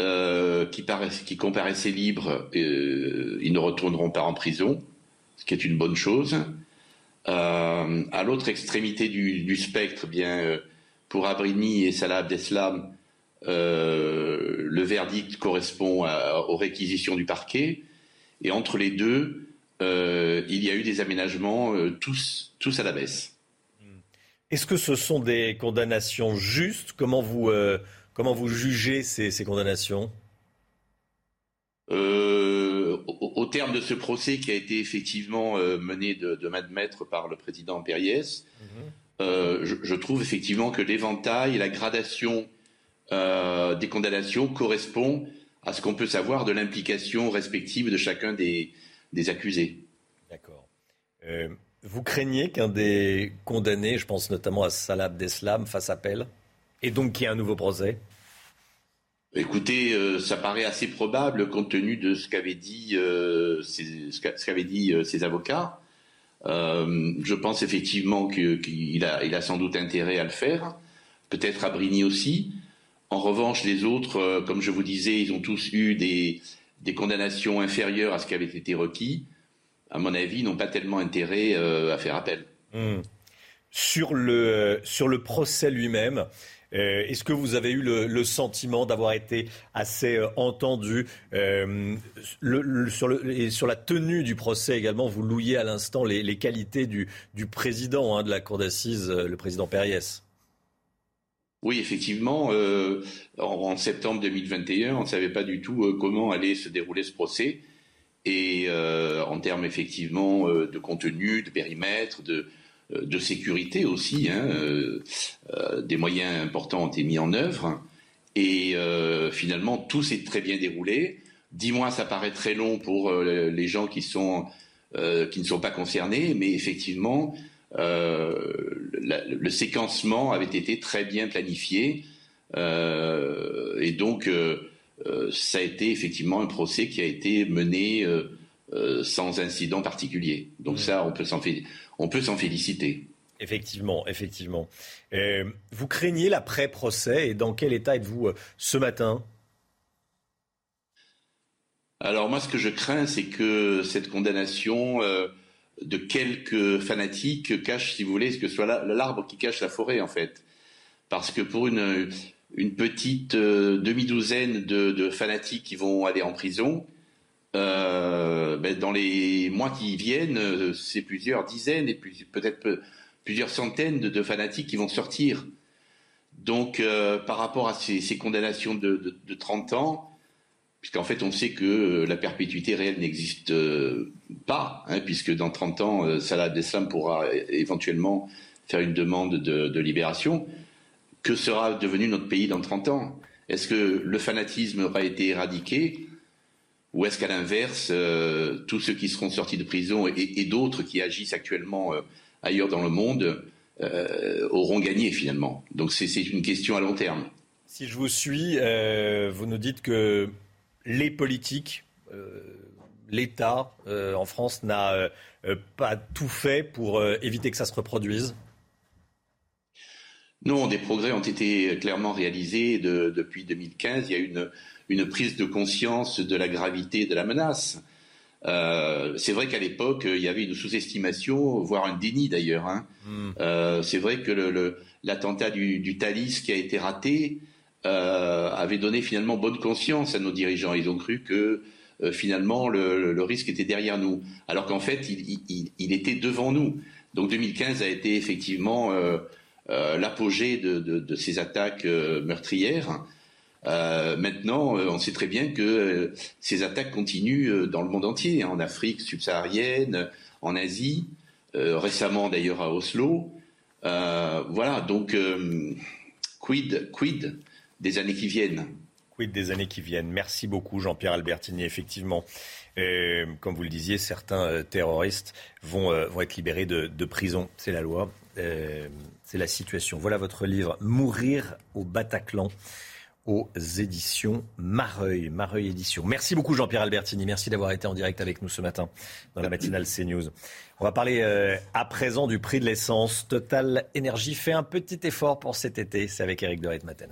[SPEAKER 43] euh, qui, comparaissaient libres, euh, ils ne retourneront pas en prison, ce qui est une bonne chose. Euh, à l'autre extrémité du, spectre, eh bien, euh, pour Abrini et Salah Abdeslam, le verdict correspond aux réquisitions du parquet. Et entre les deux, il y a eu des aménagements, tous, tous à la baisse.
[SPEAKER 1] Est-ce que ce sont des condamnations justes? Comment vous Comment vous jugez ces, ces condamnations?
[SPEAKER 43] Euh, au, au, terme de ce procès qui a été effectivement euh, mené de, de main de maître par le président Périès, mmh. euh, je, je, trouve effectivement que l'éventail et la gradation des condamnations correspond à ce qu'on peut savoir de l'implication respective de chacun des, des accusés.
[SPEAKER 1] D'accord. Vous craignez qu'un des condamnés, je pense notamment à Salah Abdeslam, fasse appel? Et donc qu'il y ait un nouveau procès?
[SPEAKER 43] Écoutez, euh, ça paraît assez probable compte tenu de ce qu'avaient dit, euh, ces, ce qu'avaient dit euh, ses avocats. je pense effectivement qu'il qu a, il a sans doute intérêt à le faire, peut-être à Brigny aussi. En revanche, les autres, comme je vous disais, ils ont tous eu des, des condamnations inférieures à ce qui avait été requis. À mon avis, n'ont pas tellement intérêt à faire appel.
[SPEAKER 1] Mmh. Sur, le, sur le procès lui-même, euh, Est-ce que vous avez eu le, sentiment d'avoir été assez euh, entendu euh, sur, et sur, la tenue du procès également Vous louiez à l'instant les, qualités du, président hein, de la cour d'assises, le président Périès.
[SPEAKER 43] Oui, effectivement, euh, en, septembre 2021, on ne savait pas du tout euh, comment allait se dérouler ce procès. Et euh, en termes effectivement de contenu, de périmètre, de, de sécurité aussi. Hein, euh, des moyens importants ont été mis en œuvre. Et euh, finalement, tout s'est très bien déroulé. Dix mois, ça paraît très long pour euh, les gens qui, sont, qui ne sont pas concernés, mais effectivement, la, le séquencement avait été très bien planifié. et donc, ça a été effectivement un procès qui a été mené sans incident particulier. Donc mmh. ça, on peut s'en faire on peut s'en féliciter.
[SPEAKER 1] Effectivement, effectivement. Euh, vous craignez l'après-procès et dans quel état êtes-vous euh, ce matin?
[SPEAKER 43] Alors moi, ce que je crains, c'est que cette condamnation euh, de quelques fanatiques cache, si vous voulez, ce que soit l'arbre qui cache la forêt, en fait. Parce que pour une, une petite euh, demi-douzaine de, de, fanatiques qui vont aller en prison, euh, ben dans les mois qui viennent, c'est plusieurs dizaines et peut-être plusieurs centaines de, fanatiques qui vont sortir. Donc, euh, par rapport à ces, condamnations de, de, de, 30 ans, puisqu'en fait, on sait que euh, la perpétuité réelle n'existe pas, hein, puisque dans 30 ans, Salah Abdeslam pourra éventuellement faire une demande de, de libération. Que sera devenu notre pays dans 30 ans? Est-ce que le fanatisme aura été éradiqué? Ou est-ce qu'à l'inverse, euh, tous ceux qui seront sortis de prison et, et d'autres qui agissent actuellement euh, ailleurs dans le monde euh, auront gagné finalement? Donc c'est une question à long terme.
[SPEAKER 1] Si je vous suis, vous nous dites que les politiques, l'État en France n'a pas tout fait pour éviter que ça se reproduise?
[SPEAKER 43] Non, des progrès ont été clairement réalisés depuis 2015. Il y a une, une prise de conscience de la gravité de la menace. Euh, c'est vrai qu'à l'époque, il y avait une sous-estimation, voire un déni d'ailleurs. Hein. Hmm. Euh, c'est vrai que l'attentat du, Thalys qui a été raté euh, avait donné finalement bonne conscience à nos dirigeants. Ils ont cru que finalement le, risque était derrière nous, alors qu'en fait il, était devant nous. Donc 2015 a été effectivement l'apogée de, ces attaques meurtrières. Euh, maintenant, euh, on sait très bien que euh, ces attaques continuent dans le monde entier, hein, en Afrique subsaharienne, en Asie, récemment d'ailleurs à Oslo. voilà, donc quid, quid des années qui viennent?
[SPEAKER 1] Quid des années qui viennent? Merci beaucoup Jean-Pierre Albertini. Effectivement, comme vous le disiez, certains terroristes vont, vont être libérés de, de prison. C'est la loi, c'est la situation. Voilà votre livre, Mourir au Bataclan aux éditions Mareuil. Mareuil Édition. Merci beaucoup Jean-Pierre Albertini. Merci d'avoir été en direct avec nous ce matin dans la matinale CNews. On va parler euh, à présent du prix de l'essence. Total Énergie fait un petit effort pour cet été. C'est avec Eric de Matin.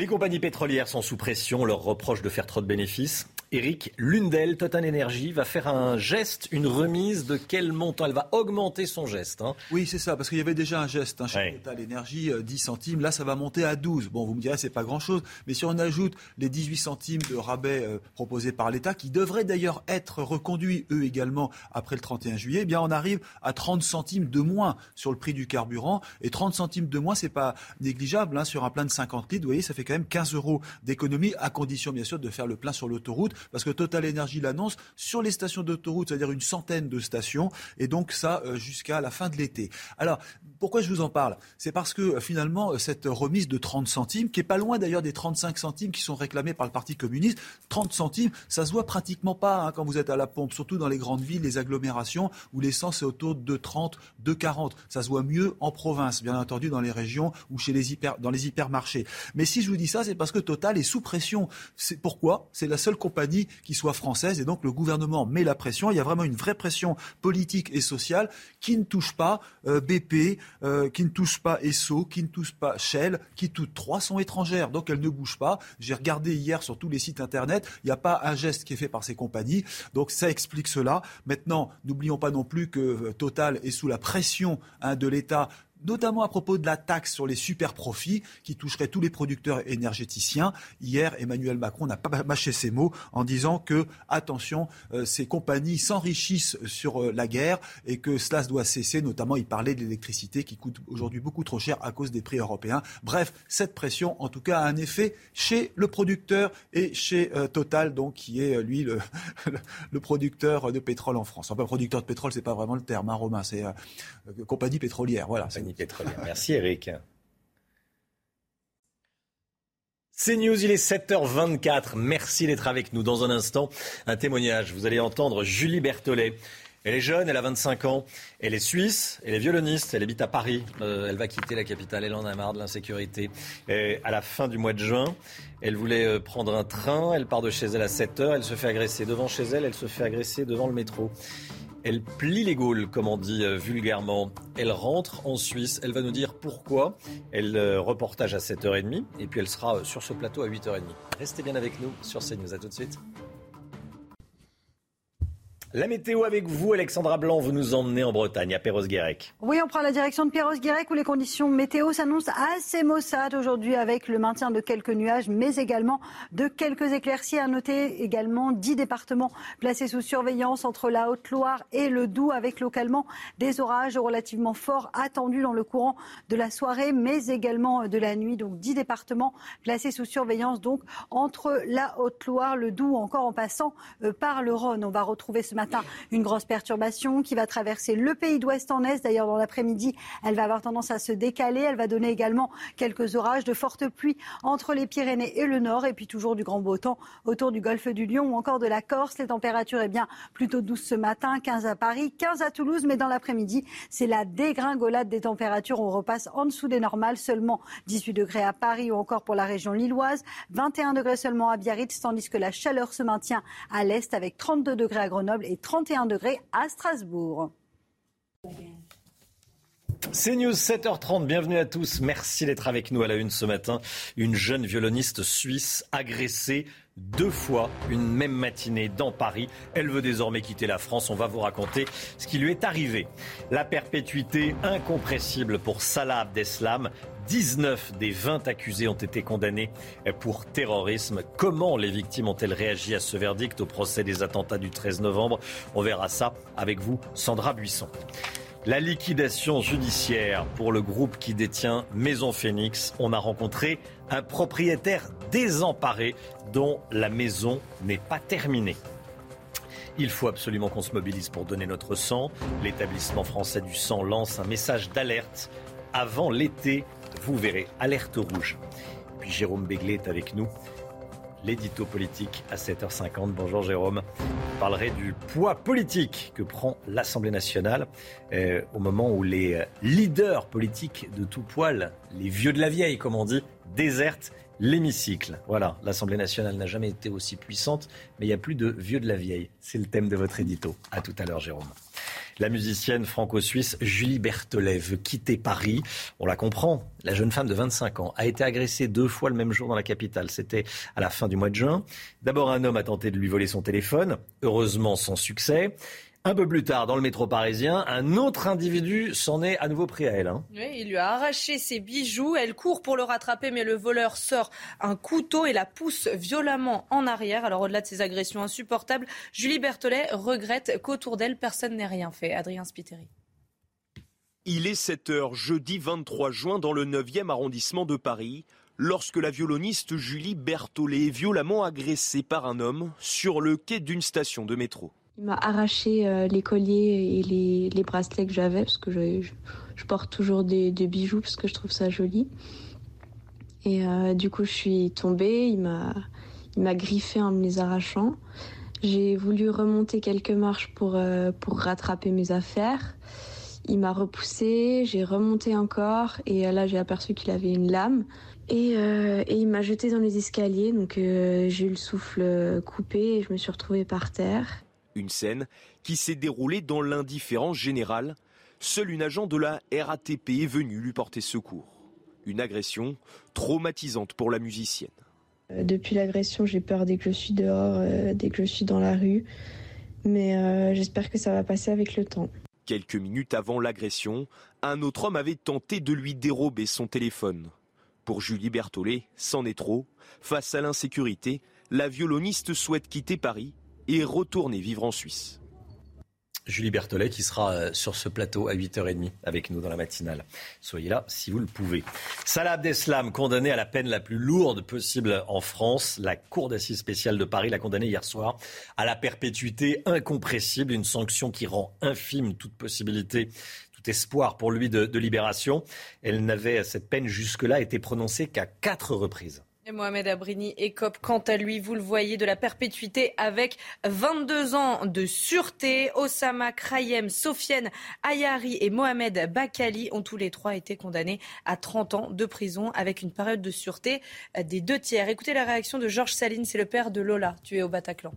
[SPEAKER 1] Les compagnies pétrolières sont sous pression, leur reproche de faire trop de bénéfices. Eric, l'une d'elles, Total Energy, va faire un geste, une remise de quel montant? Elle va augmenter son geste. Hein.
[SPEAKER 18] Oui, c'est ça, parce qu'il y avait déjà un geste hein, chez Total Energy, 10 euh, centimes. Là, ça va monter à 12. Bon, vous me direz, c'est pas grand-chose. Mais si on ajoute les 18 centimes de rabais euh, proposés par l'État, qui devraient d'ailleurs être reconduits, eux également, après le 31 juillet, eh bien, on arrive à 30 centimes de moins sur le prix du carburant. Et 30 centimes de moins, c'est pas négligeable. Hein, sur un plein de 50 litres, vous voyez, ça fait même 15 euros d'économie, à condition, bien sûr, de faire le plein sur l'autoroute parce que Total Energy l'annonce sur les stations d'autoroute, c'est-à-dire une centaine de stations, et donc ça euh, jusqu'à la fin de l'été. Alors, pourquoi je vous en parle? C'est parce que euh, finalement, euh, cette remise de 30 centimes, qui est pas loin d'ailleurs des 35 centimes qui sont réclamés par le Parti communiste, 30 centimes, ça se voit pratiquement pas hein, quand vous êtes à la pompe, surtout dans les grandes villes, les agglomérations, où l'essence est autour de 30, de 40. Ça se voit mieux en province, bien entendu, dans les régions ou chez les hyper, dans les hypermarchés. Mais si je vous dis ça, c'est parce que Total est sous pression. C'est pourquoi C'est la seule compagnie qui soit française et donc le gouvernement met la pression. Il y a vraiment une vraie pression politique et sociale qui ne touche pas euh, BP, euh, qui ne touche pas Esso, qui ne touche pas Shell, qui toutes trois sont étrangères. Donc elles ne bougent pas. J'ai regardé hier sur tous les sites internet, il n'y a pas un geste qui est fait par ces compagnies. Donc ça explique cela. Maintenant, n'oublions pas non plus que euh, Total est sous la pression hein, de l'État notamment à propos de la taxe sur les super profits qui toucherait tous les producteurs énergéticiens. Hier, Emmanuel Macron n'a pas mâché ses mots en disant que, attention, euh, ces compagnies s'enrichissent sur euh, la guerre et que cela doit cesser. Notamment, il parlait de l'électricité qui coûte aujourd'hui beaucoup trop cher à cause des prix européens. Bref, cette pression, en tout cas, a un effet chez le producteur et chez euh, Total, donc qui est lui le, producteur de pétrole en France. Enfin, producteur de pétrole, c'est pas vraiment le terme, hein, Romain, c'est compagnie pétrolière. Voilà.
[SPEAKER 1] Merci Eric. C'est News, il est 7h24. Merci d'être avec nous. Dans un instant, un témoignage. Vous allez entendre Julie Berthollet. Elle est jeune, elle a 25 ans, elle est suisse, elle est violoniste, elle habite à Paris. Euh, elle va quitter la capitale, elle en a marre de l'insécurité. À la fin du mois de juin, elle voulait euh, prendre un train, elle part de chez elle à 7 h elle se fait agresser devant chez elle, elle se fait agresser devant le métro. Elle plie les Gaules, comme on dit euh, vulgairement. Elle rentre en Suisse. Elle va nous dire pourquoi. Elle euh, reportage à 7h30 et puis elle sera euh, sur ce plateau à 8h30. Restez bien avec nous sur CNews. À tout de suite. La météo avec vous, Alexandra Blanc, vous nous emmenez en Bretagne, à Perros-Guirec.
[SPEAKER 19] Oui, on prend la direction de Perros-Guirec où les conditions météo s'annoncent assez maussades aujourd'hui avec le maintien de quelques nuages, mais également de quelques éclaircies. À noter également 10 départements placés sous surveillance entre la Haute-Loire et le Doubs avec localement des orages relativement forts attendus dans le courant de la soirée, mais également de la nuit. Donc 10 départements placés sous surveillance donc entre la Haute-Loire, le Doubs, encore en passant euh, par le Rhône. On va retrouver ce une grosse perturbation qui va traverser le pays d'ouest en est. D'ailleurs, dans l'après-midi, elle va avoir tendance à se décaler. Elle va donner également quelques orages, de fortes pluies entre les Pyrénées et le nord. Et puis toujours du grand beau temps autour du golfe du Lion ou encore de la Corse. Les températures, eh bien, plutôt douces ce matin. 15 à Paris, 15 à Toulouse. Mais dans l'après-midi, c'est la dégringolade des températures. On repasse en dessous des normales. Seulement 18 degrés à Paris ou encore pour la région lilloise. 21 degrés seulement à Biarritz, tandis que la chaleur se maintient à l'est avec 32 degrés à Grenoble et 31 degrés à Strasbourg.
[SPEAKER 1] C'est News 7h30, bienvenue à tous. Merci d'être avec nous à la une ce matin. Une jeune violoniste suisse agressée deux fois une même matinée dans Paris. Elle veut désormais quitter la France. On va vous raconter ce qui lui est arrivé. La perpétuité incompressible pour Salah Abdeslam. 19 des 20 accusés ont été condamnés pour terrorisme. Comment les victimes ont-elles réagi à ce verdict au procès des attentats du 13 novembre? On verra ça avec vous, Sandra Buisson. La liquidation judiciaire pour le groupe qui détient Maison Phoenix. On a rencontré un propriétaire désemparé dont la maison n'est pas terminée. Il faut absolument qu'on se mobilise pour donner notre sang. L'établissement français du sang lance un message d'alerte. Avant l'été, vous verrez, alerte rouge. Puis Jérôme Béglé est avec nous l'édito politique à 7h50. Bonjour Jérôme. On parlerait du poids politique que prend l'Assemblée nationale euh, au moment où les euh, leaders politiques de tout poil, les vieux de la vieille comme on dit, désertent l'hémicycle. Voilà, l'Assemblée nationale n'a jamais été aussi puissante, mais il n'y a plus de vieux de la vieille. C'est le thème de votre édito. À tout à l'heure Jérôme. La musicienne franco-suisse Julie Berthelet veut quitter Paris. On la comprend. La jeune femme de 25 ans a été agressée deux fois le même jour dans la capitale. C'était à la fin du mois de juin. D'abord, un homme a tenté de lui voler son téléphone. Heureusement, sans succès. Un peu plus tard, dans le métro parisien, un autre individu s'en est à nouveau pris à elle. Hein.
[SPEAKER 7] Oui, il lui a arraché ses bijoux. Elle court pour le rattraper, mais le voleur sort un couteau et la pousse violemment en arrière. Alors, au-delà de ces agressions insupportables, Julie Berthollet regrette qu'autour d'elle, personne n'ait rien fait. Adrien Spiteri.
[SPEAKER 3] Il est 7 heures, jeudi 23 juin, dans le 9e arrondissement de Paris, lorsque la violoniste Julie Berthollet est violemment agressée par un homme sur le quai d'une station de métro.
[SPEAKER 44] Il m'a arraché euh, les colliers et les, bracelets que j'avais parce que je, porte toujours des, bijoux parce que je trouve ça joli. Et euh, du coup, je suis tombée. Il m'a, il m'a griffé en me les arrachant. J'ai voulu remonter quelques marches pour, euh, pour rattraper mes affaires. Il m'a repoussé, j'ai remonté encore et là j'ai aperçu qu'il avait une lame et, et il m'a jeté dans les escaliers donc j'ai eu le souffle coupé et je me suis retrouvée par terre.
[SPEAKER 3] Une scène qui s'est déroulée dans l'indifférence générale. Seul une agent de la RATP est venue lui porter secours. Une agression traumatisante pour la musicienne.
[SPEAKER 44] Euh, depuis l'agression, j'ai peur dès que je suis dehors, euh, dès que je suis dans la rue. Mais euh, j'espère que ça va passer avec le temps.
[SPEAKER 3] Quelques minutes avant l'agression, un autre homme avait tenté de lui dérober son téléphone. Pour Julie Berthollet, c'en est trop. Face à l'insécurité, la violoniste souhaite quitter Paris et retourner vivre en Suisse.
[SPEAKER 1] Julie Berthollet qui sera euh, sur ce plateau à 8h30 avec nous dans la matinale. Soyez là si vous le pouvez. Salah Abdeslam, condamné à la peine la plus lourde possible en France. La Cour d'assises spéciale de Paris l'a condamné hier soir à la perpétuité incompressible, une sanction qui rend infime toute possibilité tout espoir pour lui de, de libération. Elle n'avait, cette peine jusque-là, été prononcée qu'à quatre reprises.
[SPEAKER 7] Mohamed Abrini écope quant à lui, vous le voyez, de la perpétuité avec 22 ans de sûreté. Osama Krayem, Sofiane Ayari et Mohamed Bakali ont tous les trois été condamnés à 30 ans de prison avec une période de sûreté des deux tiers. Écoutez la réaction de Georges Saline, c'est le père de Lola, tué au Bataclan.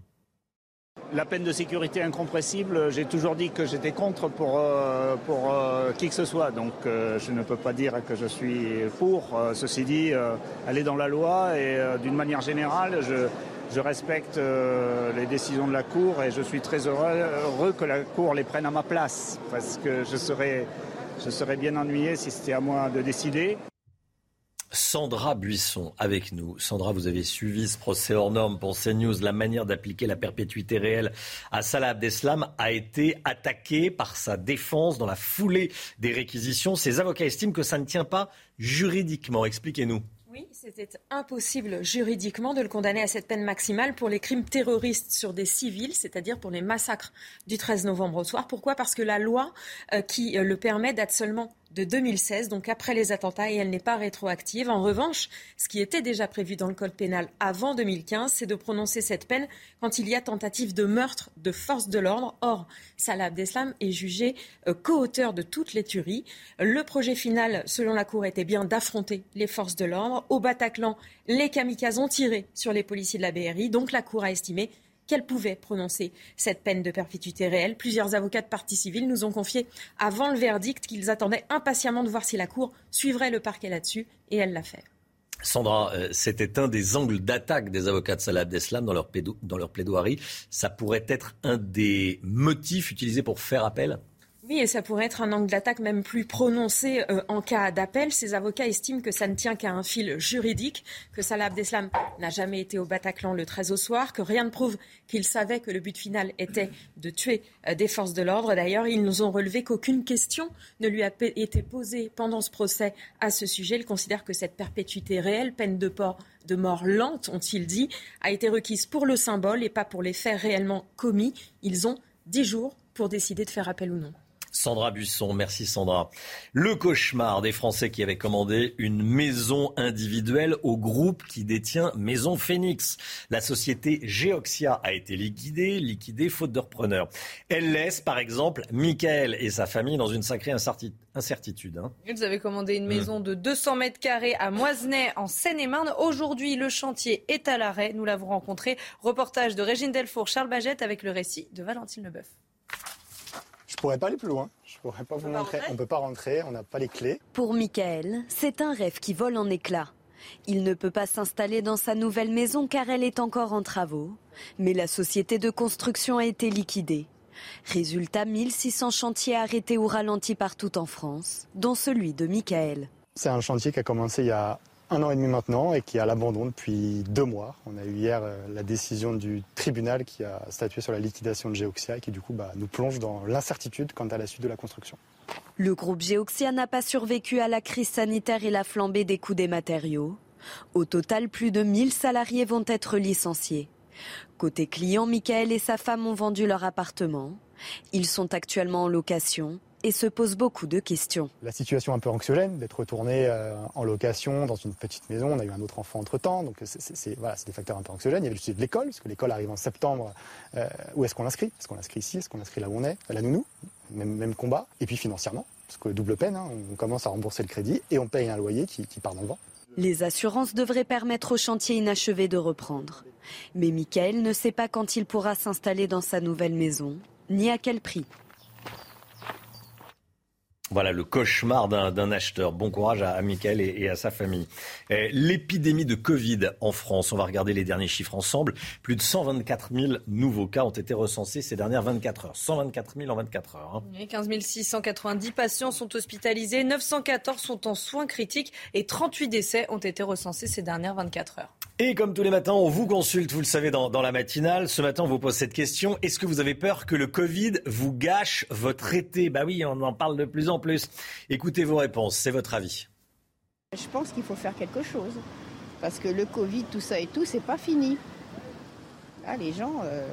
[SPEAKER 45] La peine de sécurité incompressible, j'ai toujours dit que j'étais contre pour, euh, pour euh, qui que ce soit. Donc euh, je ne peux pas dire que je suis pour. ceci dit, elle est dans la loi et d'une manière générale, je, je respecte les décisions de la Cour et je suis très heureux, heureux, que la Cour les prenne à ma place. Parce que je serais, je serais bien ennuyé si c'était à moi de décider.
[SPEAKER 1] Sandra Buisson avec nous. Sandra, vous avez suivi ce procès hors norme pour CNews. La manière d'appliquer la perpétuité réelle à Salah Abdeslam a été attaquée par sa défense dans la foulée des réquisitions. Ses avocats estiment que ça ne tient pas juridiquement. Expliquez-nous.
[SPEAKER 2] Oui, c'était impossible juridiquement de le condamner à cette peine maximale pour les crimes terroristes sur des civils, c'est-à-dire pour les massacres du 13 novembre au soir. Pourquoi? Parce que la loi euh, qui euh, le permet date seulement de 2016, donc après les attentats, et elle n'est pas rétroactive. En revanche, ce qui était déjà prévu dans le code pénal avant 2015, c'est de prononcer cette peine quand il y a tentative de meurtre de force de l'ordre. Or, Salah Abdeslam est jugé euh, co-auteur de toutes les tueries. Le projet final, selon la Cour, était bien d'affronter les forces de l'ordre. Au Bataclan, les kamikazes ont tiré sur les policiers de la BRI, donc la Cour a estimé qu'elle pouvait prononcer cette peine de perpétuité réelle. Plusieurs avocats de partie civile nous ont confié avant le verdict qu'ils attendaient impatiemment de voir si la Cour suivrait le parquet là-dessus, et elle l'a fait.
[SPEAKER 1] Sandra, euh, c'était un des angles d'attaque des avocats de Salah Abdeslam dans leur, dans leur plaidoirie. Ça pourrait être un des motifs utilisés pour faire appel?
[SPEAKER 2] Oui, et ça pourrait être un angle d'attaque même plus prononcé euh, en cas d'appel. Ces avocats estiment que ça ne tient qu'à un fil juridique, que Salah Abdeslam n'a jamais été au Bataclan le 13 au soir, que rien ne prouve qu'il savait que le but final était de tuer euh, des forces de l'ordre. D'ailleurs, ils nous ont relevé qu'aucune question ne lui a été posée pendant ce procès à ce sujet. Ils considèrent que cette perpétuité réelle, peine de, port, de mort lente, ont-ils dit, a été requise pour le symbole et pas pour les faits réellement commis. Ils ont dix jours pour décider de faire appel ou non.
[SPEAKER 1] Sandra Buisson, merci Sandra. Le cauchemar des Français qui avaient commandé une maison individuelle au groupe qui détient Maison Phoenix. La société Geoxia a été liquidée, liquidée faute de repreneur. Elle laisse par exemple Michael et sa famille dans une sacrée incertitude. Hein.
[SPEAKER 2] Vous avez commandé une mmh. maison de 200 mètres carrés à Moisenay en Seine-et-Marne. Aujourd'hui, le chantier est à l'arrêt. Nous l'avons rencontré. Reportage de Régine Delfour, Charles Bagette avec le récit de Valentine Leboeuf.
[SPEAKER 22] Je pourrais pas aller plus loin. Je pourrais pas vous montrer. On peut pas rentrer, on n'a pas les clés.
[SPEAKER 23] Pour Michael, c'est un rêve qui vole en éclats. Il ne peut pas s'installer dans sa nouvelle maison car elle est encore en travaux. Mais la société de construction a été liquidée. Résultat, 1600 chantiers arrêtés ou ralentis partout en France, dont celui de Michael.
[SPEAKER 22] C'est un chantier qui a commencé il y a un an et demi maintenant et qui est à l'abandon depuis deux mois. On a eu hier euh, la décision du tribunal qui a statué sur la liquidation de Geoxia et qui du coup bah, nous plonge dans l'incertitude quant à la suite de la construction.
[SPEAKER 23] Le groupe Geoxia n'a pas survécu à la crise sanitaire et la flambée des coûts des matériaux. Au total, plus de 1000 salariés vont être licenciés. Côté client, Michael et sa femme ont vendu leur appartement. Ils sont actuellement en location et se pose beaucoup de questions.
[SPEAKER 22] La situation un peu anxiogène d'être retourné euh, en location dans une petite maison. On a eu un autre enfant entre-temps, donc c'est voilà, des facteurs un peu anxiogènes. Il y avait le sujet de l'école, parce que l'école arrive en septembre. Euh, où est-ce qu'on l'inscrit? Est-ce qu'on l'inscrit ici? Est-ce qu'on l'inscrit là où on est? La nounou même, même combat. Et puis financièrement, parce que double peine, hein, on commence à rembourser le crédit et on paye un loyer qui, qui part dans le vent.
[SPEAKER 23] Les assurances devraient permettre au chantier inachevé de reprendre. Mais Michael ne sait pas quand il pourra s'installer dans sa nouvelle maison, ni à quel prix.
[SPEAKER 1] Voilà le cauchemar d'un acheteur. Bon courage à, Michael et, à sa famille. Eh, l'épidémie de Covid en France, on va regarder les derniers chiffres ensemble. Plus de 124 000 nouveaux cas ont été recensés ces dernières 24 heures. 124 000 en 24 heures.
[SPEAKER 2] Hein. 15 690 patients sont hospitalisés, 914 sont en soins critiques et 38 décès ont été recensés ces dernières 24 heures.
[SPEAKER 1] Et comme tous les matins, on vous consulte, vous le savez, dans, dans, la matinale. Ce matin, on vous pose cette question. Est-ce que vous avez peur que le Covid vous gâche votre été? Bah oui, on en parle de plus en plus. Écoutez vos réponses, c'est votre avis.
[SPEAKER 28] Je pense qu'il faut faire quelque chose. Parce que le Covid, tout ça et tout, c'est pas fini. Là, les gens, euh,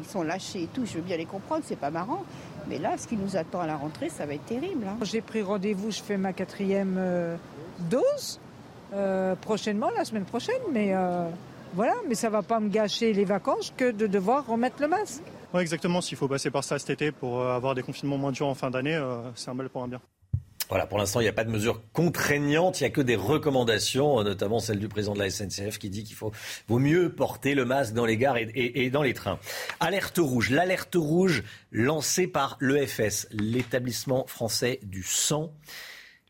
[SPEAKER 28] ils sont lâchés et tout. Je veux bien les comprendre, c'est pas marrant. Mais là, ce qui nous attend à la rentrée, ça va être terrible. Hein.
[SPEAKER 29] J'ai pris rendez-vous, je fais ma quatrième euh, dose. Euh, prochainement, la semaine prochaine. Mais euh, voilà, mais ça va pas me gâcher les vacances que de devoir remettre le masque.
[SPEAKER 30] Oui, exactement. S'il faut passer par ça cet été pour euh, avoir des confinements moins durs en fin d'année, c'est un mal pour un bien.
[SPEAKER 1] Voilà, pour l'instant, il n'y a pas de mesures contraignantes, il n'y a que des recommandations, notamment celle du président de la SNCF qui dit qu'il faut vaut mieux porter le masque dans les gares et, et dans les trains. Alerte rouge, l'alerte rouge lancée par l'EFS, l'établissement français du sang.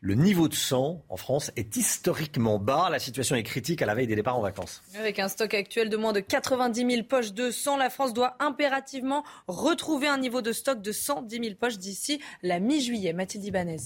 [SPEAKER 1] Le niveau de sang en France est historiquement bas. La situation est critique à la veille des départs en vacances.
[SPEAKER 2] Avec un stock actuel de moins de 90 000 poches de sang, la France doit impérativement retrouver un niveau de stock de 110 000 poches d'ici la mi-juillet. Mathilde Ibanez.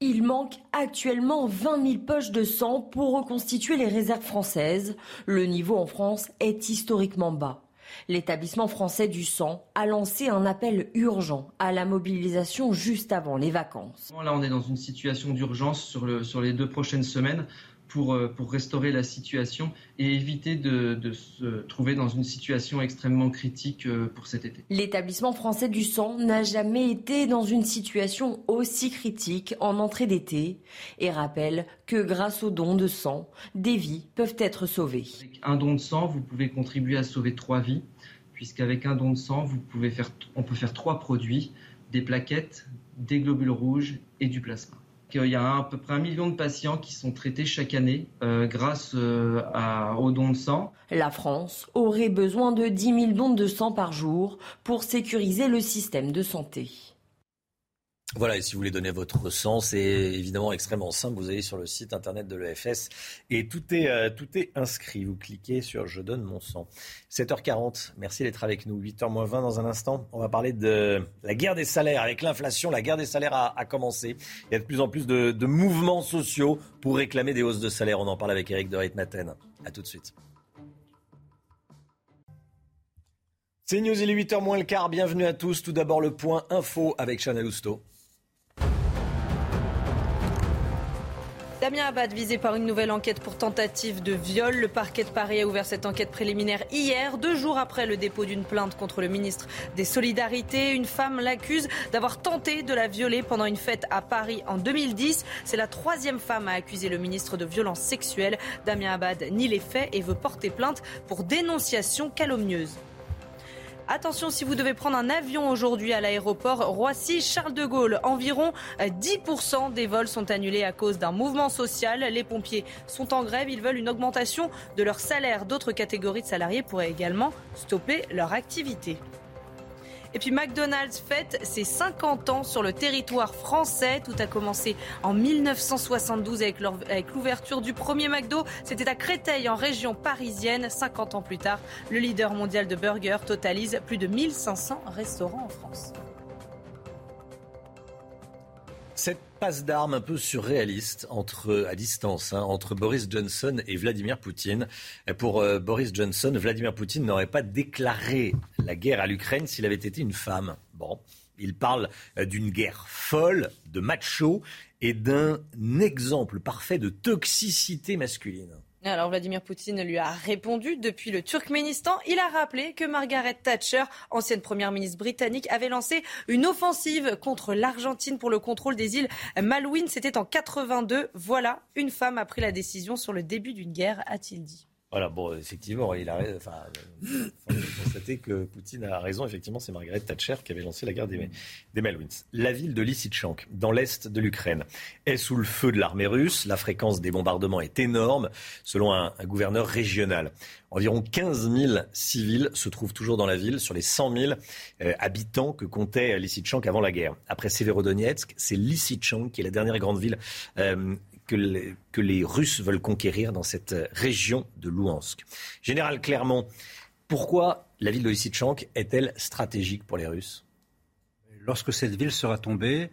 [SPEAKER 31] Il manque actuellement 20 000 poches de sang pour reconstituer les réserves françaises. Le niveau en France est historiquement bas. L'établissement français du sang a lancé un appel urgent à la mobilisation juste avant les vacances.
[SPEAKER 32] Là, on est dans une situation d'urgence sur, les deux prochaines semaines
[SPEAKER 46] pour, euh, pour restaurer la situation et éviter de, de, se trouver dans une situation extrêmement critique euh, pour cet été.
[SPEAKER 31] L'établissement français du sang n'a jamais été dans une situation aussi critique en entrée d'été et rappelle que grâce aux dons de sang, des vies peuvent être sauvées.
[SPEAKER 46] Avec un don de sang, vous pouvez contribuer à sauver trois vies, puisqu'avec un don de sang, vous pouvez faire, on peut faire trois produits, des plaquettes, des globules rouges et du plasma. Il y a à peu près un million de patients qui sont traités chaque année euh, grâce euh, aux dons de sang.
[SPEAKER 31] La France aurait besoin de 10 000 dons de sang par jour pour sécuriser le système de santé.
[SPEAKER 1] Voilà, et si vous voulez donner votre sang, c'est évidemment extrêmement simple. Vous allez sur le site internet de l'EFS et tout est, euh, tout est inscrit. Vous cliquez sur Je donne mon sang. 7h40, merci d'être avec nous. 8h moins 20 dans un instant. On va parler de la guerre des salaires. Avec l'inflation, la guerre des salaires a, commencé. Il y a de plus en plus de, mouvements sociaux pour réclamer des hausses de salaire. On en parle avec Eric de Reitmaten. A tout de suite. C'est News, il est 8h moins le quart. Bienvenue à tous. Tout d'abord le point info avec Chanel Housteau.
[SPEAKER 7] Damien Abad visé par une nouvelle enquête pour tentative de viol. Le parquet de Paris a ouvert cette enquête préliminaire hier, deux jours après le dépôt d'une plainte contre le ministre des Solidarités. Une femme l'accuse d'avoir tenté de la violer pendant une fête à Paris en 2010. C'est la troisième femme à accuser le ministre de violences sexuelles. Damien Abad nie les faits et veut porter plainte pour dénonciation calomnieuse. Attention si vous devez prendre un avion aujourd'hui à l'aéroport Roissy-Charles de Gaulle. Environ 10% des vols sont annulés à cause d'un mouvement social. Les pompiers sont en grève. Ils veulent une augmentation de leur salaire. D'autres catégories de salariés pourraient également stopper leur activité. Et puis McDonald's fête ses 50 ans sur le territoire français. Tout a commencé en 1972 avec l'ouverture du premier McDo. C'était à Créteil en région parisienne. 50 ans plus tard, le leader mondial de burgers totalise plus de 1500 restaurants en France.
[SPEAKER 1] Passe d'armes un peu surréaliste entre, à distance hein, entre Boris Johnson et Vladimir Poutine. Pour euh, Boris Johnson, Vladimir Poutine n'aurait pas déclaré la guerre à l'Ukraine s'il avait été une femme. Bon, il parle euh, d'une guerre folle, de macho et d'un exemple parfait de toxicité masculine.
[SPEAKER 7] Alors Vladimir Poutine lui a répondu depuis le Turkménistan. Il a rappelé que Margaret Thatcher, ancienne première ministre britannique, avait lancé une offensive contre l'Argentine pour le contrôle des îles Malouines. C'était en 82. Voilà, une femme a pris la décision sur le début d'une guerre, a-t-il dit.
[SPEAKER 1] Voilà, bon, effectivement, il a enfin, constater que Poutine a raison. Effectivement, c'est Margaret Thatcher qui avait lancé la guerre des, des. La ville de Lysychansk, dans l'est de l'Ukraine, est sous le feu de l'armée russe. La fréquence des bombardements est énorme, selon un, un gouverneur régional. Environ 15 000 civils se trouvent toujours dans la ville sur les 100 000 euh, habitants que comptait Lysychansk avant la guerre. Après Severodonetsk, c'est Lysychansk qui est la dernière grande ville euh, que les, Russes veulent conquérir dans cette région de Louhansk. Général Clermont, pourquoi la ville de Lysychansk est-elle stratégique pour les Russes?
[SPEAKER 16] Lorsque cette ville sera tombée,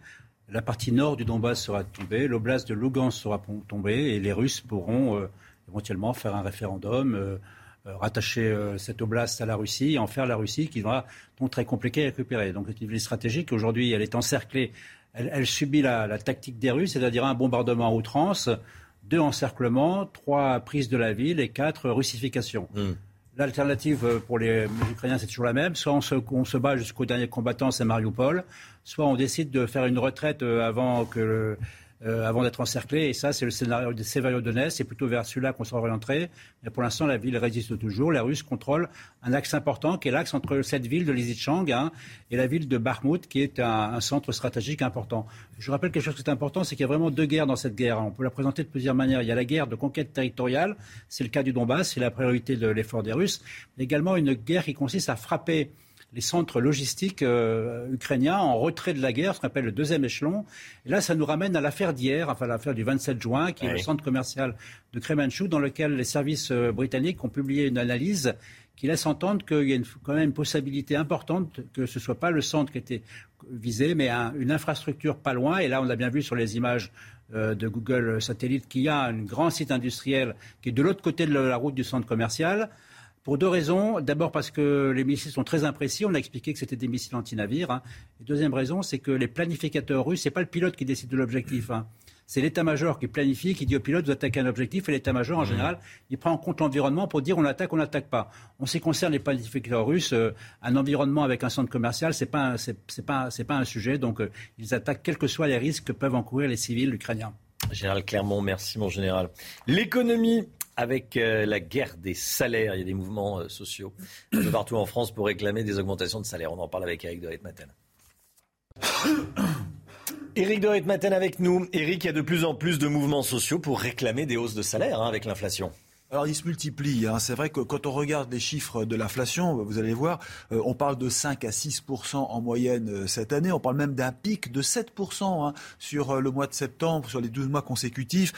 [SPEAKER 16] la partie nord du Donbass sera tombée, l'oblast de Lugansk sera tombée et les Russes pourront euh, éventuellement faire un référendum, euh, euh, rattacher cette oblast à la Russie et en faire la Russie qui va donc très compliqué à récupérer. Donc c'est une ville stratégique. Aujourd'hui, elle est encerclée elle, elle subit la, la, tactique des Russes, c'est-à-dire un bombardement à outrance, deux encerclements, trois prises de la ville et quatre russifications. Mm. L'alternative pour les, les Ukrainiens, c'est toujours la même. Soit on se, on se bat jusqu'au dernier combattant, c'est Mariupol, soit on décide de faire une retraite avant que le, euh, avant d'être encerclée. Et ça, c'est le scénario de Severodonetsk. C'est plutôt vers celui-là qu'on s'orienterait. Mais pour l'instant, la ville résiste toujours. Les Russes contrôlent un axe important qui est l'axe entre cette ville de Lysychansk hein, et la ville de Bakhmut, qui est un, un, centre stratégique important. Je rappelle quelque chose qui est important, c'est qu'il y a vraiment deux guerres dans cette guerre. On peut la présenter de plusieurs manières. Il y a la guerre de conquête territoriale, c'est le cas du Donbass, c'est la priorité de l'effort des Russes. Mais également une guerre qui consiste à frapper les centres logistiques euh, ukrainiens en retrait de la guerre, ce qu'on appelle le deuxième échelon. Et là, ça nous ramène à l'affaire d'hier, enfin l'affaire du 27 juin, qui oui. est le centre commercial de Kremenchuk, dans lequel les services euh, britanniques ont publié une analyse qui laisse entendre qu'il y a une, quand même une possibilité importante que ce ne soit pas le centre qui était visé, mais un, une infrastructure pas loin. Et là, on a bien vu sur les images euh, de Google Satellite qu'il y a un grand site industriel qui est de l'autre côté de la route du centre commercial. Pour deux raisons. D'abord parce que les missiles sont très imprécis. On a expliqué que c'était des missiles anti-navires. Hein. Et deuxième raison, c'est que les planificateurs russes, ce n'est pas le pilote qui décide de l'objectif. Hein. C'est l'état-major qui planifie, qui dit au pilote, vous attaquez un objectif, et l'état-major, en mmh. général, il prend en compte l'environnement pour dire on attaque, on n'attaque pas. En ce qui concerne les planificateurs russes, euh, un environnement avec un centre commercial, ce n'est pas, pas, pas un sujet. Donc, euh, ils attaquent quels que soient les risques que peuvent encourir les civils ukrainiens.
[SPEAKER 1] Général Clermont, merci mon général. L'économie avec euh, la guerre des salaires. Il y a des mouvements sociaux de partout en France pour réclamer des augmentations de salaire. On en parle avec Eric de Ritmaten. Éric de Ritmaten avec nous. Éric, il y a de plus en plus de mouvements sociaux pour réclamer des hausses de salaire hein, avec l'inflation.
[SPEAKER 18] Alors il se multiplie. Hein. C'est vrai que quand on regarde les chiffres de l'inflation, vous allez voir, euh, on parle de 5 à 6 en moyenne euh, cette année. On parle même d'un pic de 7 hein, sur euh, le mois de septembre, sur les 12 mois consécutifs.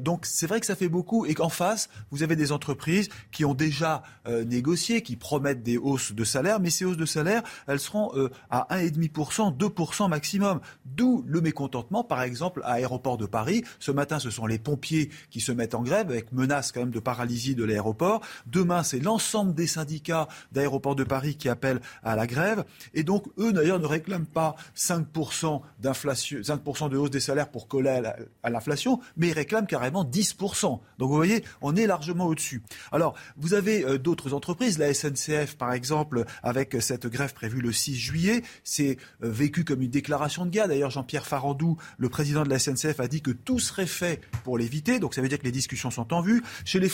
[SPEAKER 18] donc c'est vrai que ça fait beaucoup. Et qu'en face, vous avez des entreprises qui ont déjà négocié, qui promettent des hausses de salaire, mais ces hausses de salaire, elles seront à 1,5 2 maximum. D'où le mécontentement, par exemple, à Aéroport de Paris. Ce matin, ce sont les pompiers qui se mettent en grève avec menace quand même de paralysie de l'aéroport. Demain, c'est l'ensemble des syndicats d'aéroports de Paris qui appellent à la grève. Et donc, eux, d'ailleurs, ne réclament pas 5% d'inflation, 5% de hausse des salaires pour coller à l'inflation, mais ils réclament carrément 10%. Donc, vous voyez, on est largement au-dessus. Alors, vous avez euh, d'autres entreprises, la SNCF, par exemple, avec cette grève prévue le 6 juillet, c'est euh, vécu comme une déclaration de guerre. D'ailleurs, Jean-Pierre Farandou, le président de la SNCF, a dit que tout serait fait pour l'éviter. Donc, ça veut dire que les discussions sont en vue. Chez les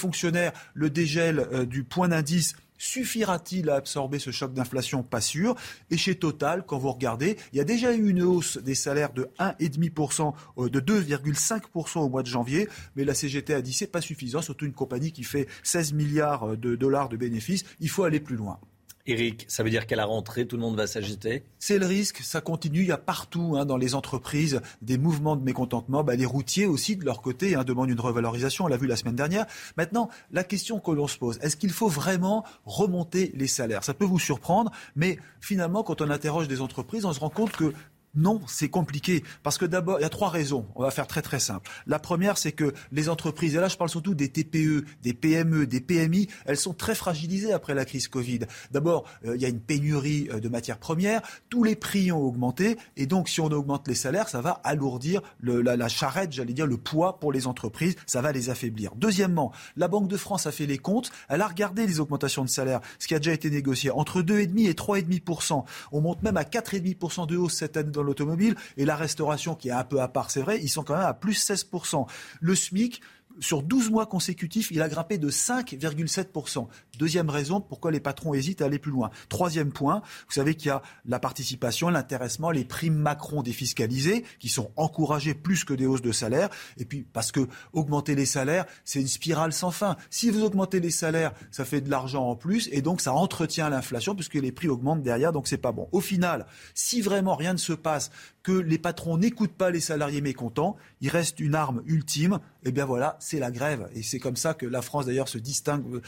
[SPEAKER 18] le dégel euh, du point d'indice Suffira-t-il à absorber ce choc d'inflation? Pas sûr. Et chez Total, quand vous regardez, il y a déjà eu une hausse des salaires de 1,5%, euh, de 2,5% au mois de janvier, mais la CGT a dit c'est pas suffisant, surtout une compagnie qui fait 16 milliards de dollars de bénéfices, il faut aller plus loin.
[SPEAKER 1] Eric, ça veut dire qu'à la rentrée, tout le monde va s'agiter?
[SPEAKER 18] C'est le risque, ça continue. Il y a partout hein, dans les entreprises des mouvements de mécontentement. Bah, les routiers aussi, de leur côté, hein, demandent une revalorisation. On l'a vu la semaine dernière. Maintenant, la question que l'on se pose, est-ce qu'il faut vraiment remonter les salaires? Ça peut vous surprendre, mais finalement, quand on interroge des entreprises, on se rend compte que non, c'est compliqué. Parce que d'abord, il y a trois raisons. On va faire très très simple. La première, c'est que les entreprises, et là je parle surtout des TPE, des PME, des PMI, elles sont très fragilisées après la crise Covid. D'abord, euh, il y a une pénurie euh, de matières premières, tous les prix ont augmenté, et donc si on augmente les salaires, ça va alourdir la, charrette, j'allais dire, le poids pour les entreprises, ça va les affaiblir. Deuxièmement, la Banque de France a fait les comptes, elle a regardé les augmentations de salaire, ce qui a déjà été négocié, entre 2,5 et 3,5%. On monte même à 4,5% de hausse cette année dans l'automobile et la restauration qui est un peu à part, c'est vrai, ils sont quand même à plus 16%. Le SMIC, sur 12 mois consécutifs, il a grimpé de 5,7%. Deuxième raison pourquoi les patrons hésitent à aller plus loin. Troisième point, vous savez qu'il y a la participation, l'intéressement, les primes Macron défiscalisées qui sont encouragées plus que des hausses de salaire. Et puis parce que augmenter les salaires, c'est une spirale sans fin. Si vous augmentez les salaires, ça fait de l'argent en plus et donc ça entretient l'inflation puisque les prix augmentent derrière, donc c'est pas bon. Au final, si vraiment rien ne se passe, que les patrons n'écoutent pas les salariés mécontents, il reste une arme ultime, et bien voilà, c'est la grève. Et c'est comme ça que la France d'ailleurs se distingue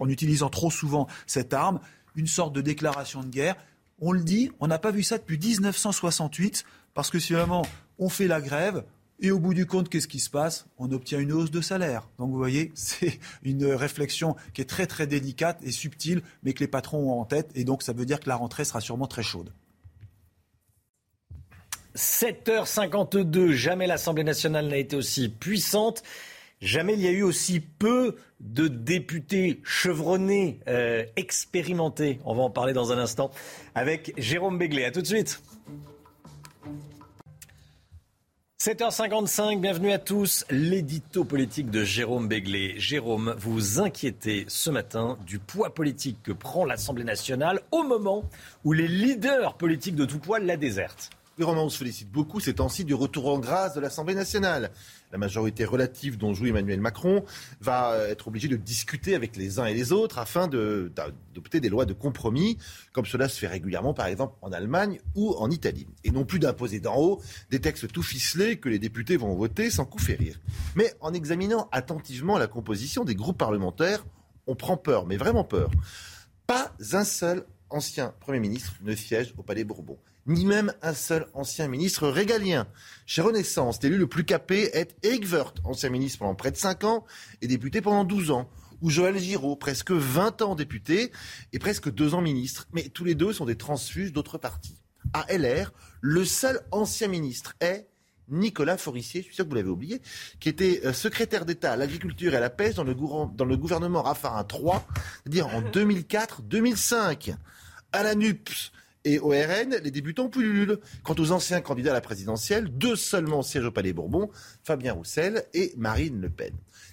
[SPEAKER 18] en utilisant trop souvent cette arme, une sorte de déclaration de guerre. On le dit, on n'a pas vu ça depuis 1968, parce que finalement, on fait la grève, et au bout du compte, qu'est-ce qui se passe? On obtient une hausse de salaire. Donc vous voyez, c'est une réflexion qui est très très délicate et subtile, mais que les patrons ont en tête. Et donc ça veut dire que la rentrée sera sûrement très chaude.
[SPEAKER 1] 7h52, jamais l'Assemblée nationale n'a été aussi puissante. Jamais il y a eu aussi peu de députés chevronnés, euh, expérimentés. On va en parler dans un instant avec Jérôme Béglé. A tout de suite. 7h55, bienvenue à tous. L'édito politique de Jérôme Béglé. Jérôme, vous vous inquiétez ce matin du poids politique que prend l'Assemblée nationale au moment où les leaders politiques de tout poids la désertent.
[SPEAKER 47] Oui, Romain, on se félicite beaucoup ces temps-ci du retour en grâce de l'Assemblée nationale. La majorité relative dont joue Emmanuel Macron va être obligée de discuter avec les uns et les autres afin d'adopter des lois de compromis, comme cela se fait régulièrement, par exemple, en Allemagne ou en Italie. Et non plus d'imposer d'en haut des textes tout ficelés que les députés vont voter sans coup férir. Mais en examinant attentivement la composition des groupes parlementaires, on prend peur, mais vraiment peur. Pas un seul ancien Premier ministre ne siège au Palais Bourbon ni même un seul ancien ministre régalien. Chez Renaissance, l'élu le plus capé est Eric Woerth, ancien ministre pendant près de 5 ans et député pendant 12 ans. Ou Joël Giraud, presque 20 ans député et presque 2 ans ministre. Mais tous les deux sont des transfuges d'autres partis. À LR, le seul ancien ministre est Nicolas Forissier, je suis sûr que vous l'avez oublié, qui était euh, secrétaire d'État à l'agriculture et à la pêche dans le, dans le gouvernement Raffarin III, c'est-à-dire en 2004-2005. À la NUPS, et au RN, les débutants pullulent. Quant aux anciens candidats à la présidentielle, deux seulement siègent au Palais Bourbon, Fabien Roussel et Marine Le Pen.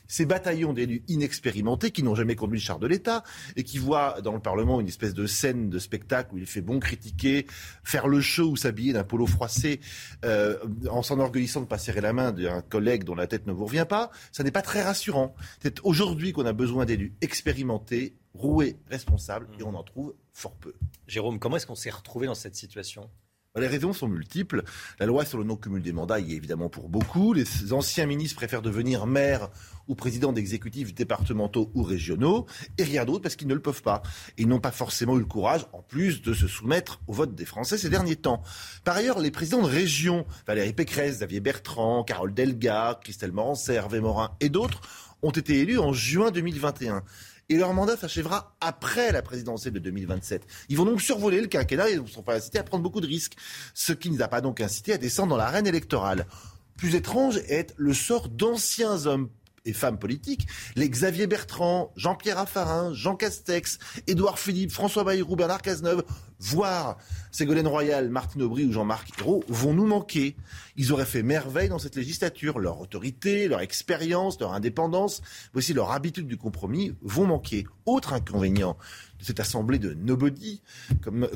[SPEAKER 47] Ces bataillons d'élus inexpérimentés qui n'ont jamais conduit le char de l'État et qui voient dans le Parlement une espèce de scène de spectacle où il fait bon critiquer, faire le show ou s'habiller d'un polo froissé euh, en s'enorgueillissant de pas serrer la main d'un collègue dont la tête ne vous revient pas, ça n'est pas très rassurant. C'est aujourd'hui qu'on a besoin d'élus expérimentés, roués, responsables et on en trouve fort peu.
[SPEAKER 1] Jérôme, comment est-ce qu'on s'est retrouvé dans cette situation?
[SPEAKER 47] Les raisons sont multiples. La loi sur le non-cumul des mandats y est évidemment pour beaucoup. Les anciens ministres préfèrent devenir maire ou président d'exécutifs départementaux ou régionaux, et rien d'autre parce qu'ils ne le peuvent pas. Ils n'ont pas forcément eu le courage, en plus, de se soumettre au vote des Français ces derniers temps. Par ailleurs, les présidents de région, Valérie Pécresse, Xavier Bertrand, Carole Delga, Christelle Morancet, Hervé Morin et d'autres, ont été élus en juin 2021 et leur mandat s'achèvera après la présidentielle de 2027. Ils vont donc survoler le quinquennat et ne sont pas incités à prendre beaucoup de risques, ce qui ne les a pas donc incité à descendre dans l'arène électorale. Plus étrange est le sort d'anciens hommes et femmes politiques, les Xavier Bertrand, Jean-Pierre Raffarin, Jean Castex, Édouard Philippe, François Bayrou, Bernard Cazeneuve, voire Ségolène Royal, Martine Aubry ou Jean-Marc Ayrault, vont nous manquer. Ils auraient fait merveille dans cette législature. Leur autorité, leur expérience, leur indépendance, mais aussi leur habitude du compromis vont manquer. Autre inconvénient de cette assemblée de nobody,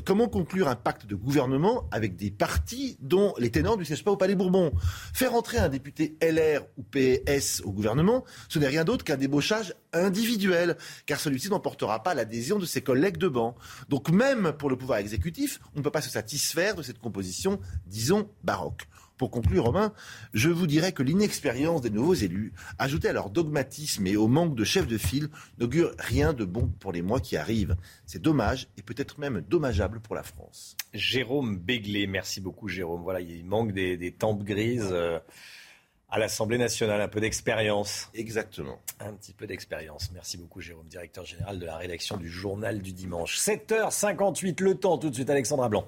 [SPEAKER 47] comment conclure un pacte de gouvernement avec des partis dont les ténors ne siègent pas au Palais Bourbon? Faire entrer un député LR ou PS au gouvernement, ce n'est rien d'autre qu'un débauchage individuel, car celui-ci n'emportera pas l'adhésion de ses collègues de banc. Donc même pour le pouvoir exécutif, on ne peut pas se satisfaire de cette composition, disons, baroque. Pour conclure, Romain, je vous dirais que l'inexpérience des nouveaux élus, ajoutée à leur dogmatisme et au manque de chef de file, n'augure rien de bon pour les mois qui arrivent. C'est dommage et peut-être même dommageable pour la France.
[SPEAKER 1] Jérôme Béglé, merci beaucoup Jérôme. Voilà, il manque des, des tempes grises. Euh, à l'Assemblée nationale, un peu d'expérience.
[SPEAKER 47] Exactement.
[SPEAKER 1] Un petit peu d'expérience. Merci beaucoup, Jérôme, directeur général de la rédaction du Journal du Dimanche. 7h58, le temps, tout de suite, Alexandra Blanc.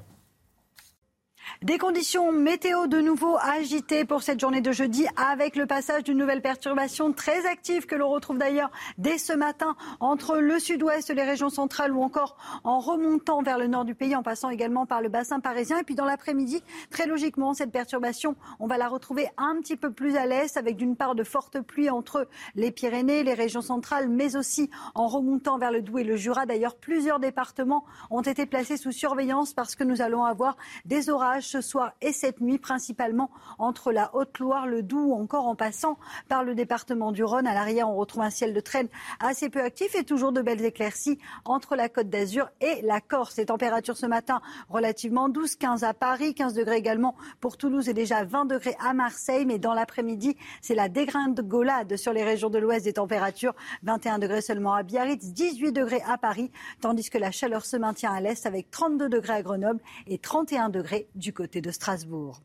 [SPEAKER 19] Des conditions météo de nouveau agitées pour cette journée de jeudi avec le passage d'une nouvelle perturbation très active que l'on retrouve d'ailleurs dès ce matin entre le sud-ouest, les régions centrales ou encore en remontant vers le nord du pays en passant également par le bassin parisien. Et puis dans l'après-midi, très logiquement, cette perturbation, on va la retrouver un petit peu plus à l'est avec d'une part de fortes pluies entre les Pyrénées, les régions centrales, mais aussi en remontant vers le Doubs et le Jura. D'ailleurs, plusieurs départements ont été placés sous surveillance parce que nous allons avoir des orages ce soir et cette nuit, principalement entre la Haute-Loire, le Doubs ou encore en passant par le département du Rhône. À l'arrière, on retrouve un ciel de traîne assez peu actif et toujours de belles éclaircies entre la Côte d'Azur et la Corse. Les températures ce matin relativement douces, 15 à Paris, 15 degrés également pour Toulouse et déjà 20 degrés à Marseille. Mais dans l'après-midi, c'est la dégringolade sur les régions de l'ouest des températures. 21 degrés seulement à Biarritz, 18 degrés à Paris, tandis que la chaleur se maintient à l'est avec 32 degrés à Grenoble et 31 degrés du côté de Strasbourg.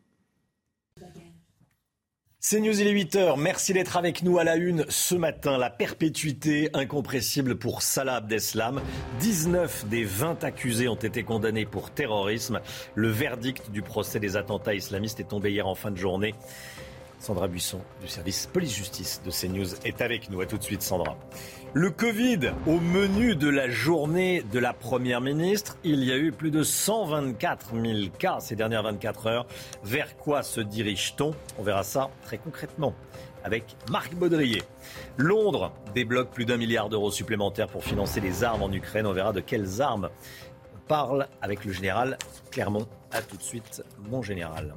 [SPEAKER 1] C'est News, il est 8h. Merci d'être avec nous à la une ce matin. La perpétuité incompressible pour Salah Abdeslam. 19 des 20 accusés ont été condamnés pour terrorisme. Le verdict du procès des attentats islamistes est tombé hier en fin de journée. Sandra Buisson du service police-justice de CNews est avec nous. À tout de suite, Sandra. Le Covid au menu de la journée de la Première ministre. Il y a eu plus de 124 000 cas ces dernières 24 heures. Vers quoi se dirige-t-on? On verra ça très concrètement avec Marc Baudrier. Londres débloque plus d'un milliard d'euros supplémentaires pour financer les armes en Ukraine. On verra de quelles armes on parle avec le général Clermont. A tout de suite, mon général.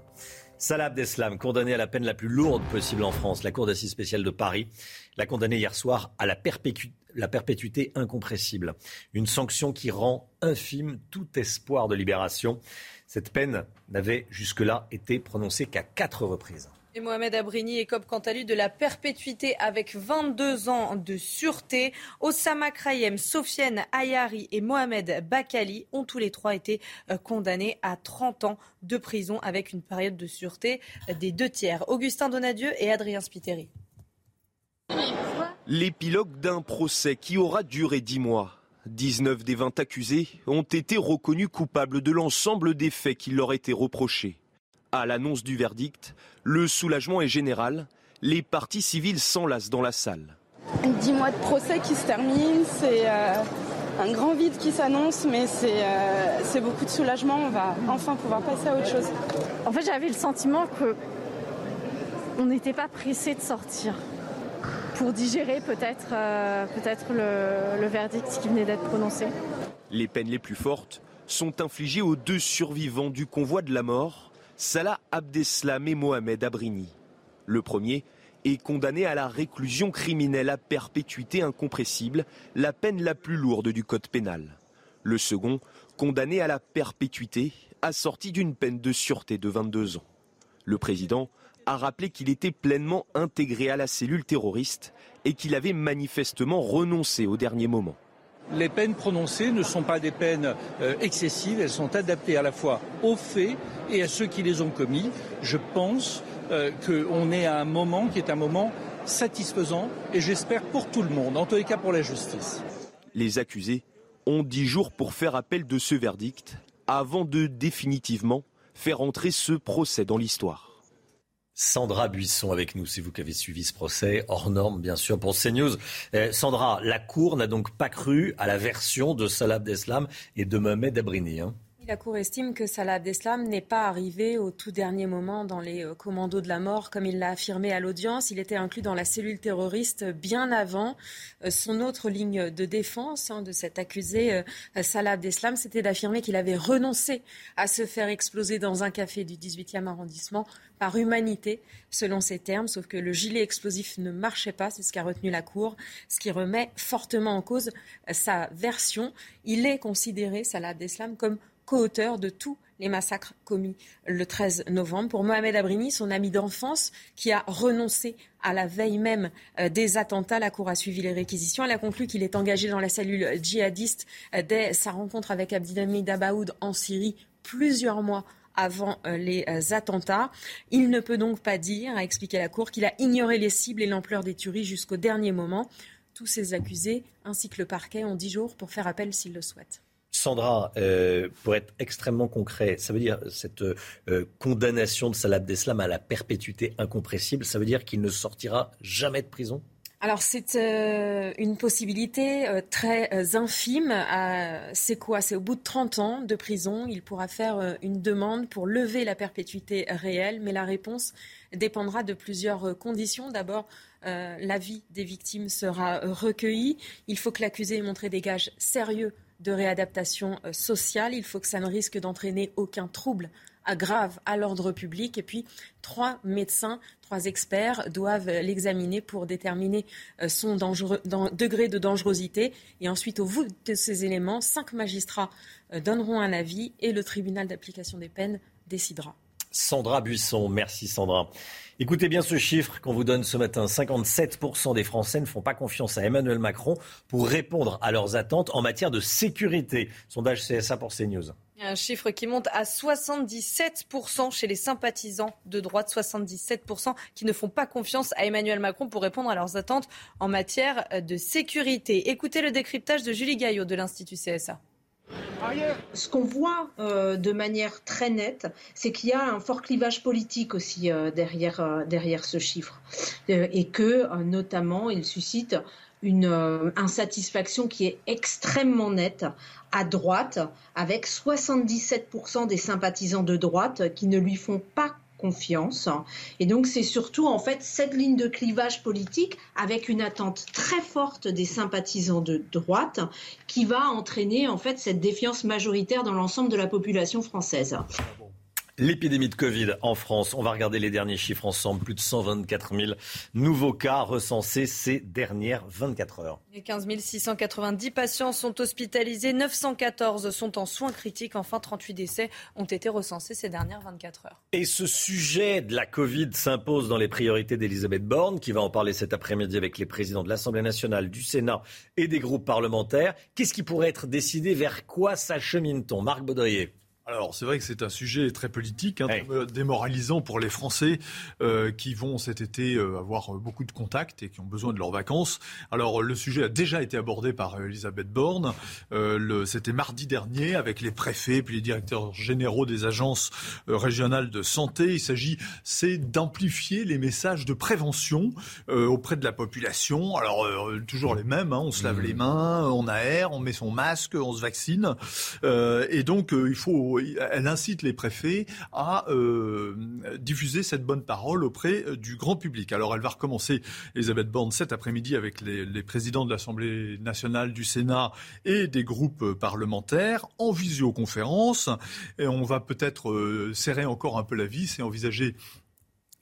[SPEAKER 1] Salah Abdeslam, condamné à la peine la plus lourde possible en France. La Cour d'assises spéciale de Paris l'a condamné hier soir à la, perpétuité incompressible. Une sanction qui rend infime tout espoir de libération. Cette peine n'avait jusque-là été prononcée qu'à quatre reprises.
[SPEAKER 7] Mohamed Abrini écope quant à lui de la perpétuité avec 22 ans de sûreté. Osama Krayem, Sofiane Ayari et Mohamed Bakali ont tous les trois été euh, condamnés à 30 ans de prison avec une période de sûreté des deux tiers. Augustin Donadieu et Adrien Spiteri.
[SPEAKER 3] L'épilogue d'un procès qui aura duré 10 mois. 19 des 20 accusés ont été reconnus coupables de l'ensemble des faits qui leur étaient reprochés. À l'annonce du verdict, le soulagement est général. Les parties civiles s'enlacent dans la salle.
[SPEAKER 4] Dix mois de procès qui se terminent, c'est euh, un grand vide qui s'annonce, mais euh, c'est beaucoup de soulagement. On va enfin pouvoir passer à autre chose.
[SPEAKER 5] En fait, j'avais le sentiment que on n'était pas pressé de sortir pour digérer peut-être euh, le verdict qui venait d'être prononcé.
[SPEAKER 3] Les peines les plus fortes sont infligées aux deux survivants du convoi de la mort, Salah Abdeslam et Mohamed Abrini. Le premier est condamné à la réclusion criminelle à perpétuité incompressible, la peine la plus lourde du code pénal. Le second, condamné à la perpétuité, assorti d'une peine de sûreté de 22 ans. Le président a rappelé qu'il était pleinement intégré à la cellule terroriste et qu'il avait manifestement renoncé au dernier moment.
[SPEAKER 6] Les peines prononcées ne sont pas des peines euh, excessives, elles sont adaptées à la fois aux faits et à ceux qui les ont commis. Je pense euh, qu'on est à un moment qui est un moment satisfaisant et j'espère pour tout le monde, en tous les cas pour la justice.
[SPEAKER 3] Les accusés ont dix jours pour faire appel de ce verdict avant de définitivement faire entrer ce procès dans l'histoire.
[SPEAKER 1] Sandra Buisson avec nous, c'est vous qui avez suivi ce procès, hors norme bien sûr pour CNews. Euh, Sandra, la Cour n'a donc pas cru à la version de Salah Abdeslam et de Mohamed Abrini. Hein.
[SPEAKER 2] La Cour estime que Salah Abdeslam n'est pas arrivé au tout dernier moment dans les euh, commandos de la mort, comme il l'a affirmé à l'audience. Il était inclus dans la cellule terroriste bien avant. Euh, son autre ligne de défense hein, de cet accusé, euh, Salah Abdeslam, c'était d'affirmer qu'il avait renoncé à se faire exploser dans un café du 18e arrondissement par humanité, selon ses termes, sauf que le gilet explosif ne marchait pas, c'est ce qu'a retenu la Cour, ce qui remet fortement en cause sa version. Il est considéré, Salah Abdeslam, comme co-auteur de tous les massacres commis le 13 novembre. Pour Mohamed Abrini, son ami d'enfance, qui a renoncé à la veille même euh, des attentats, la Cour a suivi les réquisitions. Elle a conclu qu'il est engagé dans la cellule djihadiste euh, dès sa rencontre avec Abdelhamid Abaoud en Syrie plusieurs mois avant euh, les attentats. Il ne peut donc pas dire, a expliqué la Cour, qu'il a ignoré les cibles et l'ampleur des tueries jusqu'au dernier moment. Tous ces accusés, ainsi que le parquet, ont dix jours pour faire appel s'ils le souhaitent.
[SPEAKER 1] Sandra, euh, pour être extrêmement concret, ça veut dire cette euh, condamnation de Salah Abdeslam à la perpétuité incompressible, ça veut dire qu'il ne sortira jamais de prison?
[SPEAKER 2] Alors c'est euh, une possibilité très infime. c'est quoi? C'est au bout de 30 ans de prison, il pourra faire une demande pour lever la perpétuité réelle, mais la réponse dépendra de plusieurs conditions. D'abord, l'avis des victimes sera recueilli. Il faut que l'accusé ait montré des gages sérieux de réadaptation euh, sociale. Il faut que ça ne risque d'entraîner aucun trouble grave à l'ordre public. Et puis, trois médecins, trois experts doivent l'examiner pour déterminer euh, son degré de dangerosité. Et ensuite, au bout de ces éléments, cinq magistrats euh, donneront un avis et le tribunal d'application des peines décidera.
[SPEAKER 1] Sandra Buisson, merci Sandra. Écoutez bien ce chiffre qu'on vous donne ce matin. 57% des Français ne font pas confiance à Emmanuel Macron pour répondre à leurs attentes en matière de sécurité. Sondage CSA pour CNews.
[SPEAKER 7] Un chiffre qui monte à 77% chez les sympathisants de droite, 77% qui ne font pas confiance à Emmanuel Macron pour répondre à leurs attentes en matière de sécurité. Écoutez le décryptage de Julie Gaillot de l'Institut CSA.
[SPEAKER 8] Ce qu'on voit euh, de manière très nette, c'est qu'il y a un fort clivage politique aussi euh, derrière, euh, derrière ce chiffre. et que, notamment, il suscite une insatisfaction qui est extrêmement nette à droite, avec 77% des sympathisants de droite qui ne lui font pas Et donc c'est surtout en fait cette ligne de clivage politique avec une attente très forte des sympathisants de droite qui va entraîner en fait cette défiance majoritaire dans l'ensemble de la population française.
[SPEAKER 1] L'épidémie de Covid en France, on va regarder les derniers chiffres ensemble. Plus de 124 000 nouveaux cas recensés ces dernières 24 heures.
[SPEAKER 7] Les 15 690 patients sont hospitalisés, 914 sont en soins critiques. Enfin, 38 décès ont été recensés ces dernières 24 heures.
[SPEAKER 1] Et ce sujet de la Covid s'impose dans les priorités d'Elisabeth Borne, qui va en parler cet après-midi avec les présidents de l'Assemblée nationale, du Sénat et des groupes parlementaires. Qu'est-ce qui pourrait être décidé? Vers quoi s'achemine-t-on? Marc Baudrier
[SPEAKER 10] alors c'est vrai que c'est un sujet très politique, hein, démoralisant pour les Français euh, qui vont cet été euh, avoir beaucoup de contacts et qui ont besoin de leurs vacances. Alors le sujet a déjà été abordé par Elisabeth Borne. Euh, C'était mardi dernier avec les préfets puis les directeurs généraux des agences euh, régionales de santé. Il s'agit c'est d'amplifier les messages de prévention euh, auprès de la population. Alors toujours les mêmes, hein, on se lave mmh. les mains, on aère, on met son masque, on se vaccine et donc il faut elle incite les préfets à euh, diffuser cette bonne parole auprès euh, du grand public. Alors elle va recommencer, Elisabeth Borne, cet après-midi avec les, les présidents de l'Assemblée nationale, du Sénat et des groupes parlementaires en visioconférence. Et on va peut-être euh, serrer encore un peu la vis et envisager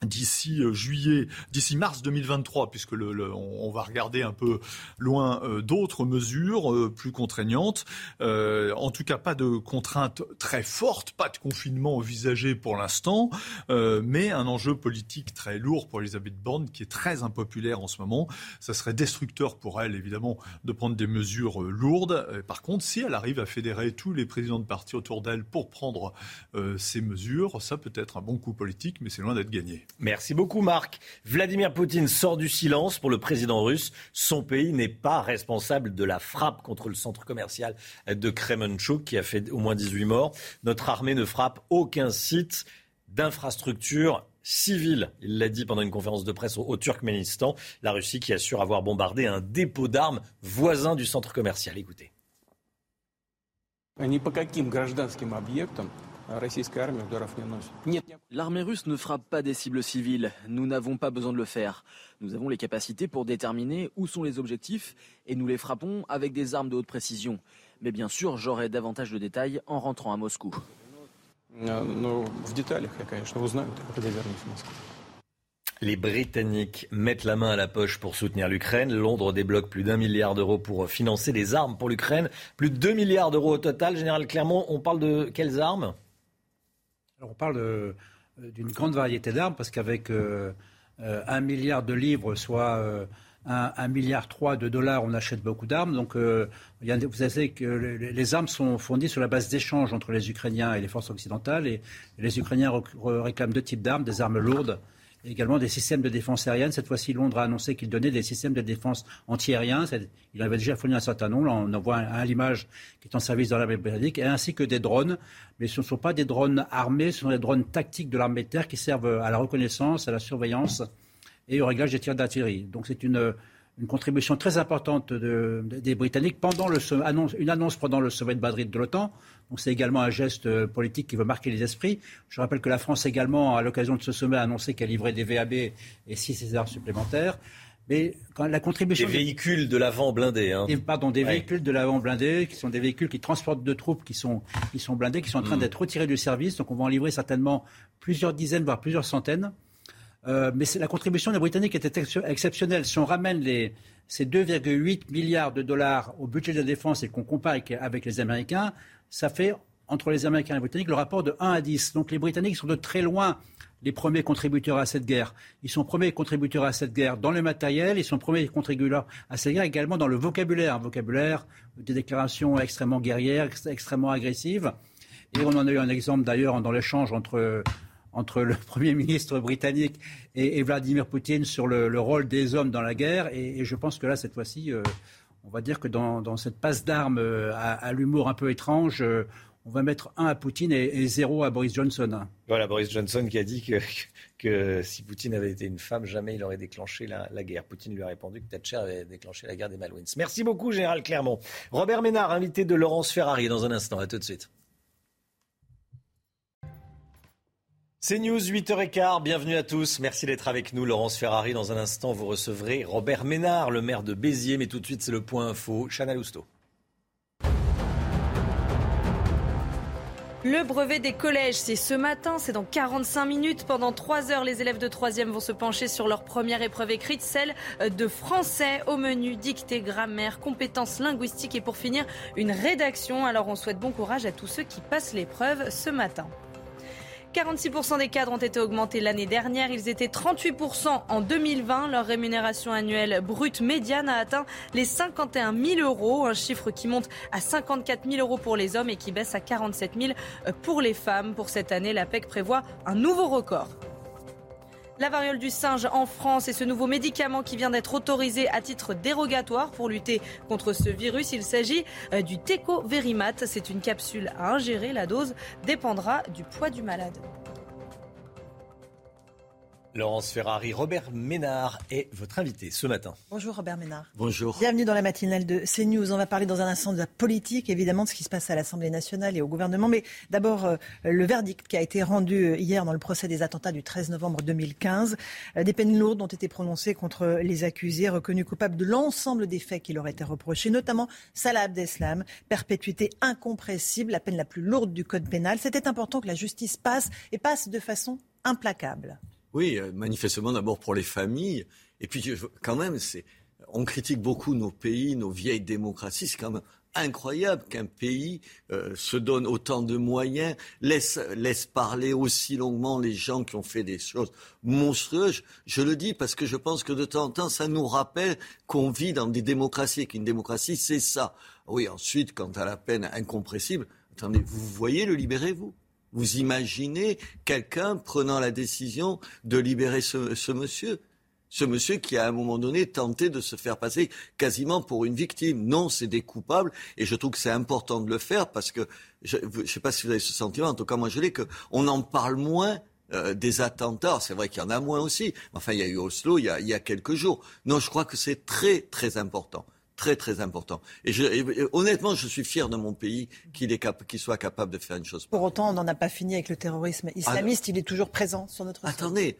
[SPEAKER 10] d'ici euh, juillet, d'ici mars 2023, puisque le, on, va regarder un peu loin euh, d'autres mesures euh, plus contraignantes. en tout cas, pas de contraintes très fortes, pas de confinement envisagé pour l'instant, mais un enjeu politique très lourd pour Elisabeth Borne, qui est très impopulaire en ce moment. Ça serait destructeur pour elle, évidemment, de prendre des mesures lourdes. par contre, si elle arrive à fédérer tous les présidents de partis autour d'elle pour prendre ces mesures, ça peut être un bon coup politique, mais c'est loin d'être gagné.
[SPEAKER 1] Merci beaucoup Marc. Vladimir Poutine sort du silence pour le président russe. Son pays n'est pas responsable de la frappe contre le centre commercial de Kremenchuk qui a fait au moins 18 morts. Notre armée ne frappe aucun site d'infrastructure civile. Il l'a dit pendant une conférence de presse au, Turkménistan. La Russie qui assure avoir bombardé un dépôt d'armes voisin du centre commercial. Écoutez.
[SPEAKER 48] L'armée russe ne frappe pas des cibles civiles. Nous n'avons pas besoin de le faire. Nous avons les capacités pour déterminer où sont les objectifs et nous les frappons avec des armes de haute précision. Mais bien sûr, j'aurai davantage de détails en rentrant à Moscou.
[SPEAKER 1] Les Britanniques mettent la main à la poche pour soutenir l'Ukraine. Londres débloque plus d'un milliard d'euros pour financer des armes pour l'Ukraine. Plus de 2 milliards d'euros au total. Général Clermont, on parle de quelles armes?
[SPEAKER 16] On parle euh, d'une grande variété d'armes parce qu'avec euh, euh, un milliard de livres, soit un, milliard trois de dollars, on achète beaucoup d'armes. Donc, vous savez que les armes sont fournies sur la base d'échanges entre les Ukrainiens et les forces occidentales. Et, les Ukrainiens réclament deux types d'armes, des armes lourdes également des systèmes de défense aérienne. Cette fois-ci, Londres a annoncé qu'il donnait des systèmes de défense anti-aériens. Il avait déjà fourni un certain nombre. on en voit un à l'image qui est en service dans l'armée britannique, ainsi que des drones. Mais ce ne sont pas des drones armés, ce sont des drones tactiques de l'armée de terre qui servent à la reconnaissance, à la surveillance et au réglage des tirs d'artillerie. Donc c'est une, une contribution très importante des Britanniques pendant le, une annonce pendant le sommet de Madrid de l'OTAN. Donc c'est également un geste euh, politique qui veut marquer les esprits. Je rappelle que la France également, à l'occasion de ce sommet, a annoncé qu'elle livrait des VAB et six Césars supplémentaires. Mais quand la contribution
[SPEAKER 1] des véhicules de l'avant blindés, hein.
[SPEAKER 16] pardon, des véhicules de l'avant blindés, qui sont des véhicules qui transportent de troupes, qui sont, qui sont blindés, qui sont en train mm. d'être retirés du service. Donc on va en livrer certainement plusieurs dizaines, voire plusieurs centaines. Euh, mais la contribution des Britanniques était exceptionnelle. Si on ramène les, ces 2,8 milliards de dollars au budget de la défense et qu'on compare avec, les Américains, ça fait entre les Américains et les Britanniques le rapport de 1 à 10. Donc les Britanniques sont de très loin les premiers contributeurs à cette guerre. Ils sont premiers contributeurs à cette guerre dans le matériel, ils sont premiers contributeurs à cette guerre également dans le vocabulaire. Un vocabulaire des déclarations extrêmement guerrières, extrêmement agressives. Et on en a eu un exemple d'ailleurs dans l'échange entre entre le Premier ministre britannique et, Vladimir Poutine sur le, rôle des hommes dans la guerre. Et, je pense que là, cette fois-ci, euh, on va dire que dans, cette passe d'armes euh, à, l'humour un peu étrange, euh, on va mettre un à Poutine et, zéro à Boris Johnson.
[SPEAKER 1] Voilà, Boris Johnson qui a dit que, si Poutine avait été une femme, jamais il aurait déclenché la, la, guerre. Poutine lui a répondu que Thatcher avait déclenché la guerre des Malouines. Merci beaucoup, Général Clermont. Robert Ménard, invité de Laurence Ferrari dans un instant. À tout de suite. C'est News 8h15, bienvenue à tous. Merci d'être avec nous. Laurence Ferrari, dans un instant, vous recevrez Robert Ménard, le maire de Béziers. Mais tout de suite, c'est le point info. Chana Lousteau.
[SPEAKER 7] Le brevet des collèges, c'est ce matin, c'est dans 45 minutes. Pendant 3 heures, les élèves de 3e vont se pencher sur leur première épreuve écrite, celle de français au menu, dictée, grammaire, compétences linguistiques et pour finir, une rédaction. Alors on souhaite bon courage à tous ceux qui passent l'épreuve ce matin. 46% des cadres ont été augmentés l'année dernière. Ils étaient 38% en 2020. Leur rémunération annuelle brute médiane a atteint les 51 000 euros, un chiffre qui monte à 54 000 euros pour les hommes et qui baisse à 47 000 pour les femmes. Pour cette année, la PEC prévoit un nouveau record. La variole du singe en France et ce nouveau médicament qui vient d'être autorisé à titre dérogatoire pour lutter contre ce virus. Il s'agit euh, du Tecoverimat. C'est une capsule à ingérer. La dose dépendra du poids du malade.
[SPEAKER 1] Laurence Ferrari, Robert Ménard est votre invité ce matin.
[SPEAKER 49] Bonjour Robert Ménard.
[SPEAKER 1] Bonjour.
[SPEAKER 49] Bienvenue dans la matinale de CNews. On va parler dans un instant de la politique, évidemment, de ce qui se passe à l'Assemblée nationale et au gouvernement. Mais d'abord, euh, le verdict qui a été rendu euh, hier dans le procès des attentats du 13 novembre 2015. Euh, des peines lourdes ont été prononcées contre les accusés, reconnus coupables de l'ensemble des faits qui leur étaient reprochés, notamment Salah Abdeslam, perpétuité incompressible, la peine la plus lourde du code pénal. C'était important que la justice passe et passe de façon implacable.
[SPEAKER 50] Oui, euh, manifestement d'abord pour les familles. Et puis quand même, c'est, on critique beaucoup nos pays, nos vieilles démocraties. C'est quand même incroyable qu'un pays euh, se donne autant de moyens, laisse, laisse parler aussi longuement les gens qui ont fait des choses monstrueuses. Je le dis parce que je pense que de temps en temps, ça nous rappelle qu'on vit dans des démocraties et qu'une démocratie, c'est ça. Oui, ensuite, quant à la peine incompressible, attendez, vous voyez le libérez-vous vous imaginez quelqu'un prenant la décision de libérer ce, monsieur ce monsieur qui, à un moment donné, tenté de se faire passer quasiment pour une victime. Non, c'est des coupables, et je trouve que c'est important de le faire parce que, je ne sais pas si vous avez ce sentiment, en tout cas moi je l'ai, qu'on en parle moins euh, des attentats. C'est vrai qu'il y en a moins aussi. Enfin, il y a eu Oslo il y a, il y a quelques jours. Non, je crois que c'est très, très important très très important. Et, honnêtement, je suis fier de mon pays qu'il soit capable de faire une chose.
[SPEAKER 49] Pour autant, on n'en a pas fini avec le terrorisme islamiste. il est toujours présent sur notre.
[SPEAKER 50] Attendez,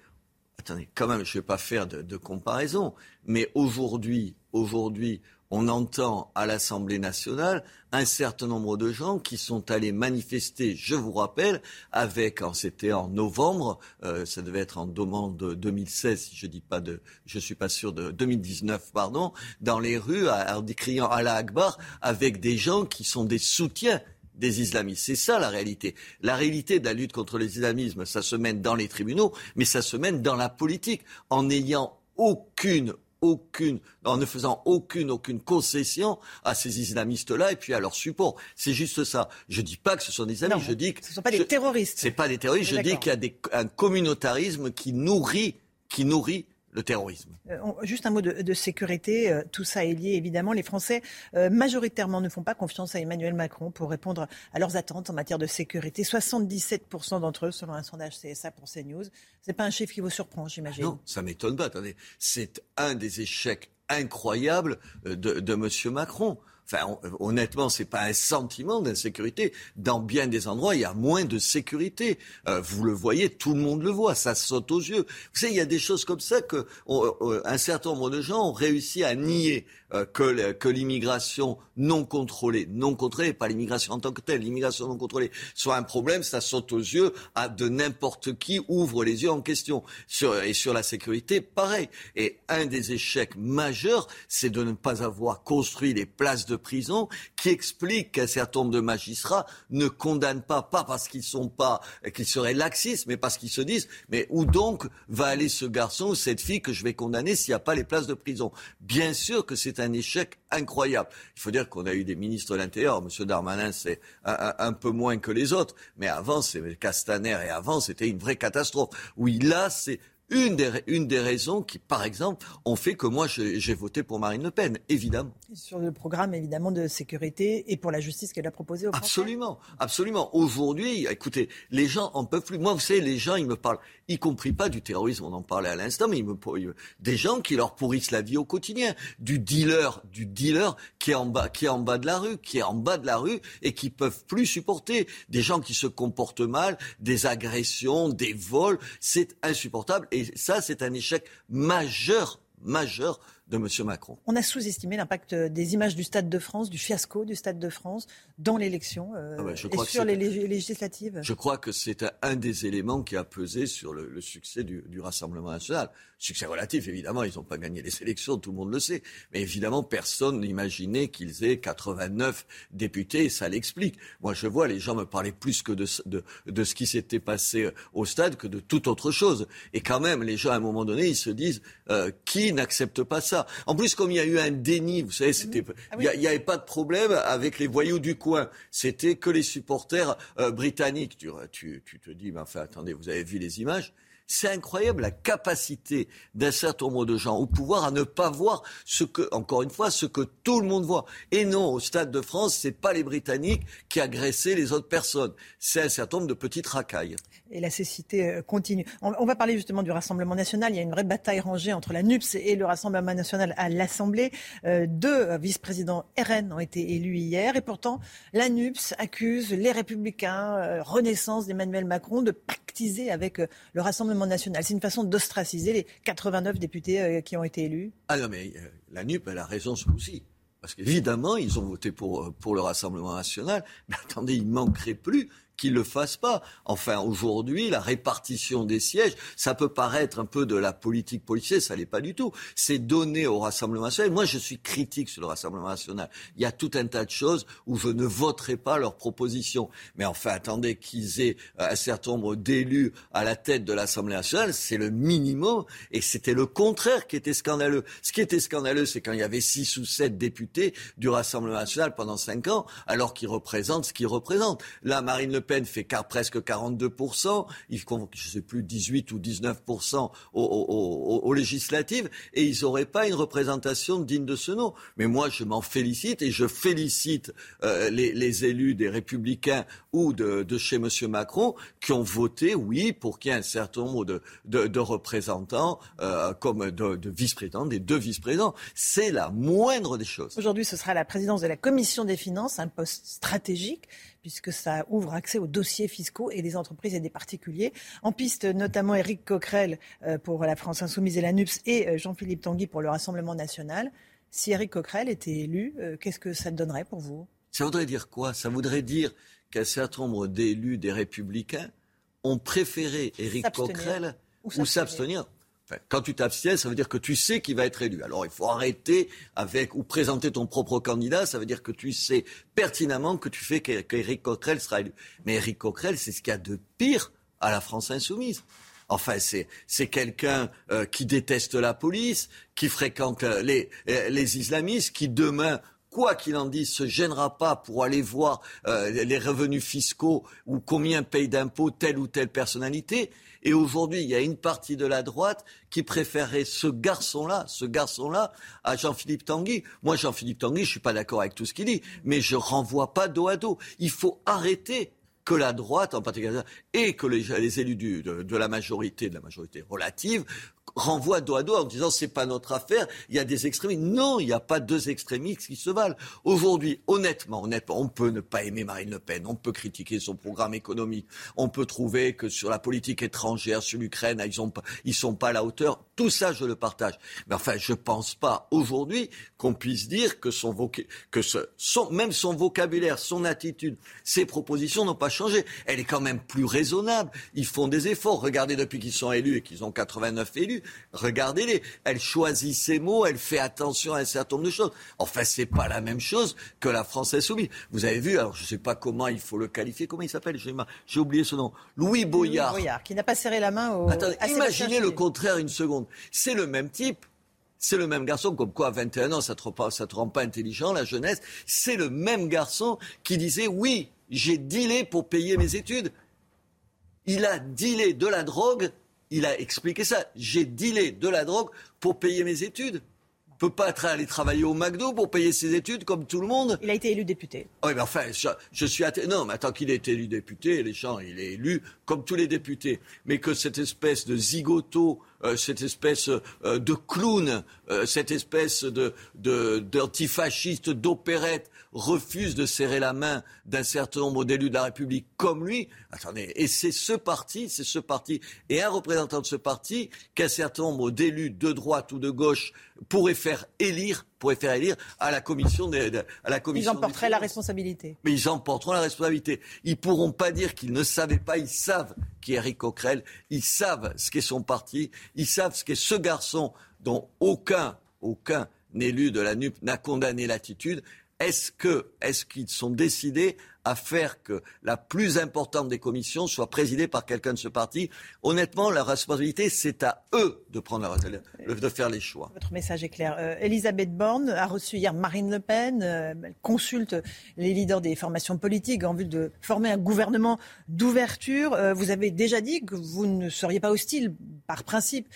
[SPEAKER 50] attendez, quand même, je ne vais pas faire de, de comparaison. Mais aujourd'hui, aujourd'hui, on entend à l'Assemblée nationale un certain nombre de gens qui sont allés manifester, je vous rappelle, avec, c'était en novembre, euh, ça devait être en de 2016, si je dis pas de, je suis pas sûr de 2019, pardon, dans les rues, en décriant Allah Akbar, avec des gens qui sont des soutiens des islamistes. C'est ça la réalité. La réalité de la lutte contre l'islamisme, ça se mène dans les tribunaux, mais ça se mène dans la politique, en n'ayant aucune aucune, en ne faisant aucune, aucune concession à ces islamistes-là et puis à leur support. C'est juste ça. Je dis pas que ce sont des islamistes, je dis que
[SPEAKER 49] ce ne sont pas des terroristes.
[SPEAKER 50] C'est pas des terroristes. Je dis qu'il y a des, un communautarisme qui nourrit, qui nourrit le terrorisme.
[SPEAKER 49] Euh, juste un mot de, sécurité. Euh, tout ça est lié, évidemment. Les Français, euh, majoritairement, ne font pas confiance à Emmanuel Macron pour répondre à leurs attentes en matière de sécurité. 77% d'entre eux, selon un sondage CSA pour CNews. C'est pas un chiffre qui vous surprend, j'imagine.
[SPEAKER 50] Non, ça m'étonne pas. Attendez, c'est un des échecs incroyables de, de M. Macron. Enfin, honnêtement, c'est pas un sentiment d'insécurité. Dans bien des endroits, il y a moins de sécurité. Euh, vous le voyez, tout le monde le voit, ça saute aux yeux. Vous savez, il y a des choses comme ça que un certain nombre de gens ont réussi à nier. Euh, que, l'immigration non contrôlée, non contrôlée, pas l'immigration en tant que telle, l'immigration non contrôlée soit un problème, ça saute aux yeux à de n'importe qui ouvre les yeux en question. Et sur la sécurité, pareil. Et un des échecs majeurs, c'est de ne pas avoir construit les places de prison qui expliquent qu'un certain nombre de magistrats ne condamnent pas, pas parce qu'ils sont pas, qu'ils seraient laxistes, mais parce qu'ils se disent, mais où donc va aller ce garçon ou cette fille que je vais condamner s'il n'y a pas les places de prison? Bien sûr que c'est échec incroyable. Il faut dire qu'on a eu des ministres de l'Intérieur. M. Darmanin, c'est un, peu moins que les autres. Mais avant, c'est Castaner et avant, c'était une vraie catastrophe. Oui, là, c'est une des, une des raisons qui, par exemple, ont fait que moi, j'ai voté pour Marine Le Pen, évidemment.
[SPEAKER 49] Sur le programme, évidemment, de sécurité et pour la justice qu'elle a proposé au
[SPEAKER 50] Absolument, absolument. Aujourd'hui, écoutez, les gens en peuvent plus. Moi, vous savez, les gens, ils me parlent, y compris pas du terrorisme, on en parlait à l'instant, mais ils me, des gens qui leur pourrissent la vie au quotidien. Du dealer, du dealer qui est en bas, qui est en bas de la rue, qui est en bas de la rue et qui peuvent plus supporter. Des gens qui se comportent mal, des agressions, des vols. C'est insupportable. Et ça, c'est un échec majeur majeur de M. Macron.
[SPEAKER 49] On a sous-estimé l'impact des images du Stade de France, du fiasco du Stade de France dans l'élection euh, ah et sur les législatives.
[SPEAKER 50] Je crois que c'est un des éléments qui a pesé sur le, succès du, du, Rassemblement national. Succès relatif, évidemment, ils n'ont pas gagné les élections, tout le monde le sait. Mais évidemment, personne n'imaginait qu'ils aient 89 députés, et ça l'explique. Moi, je vois, les gens me parlaient plus que de, de, de ce qui s'était passé au stade que de toute autre chose. Et quand même, les gens, à un moment donné, ils se disent, euh, qui n'accepte pas ça? En plus, comme il y a eu un déni, vous savez, c'était, ah il n'y avait pas de problème avec les voyous du coin. C'était que les supporters euh, britanniques. Tu, tu, tu te dis, mais enfin, attendez, vous avez vu les images? C'est incroyable la capacité d'un certain nombre de gens au pouvoir à ne pas voir ce que, encore une fois, ce que tout le monde voit. Et non, au Stade de France, c'est pas les Britanniques qui agressaient les autres personnes. C'est un certain nombre de petites racailles.
[SPEAKER 49] Et la cécité euh, continue. On, va parler justement du Rassemblement national. Il y a une vraie bataille rangée entre la NUPS et le Rassemblement national à l'Assemblée. Euh, deux vice-présidents RN ont été élus hier. Et pourtant, la NUPS accuse les Républicains, euh, Renaissance d'Emmanuel Macron, de pactiser avec le Rassemblement C'est une façon d'ostraciser les 89 députés euh, qui ont été élus
[SPEAKER 50] Ah non, mais euh, la NUP, elle a raison ce coup-ci. Parce qu'évidemment, ils ont voté pour, euh, le Rassemblement national. Mais attendez, il manquerait plus qu'ils le fassent pas. Enfin, aujourd'hui, la répartition des sièges, ça peut paraître un peu de la politique policière, ça l'est pas du tout. C'est donné au Rassemblement national. Moi, je suis critique sur le Rassemblement national. Il y a tout un tas de choses où je ne voterai pas leurs propositions. Mais enfin, attendez qu'ils aient euh, un certain nombre d'élus à la tête de l'Assemblée nationale, c'est le minimum. Et c'était le contraire qui était scandaleux. Ce qui était scandaleux, c'est quand il y avait six ou sept députés du Rassemblement national pendant cinq ans, alors qu'ils représentent ce qu'ils représentent. Là, Marine Le Pen fait presque 42%, il convoque, je ne sais plus, 18 ou 19% aux, législatives, et ils n'auraient pas une représentation digne de ce nom. Mais moi, je m'en félicite, et je félicite euh, les, élus des Républicains ou de, chez M. Macron qui ont voté, oui, pour qu'il y ait un certain nombre de, représentants, euh, comme de, de vice-présidents, des deux vice-présidents. C'est la moindre des choses.
[SPEAKER 49] Aujourd'hui, ce sera la présidence de la Commission des finances, un poste stratégique puisque ça ouvre accès aux dossiers fiscaux et des entreprises et des particuliers. En piste, notamment Éric Coquerel euh, pour la France Insoumise et la NUPS et euh, Jean-Philippe Tanguy pour le Rassemblement national. Si Éric Coquerel était élu, euh, qu'est-ce que ça donnerait pour vous?
[SPEAKER 50] Ça voudrait dire quoi? Ça voudrait dire qu'un certain nombre d'élus des Républicains ont préféré Éric Coquerel ou s'abstenir quand tu t'abstiens, ça veut dire que tu sais qu'il va être élu. Alors il faut arrêter avec ou présenter ton propre candidat. Ça veut dire que tu sais pertinemment que tu fais qu'Éric Coquerel sera élu. Mais Éric Coquerel, c'est ce qu'il y a de pire à la France insoumise. Enfin, c'est, quelqu'un euh, qui déteste la police, qui fréquente les, les islamistes, qui demain quoi qu'il en dise, se gênera pas pour aller voir les revenus fiscaux ou combien paye d'impôts telle ou telle personnalité. Et aujourd'hui, il y a une partie de la droite qui préférerait ce garçon-là, ce garçon-là, à Jean-Philippe Tanguy. Moi, Jean-Philippe Tanguy, je suis pas d'accord avec tout ce qu'il dit, mais je renvoie pas dos à dos. Il faut arrêter que la droite en particulier et que les, élus de, la majorité, de la majorité relative, renvoie dos à dos en disant c'est pas notre affaire, il y a des extrémistes. Non, il n'y a pas deux extrémistes qui se valent. Aujourd'hui, honnêtement, honnêtement, on peut ne pas aimer Marine Le Pen, on peut critiquer son programme économique, on peut trouver que sur la politique étrangère, sur l'Ukraine, ils ont ils sont pas à la hauteur. Tout ça, je le partage. Mais enfin, je pense pas aujourd'hui qu'on puisse dire que son, même son vocabulaire, son attitude, ses propositions n'ont pas changé. Elle est quand même plus raisonnable. Ils font des efforts. Regardez depuis qu'ils sont élus et qu'ils ont 89 élus regardez-les. Elle choisit ses mots, elle fait attention à un certain nombre de choses. Enfin, c'est pas la même chose que la France insoumise. Vous avez vu, alors je ne sais pas comment il faut le qualifier, comment il s'appelle J'ai oublié ce nom. Louis Boyard.
[SPEAKER 49] Louis Boyard, qui n'a pas serré la main au.
[SPEAKER 50] Attendez, imaginez le contraire une seconde. C'est le même type. C'est le même garçon, comme quoi à 21 ans, ça ne te rend pas intelligent, la jeunesse. C'est le même garçon qui disait oui, j'ai dealé pour payer mes études. Il a dealé de la drogue il a expliqué ça. J'ai dealé de la drogue pour payer mes études. ne peut pas allé travailler au McDo pour payer ses études comme tout le monde.
[SPEAKER 49] Il a été élu député.
[SPEAKER 50] Oui, mais enfin, je, suis non, mais tant qu'il est élu député, les gens, il est élu comme tous les députés. Mais que cette espèce de zigoto, euh, cette espèce euh, de clown, euh, cette espèce de d'antifasciste d'opérette refuse de serrer la main d'un certain nombre d'élus de la République comme lui. Attendez, et c'est ce parti, c'est ce parti, et un représentant de ce parti qu'un certain nombre d'élus de droite ou de gauche pourraient faire élire, pourrait faire élire à la commission des, à la commission.
[SPEAKER 49] Ils en porteraient la responsabilité.
[SPEAKER 50] Mais ils en porteront la responsabilité. Ils pourront pas dire qu'ils ne savaient pas. Ils savent qui est Eric Coquerel. Ils savent ce qu'est son parti. Ils savent ce qu'est ce garçon dont aucun, aucun élu de la NUP n'a condamné l'attitude. Est-ce que, est-ce qu'ils sont décidés à faire que la plus importante des commissions soit présidée par quelqu'un de ce parti. Honnêtement, la responsabilité, c'est à eux de prendre la, de faire les choix.
[SPEAKER 49] Votre message est clair. Euh, Elisabeth Borne a reçu hier Marine Le Pen. Euh, elle consulte les leaders des formations politiques en vue de former un gouvernement d'ouverture. Euh, vous avez déjà dit que vous ne seriez pas hostile, par principe,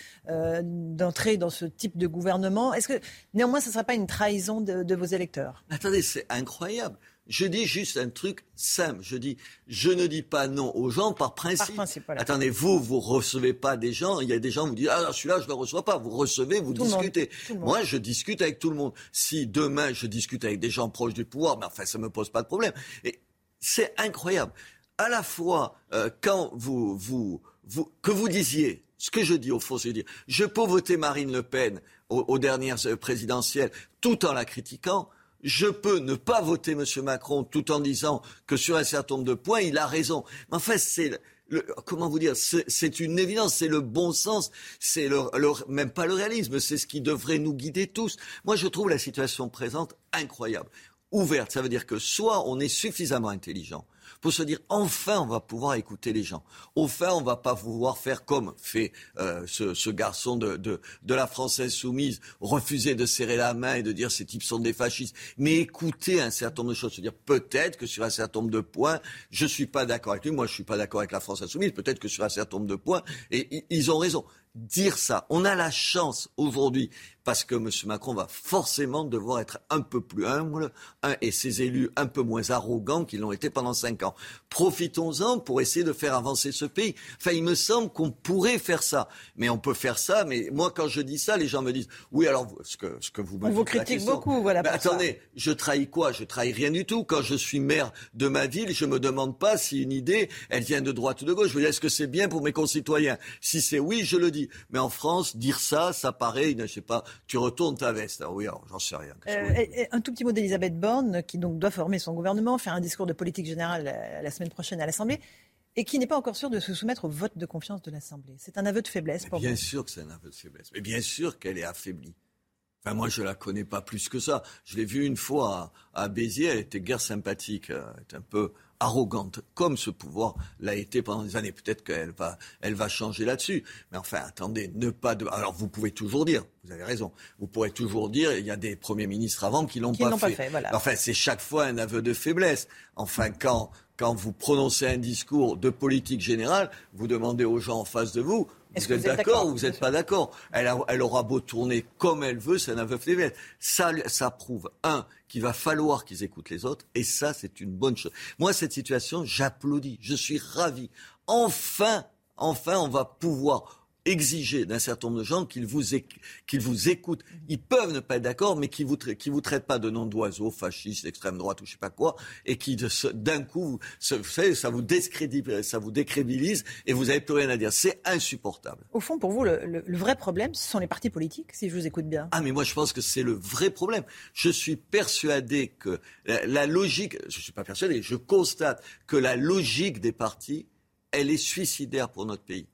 [SPEAKER 49] d'entrer dans ce type de gouvernement. Est-ce que néanmoins, ce ne sera pas une trahison de, de vos électeurs?
[SPEAKER 50] Attendez, c'est incroyable. Je dis juste un truc simple. Je dis, je ne dis pas non aux gens par principe. Attendez, vous, vous recevez pas des gens. Il y a des gens qui vous disent, ah, celui-là, je ne le reçois pas. Vous recevez, vous discutez. Moi, je discute avec tout le monde. Si demain, je discute avec des gens proches du pouvoir, mais enfin, ça me pose pas de problème. Et c'est incroyable. À la fois, euh, quand vous, vous, vous, que vous disiez, ce que je dis au fond, c'est dire, je peux voter Marine Le Pen aux dernières euh, présidentielles tout en la critiquant je peux ne pas voter M. Macron tout en disant que sur un certain nombre de points, il a raison. Mais en fait, c'est le, comment vous dire, c'est une évidence, c'est le bon sens, c'est le, même pas le réalisme, c'est ce qui devrait nous guider tous. Moi, je trouve la situation présente incroyable. Ouverte, ça veut dire que soit on est suffisamment intelligent, pour se dire enfin on va pouvoir écouter les gens. Enfin on va pas pouvoir faire comme fait euh, ce, garçon de, de, la française soumise, refuser de serrer la main et de dire ces types sont des fascistes, mais écouter un certain nombre de choses, se dire peut-être que sur un certain nombre de points, je suis pas d'accord avec lui, moi je suis pas d'accord avec la France insoumise, peut-être que sur un certain nombre de points, et ils ont raison dire ça. On a la chance aujourd'hui parce que M. Macron va forcément devoir être un peu plus humble et ses élus un peu moins arrogants qu'ils l'ont été pendant cinq ans. Profitons-en pour essayer de faire avancer ce pays. Enfin, il me semble qu'on pourrait faire ça. Mais on peut faire ça, mais moi, quand je dis ça, les gens me disent Oui, alors, ce que, ce que vous
[SPEAKER 49] On vous critique beaucoup, voilà.
[SPEAKER 50] Ben, attendez, je trahis quoi? Je trahis rien du tout. Quand je suis maire de ma ville, je me demande pas si une idée, elle vient de droite ou de gauche. Je veux dire, est-ce que c'est bien pour mes concitoyens? Si c'est oui, je le dis. Mais en France, dire ça, ça paraît, je sais pas, tu retournes ta veste. Ah oui, alors j'en sais rien.
[SPEAKER 49] Euh, un tout petit mot d'Elisabeth Borne, qui donc doit former son gouvernement, faire un discours de politique générale euh, la semaine prochaine à l'Assemblée et qui n'est pas encore sûr de se soumettre au vote de confiance de l'Assemblée. C'est un aveu de faiblesse pour
[SPEAKER 50] bien sûr que c'est un aveu de faiblesse. Mais bien sûr qu'elle est affaiblie. Enfin, moi, je la connais pas plus que ça. Je l'ai vue une fois à, à, Béziers. Elle était guère sympathique. Elle était un peu arrogante, comme ce pouvoir l'a été pendant des années. Peut-être qu'elle va, elle va changer là-dessus. Mais enfin, attendez, ne pas de. Alors, vous pouvez toujours dire, vous avez raison, vous pourrez toujours dire, il y a des premiers ministres avant qui l'ont pas,
[SPEAKER 49] pas, fait.
[SPEAKER 50] Enfin, c'est chaque fois un aveu de faiblesse. Enfin, quand, quand vous prononcez un discours de politique générale, vous demandez aux gens en face de vous, vous, êtes d'accord ou vous n'êtes pas d'accord elle, elle, aura beau tourner comme elle veut, c'est un aveu faiblesse. Ça, ça prouve, un, qu'il va falloir qu'ils écoutent les autres, et ça, c'est une bonne chose. Moi, cette situation, j'applaudis, je suis ravi. Enfin, enfin, on va pouvoir exiger d'un certain nombre de gens qu'ils vous, qu'ils vous écoutent. Ils peuvent ne pas être d'accord, mais qui vous, qui vous traitent pas de nom d'oiseau, fasciste, extrême droite ou je sais pas quoi, et qui d'un coup, vous savez, ça vous décrédibilise, ça vous décrédibilise et vous n'avez plus rien à dire. C'est insupportable.
[SPEAKER 49] Au fond, pour vous, le, vrai problème, ce sont les partis politiques, si je vous écoute bien.
[SPEAKER 50] Ah, mais moi, je pense que c'est le vrai problème. Je suis persuadé que la, la logique, je suis pas persuadé, je constate que la logique des partis, elle est suicidaire pour notre pays.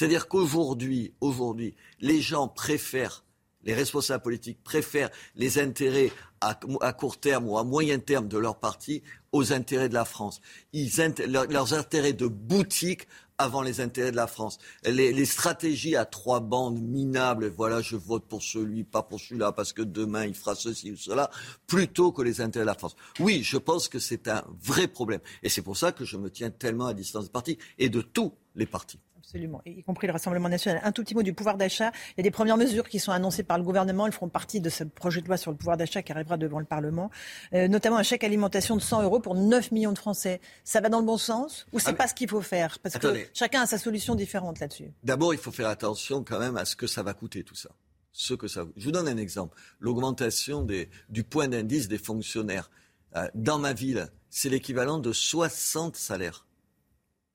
[SPEAKER 50] C'est-à-dire qu'aujourd'hui, aujourd'hui, les gens préfèrent, les responsables politiques préfèrent les intérêts à, court terme ou à moyen terme de leur parti aux intérêts de la France. Ils, leurs intérêts de boutique avant les intérêts de la France. Les, les, stratégies à trois bandes minables, voilà, je vote pour celui, pas pour celui-là, parce que demain il fera ceci ou cela, plutôt que les intérêts de la France. Oui, je pense que c'est un vrai problème. Et c'est pour ça que je me tiens tellement à distance des partis et de tous les partis.
[SPEAKER 49] Absolument, y compris le Rassemblement national. Un tout petit mot du pouvoir d'achat. Il y a des premières mesures qui sont annoncées par le gouvernement. Elles feront partie de ce projet de loi sur le pouvoir d'achat qui arrivera devant le Parlement. Euh, notamment un chèque alimentation de 100 euros pour 9 millions de Français. Ça va dans le bon sens ou c'est ah, pas ce qu'il faut faire? Parce que chacun a sa solution différente là-dessus.
[SPEAKER 50] D'abord, il faut faire attention quand même à ce que ça va coûter tout ça. Ce que ça... Je vous donne un exemple. L'augmentation du point d'indice des fonctionnaires. Euh, dans ma ville, c'est l'équivalent de 60 salaires.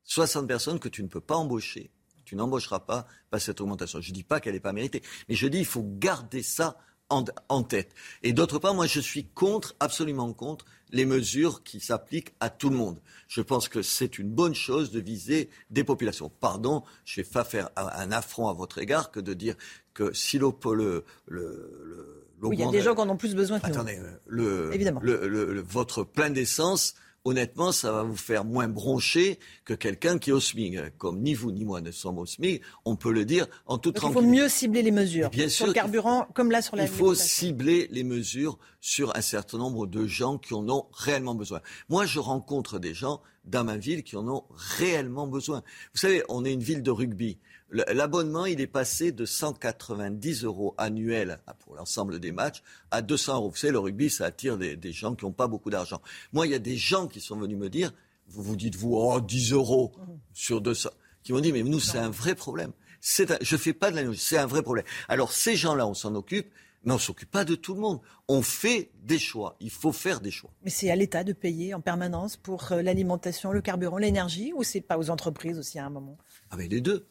[SPEAKER 50] 60 personnes que tu ne peux pas embaucher. Tu n'embaucheras pas par cette augmentation. Je ne dis pas qu'elle n'est pas méritée, mais je dis qu'il faut garder ça en, tête. Et d'autre part, moi, je suis contre, absolument contre, les mesures qui s'appliquent à tout le monde. Je pense que c'est une bonne chose de viser des populations. Pardon, je ne vais pas faire un affront à votre égard que de dire que si le, le, le
[SPEAKER 49] oui, il y a des gens qui en ont plus besoin que
[SPEAKER 50] Attendez,
[SPEAKER 49] nous. Évidemment.
[SPEAKER 50] votre plein d'essence honnêtement, ça va vous faire moins broncher que quelqu'un qui est au SMIC. Comme ni vous ni moi ne sommes au SMIC, on peut le dire en toute tranquillité.
[SPEAKER 49] Il faut mieux cibler les mesures bien sur le carburant, comme là sur la
[SPEAKER 50] Il faut cibler les mesures sur un certain nombre de gens qui en ont réellement besoin. Moi, je rencontre des gens dans ma ville qui en ont réellement besoin. Vous savez, on est une ville de rugby. L'abonnement, il est passé de 190 euros annuels pour l'ensemble des matchs à 200 euros. Vous savez, le rugby, ça attire des, gens qui n'ont pas beaucoup d'argent. Moi, il y a des gens qui sont venus me dire, vous vous dites, vous, oh, 10 euros sur 200, qui m'ont dit, mais nous, c'est un vrai problème. je ne fais pas de la c'est un vrai problème. Alors, ces gens-là, on s'en occupe. Mais on ne s'occupe pas de tout le monde. On fait des choix. Il faut faire des choix.
[SPEAKER 49] Mais c'est à l'État de payer en permanence pour euh, l'alimentation, le carburant, l'énergie, ou c'est pas aux entreprises aussi à un moment?
[SPEAKER 50] Ah mais les deux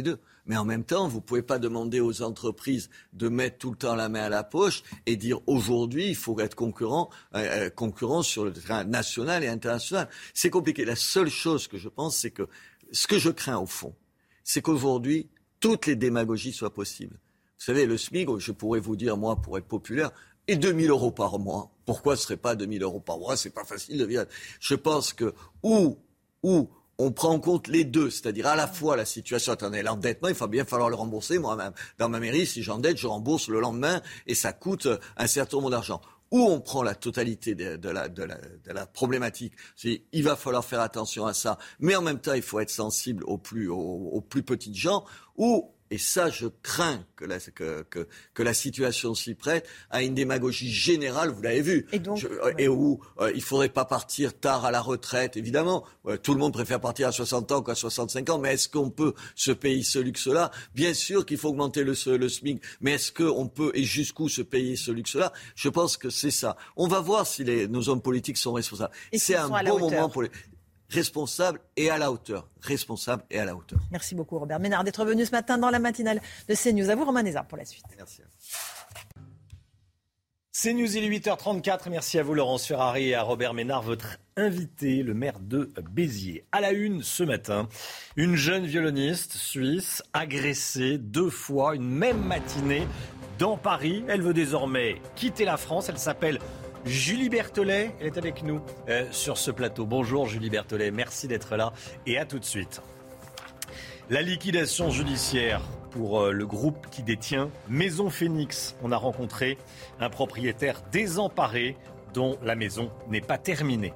[SPEAKER 50] deux. Mais en même temps, vous ne pouvez pas demander aux entreprises de mettre tout le temps la main à la poche et dire aujourd'hui, il faut être concurrent, euh, euh, concurrent sur le terrain national et international. C'est compliqué. La seule chose que je pense, c'est que ce que je crains au fond, c'est qu'aujourd'hui, toutes les démagogies soient possibles. Vous savez, le SMIC, je pourrais vous dire, moi, pour être populaire, et 2000 euros par mois. Pourquoi ce serait pas 2000 euros par mois? C'est pas facile de vivre. Je pense que où, où on prend en compte les deux, c'est-à-dire à la fois la situation, attendez, l'endettement, il va bien falloir le rembourser. Moi, dans ma mairie, si j'endette, je rembourse le lendemain et ça coûte un certain nombre d'argent. Ou on prend la totalité de, la, de, la, problématique, il va falloir faire attention à ça, mais en même temps, il faut être sensible aux plus, aux plus petites gens, ou et ça, je crains que la, que, que, la situation s'y prête à une démagogie générale, vous l'avez vu. Et, donc, et où euh, il ne faudrait pas partir tard à la retraite, évidemment. tout le monde préfère partir à 60 ans qu'à 65 ans, mais est-ce qu'on peut se payer ce luxe-là? Bien sûr qu'il faut augmenter le, le SMIC, mais est-ce qu'on peut et jusqu'où se payer ce luxe-là? Je pense que c'est ça. On va voir si les, nos hommes politiques sont responsables. C'est un bon moment pour les responsable et à la hauteur. Responsable et à la hauteur.
[SPEAKER 49] Merci beaucoup Robert Ménard d'être venu ce matin dans la matinale de CNews. À vous Romain Nézard pour la suite.
[SPEAKER 50] Merci.
[SPEAKER 1] CNews, il est 8h34. Merci à vous Laurence Ferrari et à Robert Ménard, votre invité, le maire de Béziers. À la une ce matin, une jeune violoniste suisse agressée deux fois une même matinée dans Paris. Elle veut désormais quitter la France. Elle s'appelle Julie Berthollet, elle est avec nous euh, sur ce plateau. Bonjour Julie Berthollet, merci d'être là et à tout de suite. La liquidation judiciaire pour euh, le groupe qui détient Maison Phoenix. On a rencontré un propriétaire désemparé dont la maison n'est pas terminée.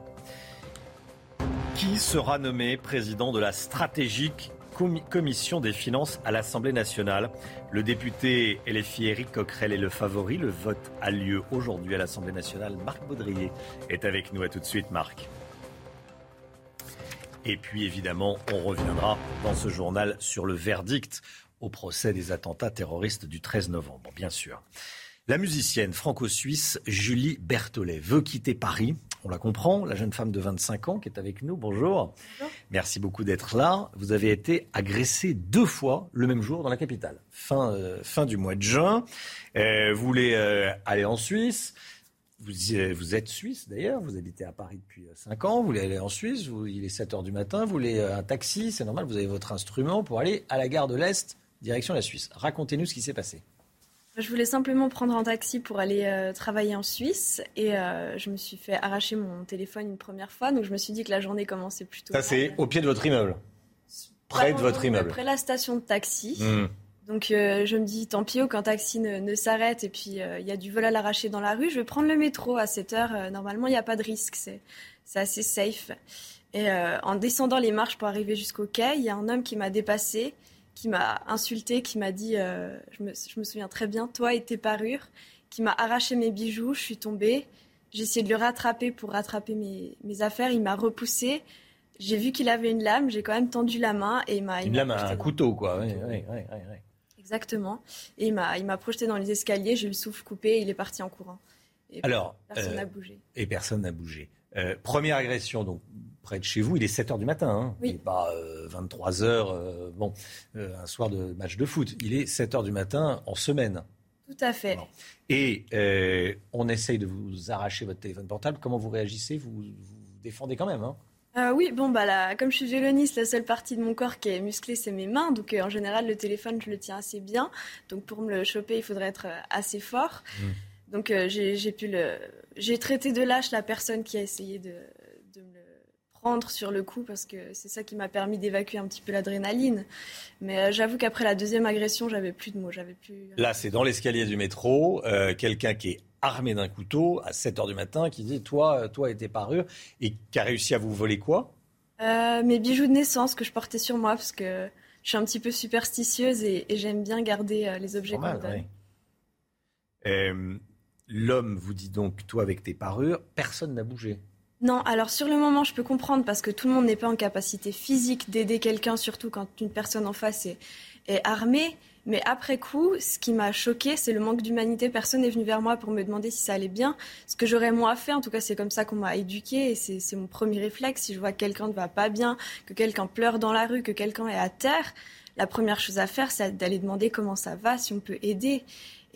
[SPEAKER 1] Qui sera nommé président de la stratégique commission des finances à l'Assemblée nationale. Le député LFI Éric Coquerel est le favori. Le vote a lieu aujourd'hui à l'Assemblée nationale. Marc Baudrier est avec nous. À tout de suite, Marc. Et puis évidemment, on reviendra dans ce journal sur le verdict au procès des attentats terroristes du 13 novembre, bien sûr. La musicienne franco-suisse Julie Berthollet veut quitter Paris. On la comprend, la jeune femme de 25 ans qui est avec nous. Bonjour. Merci beaucoup d'être là. Vous avez été agressée deux fois le même jour dans la capitale, fin, euh, fin du mois de juin. Euh, vous voulez euh, aller en Suisse. Vous, vous, êtes suisse d'ailleurs, vous habitez à Paris depuis 5 ans, vous voulez aller en Suisse, vous, il est 7 heures du matin, vous voulez un taxi, c'est normal, vous avez votre instrument pour aller à la gare de l'Est, direction la Suisse. Racontez-nous ce qui s'est passé.
[SPEAKER 20] Je voulais simplement prendre un taxi pour aller euh, travailler en Suisse et euh, je me suis fait arracher mon téléphone une première fois, donc je me suis dit que la journée commençait plutôt.
[SPEAKER 1] Ça, c'est au pied de votre immeuble Près de votre immeuble
[SPEAKER 20] Près la station de taxi. Hmm. Donc euh, je me dis, tant pis, aucun taxi ne, s'arrête et puis il y a du vol à l'arraché dans la rue, je vais prendre le métro à 7 heure. normalement, il n'y a pas de risque, c'est assez safe. Et en descendant les marches pour arriver jusqu'au quai, il y a un homme qui m'a dépassé qui m'a insulté, qui m'a dit, euh, je, me, souviens très bien, toi et tes parures, qui m'a arraché mes bijoux, je suis tombée. J'ai essayé de le rattraper pour rattraper mes, affaires, il m'a repoussé. J'ai vu qu'il avait une lame, j'ai quand même tendu la main et il m'a.
[SPEAKER 1] Une lame, un couteau, quoi.
[SPEAKER 20] Exactement. Et il m'a, il projeté dans les escaliers, j'ai eu le souffle coupé et il est parti en courant. Et
[SPEAKER 1] Alors,
[SPEAKER 20] personne n'a bougé.
[SPEAKER 1] Et personne n'a bougé. Euh, première agression, donc près de chez vous, il est 7 h du matin. Hein.
[SPEAKER 20] Oui.
[SPEAKER 1] Il n'est pas 23 euh, h euh, bon, un soir de match de foot. Il est 7 h du matin en semaine.
[SPEAKER 20] Tout à fait.
[SPEAKER 1] Et euh, on essaye de vous arracher votre téléphone portable. Comment vous réagissez? Vous, vous défendez quand même. Hein
[SPEAKER 20] euh, oui, bon, bah là, comme je suis violoniste, la seule partie de mon corps qui est musclée, c'est mes mains. Donc, euh, en général, le téléphone, je le tiens assez bien. Donc, pour me le choper, il faudrait être euh, assez fort. Mmh. Donc, j'ai pu le. J'ai traité de lâche la personne qui a essayé de, prendre sur le coup parce que c'est ça qui m'a permis d'évacuer un petit peu l'adrénaline. Mais j'avoue qu'après la deuxième agression, j'avais plus de mots. J'avais plus.
[SPEAKER 1] Là, c'est dans l'escalier du métro. Quelqu'un qui est armé d'un couteau à 7 h du matin qui dit Toi, toi et tes parures, et qui a réussi à vous voler quoi?
[SPEAKER 20] Euh, Mes bijoux de naissance que je portais sur moi parce que je suis un petit peu superstitieuse et, j'aime bien garder euh, les objets qu'on
[SPEAKER 1] euh, L'homme vous dit donc Toi avec tes parures, personne n'a bougé.
[SPEAKER 20] Non, alors sur le moment, je peux comprendre parce que tout le monde n'est pas en capacité physique d'aider quelqu'un, surtout quand une personne en face est, armée. Mais après coup, ce qui m'a choqué, c'est le manque d'humanité. Personne n'est venu vers moi pour me demander si ça allait bien. Ce que j'aurais moi fait, en tout cas, c'est comme ça qu'on m'a éduqué et c'est mon premier réflexe. Si je vois que quelqu'un ne va pas bien, que quelqu'un pleure dans la rue, que quelqu'un est à terre, la première chose à faire, c'est d'aller demander comment ça va, si on peut aider.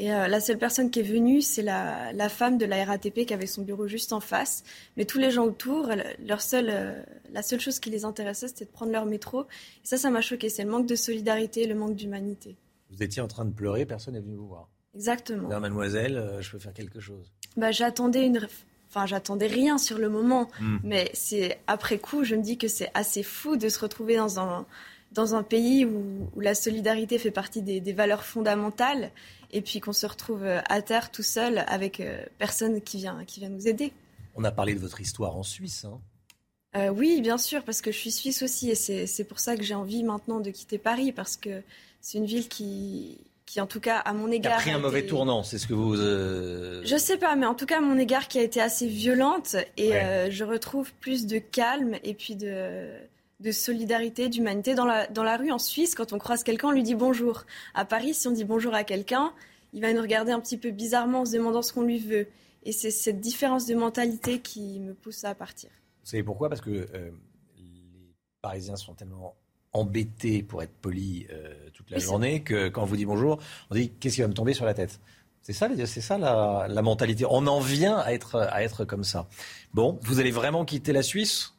[SPEAKER 20] Et euh, la seule personne qui est venue, c'est la, la, femme de la RATP qui avait son bureau juste en face. Mais tous les gens autour, leur seule, euh, la seule chose qui les intéressait, c'était de prendre leur métro. Et ça, ça m'a choqué. C'est le manque de solidarité, le manque d'humanité.
[SPEAKER 1] Vous étiez en train de pleurer, personne n'est venu vous voir.
[SPEAKER 20] Exactement.
[SPEAKER 1] mademoiselle, euh, je peux faire quelque chose.
[SPEAKER 20] Bah, j'attendais une. Enfin, j'attendais rien sur le moment, hmm. mais c'est après coup, je me dis que c'est assez fou de se retrouver dans un, dans un pays où, la solidarité fait partie des, valeurs fondamentales, et puis qu'on se retrouve euh, à terre tout seul avec euh, personne qui vient, qui vient nous aider.
[SPEAKER 1] On a parlé de votre histoire en Suisse.
[SPEAKER 20] Hein. oui, bien sûr, parce que je suis suisse aussi, et c'est pour ça que j'ai envie maintenant de quitter Paris, parce que c'est une ville qui, qui en tout cas à mon égard
[SPEAKER 1] a pris un mauvais tournant, c'est ce que vous. Euh...
[SPEAKER 20] Je sais pas, mais en tout cas à mon égard qui a été assez violente et euh, je retrouve plus de calme et puis de de solidarité, d'humanité dans la dans la rue en Suisse quand on croise quelqu'un, on lui dit bonjour. À Paris, si on dit bonjour à quelqu'un, il va nous regarder un petit peu bizarrement en se demandant ce qu'on lui veut. Et c'est cette différence de mentalité qui me pousse à partir.
[SPEAKER 1] Vous savez pourquoi? Parce que euh, les Parisiens sont tellement embêté, pour être poli, euh, toute la journée, que quand on vous dit bonjour, on dit qu'est-ce qui va me tomber sur la tête? C'est ça, c'est ça la, mentalité. On en vient à être, à être comme ça. Bon, vous allez vraiment quitter la Suisse,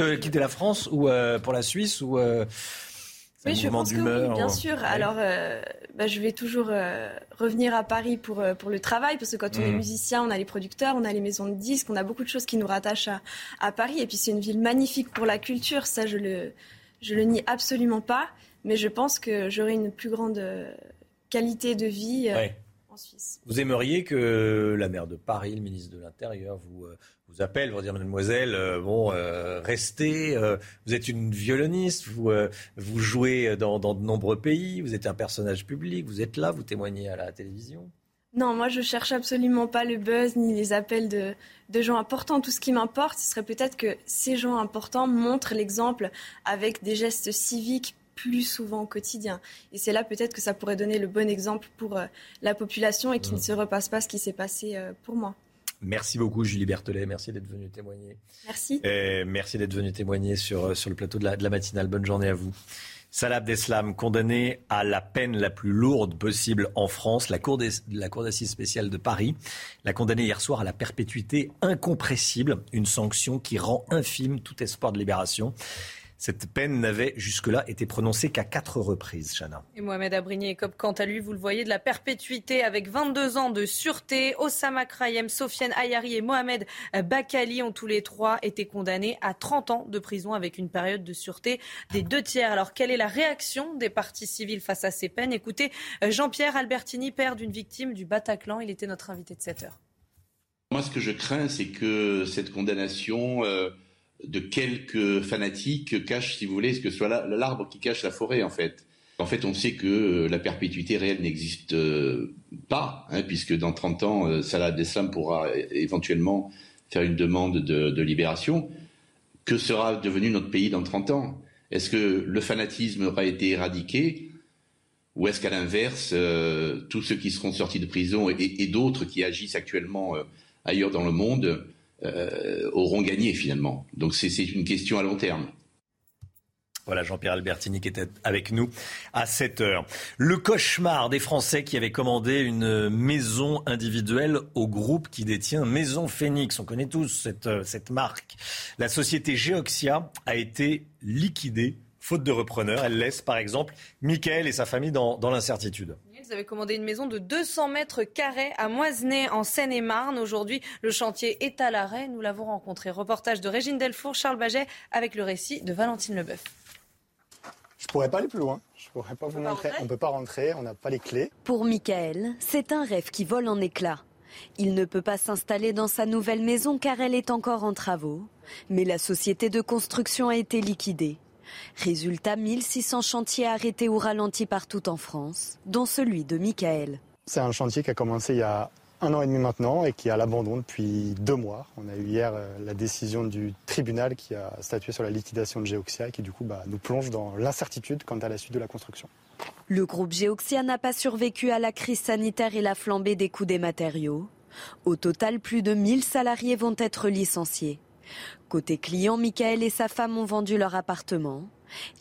[SPEAKER 1] euh, quitter la France ou euh, pour la Suisse ou
[SPEAKER 20] oui, je pense que oui, bien sûr. Alors, bah, je vais toujours revenir à Paris pour, pour le travail, parce que quand on est mmh. musicien, on a les producteurs, on a les maisons de disques, on a beaucoup de choses qui nous rattachent à, à Paris. Et puis, c'est une ville magnifique pour la culture, ça, je le, je le nie absolument pas, mais je pense que j'aurai une plus grande euh, qualité de vie euh, Suisse.
[SPEAKER 1] Vous aimeriez que la maire de Paris, le ministre de l'Intérieur, vous, euh, vous appelle pour dire Mademoiselle, bon, restez, vous êtes une violoniste, vous, vous jouez dans, dans de nombreux pays, vous êtes un personnage public, vous êtes là, vous témoignez à la télévision?
[SPEAKER 20] Non, moi je cherche absolument pas le buzz ni les appels de, de gens importants. Tout ce qui m'importe, ce serait peut-être que ces gens importants montrent l'exemple avec des gestes civiques plus souvent au quotidien. Et c'est là peut-être que ça pourrait donner le bon exemple pour euh, la population et qu'il ne mmh. se repasse pas ce qui s'est passé euh, pour moi.
[SPEAKER 1] Merci beaucoup Julie Berthelet, merci d'être venue témoigner.
[SPEAKER 20] Merci.
[SPEAKER 1] merci d'être venue témoigner sur, euh, sur le plateau de la, de la matinale. Bonne journée à vous. Salah Abdeslam, condamné à la peine la plus lourde possible en France, la Cour d'assises spéciale de Paris l'a condamné hier soir à la perpétuité incompressible, une sanction qui rend infime tout espoir de libération. Cette peine n'avait jusque-là été prononcée qu'à quatre reprises, Chana.
[SPEAKER 7] Et Mohamed Abrigny écope quant à lui, vous le voyez, de la perpétuité avec 22 ans de sûreté. Osama Krayem, Sofiane Ayari et Mohamed Bakali ont tous les trois été condamnés à 30 ans de prison avec une période de sûreté des deux tiers. Alors, quelle est la réaction des partis civils face à ces peines? Écoutez, Jean-Pierre Albertini, père d'une victime du Bataclan, il était notre invité de cette heure.
[SPEAKER 51] Moi, ce que je crains, c'est que cette condamnation... Euh, de quelques fanatiques cache, si vous voulez, ce que soit l'arbre qui cache la forêt, en fait. En fait, on sait que euh, la perpétuité réelle n'existe euh, pas, hein, puisque dans 30 ans, euh, Salah Abdeslam pourra éventuellement faire une demande de, libération. Que sera devenu notre pays dans 30 ans? Est-ce que le fanatisme aura été éradiqué? Ou est-ce qu'à l'inverse, tous ceux qui seront sortis de prison et d'autres qui agissent actuellement ailleurs dans le monde euh, auront gagné finalement. Donc c'est une question à long terme.
[SPEAKER 1] Voilà, Jean-Pierre Albertini qui était avec nous à 7 heures. Le cauchemar des Français qui avaient commandé une maison individuelle au groupe qui détient Maison Phoenix. On connaît tous cette, euh, cette marque. La société Geoxia a été liquidée faute de repreneur. Elle laisse par exemple Michael et sa famille dans, dans l'incertitude.
[SPEAKER 7] Ils avaient commandé une maison de 200 mètres carrés à Moisenay en Seine-et-Marne. Aujourd'hui, le chantier est à l'arrêt. Nous l'avons rencontré. Reportage de Régine Delfour, Charles Baget avec le récit de Valentine Leboeuf.
[SPEAKER 22] Je pourrais pas aller plus loin. Je pourrais pas vous montrer. On peut pas rentrer, on n'a pas les clés.
[SPEAKER 23] Pour Michael, c'est un rêve qui vole en éclats. Il ne peut pas s'installer dans sa nouvelle maison car elle est encore en travaux. Mais la société de construction a été liquidée. Résultat, 1600 chantiers arrêtés ou ralentis partout en France, dont celui de Michael.
[SPEAKER 22] C'est un chantier qui a commencé il y a un an et demi maintenant et qui est à l'abandon depuis deux mois. On a eu hier euh, la décision du tribunal qui a statué sur la liquidation de Geoxia et qui du coup bah, nous plonge dans l'incertitude quant à la suite de la construction.
[SPEAKER 23] Le groupe Geoxia n'a pas survécu à la crise sanitaire et la flambée des coûts des matériaux. Au total, plus de 1000 salariés vont être licenciés. Côté client, Michael et sa femme ont vendu leur appartement.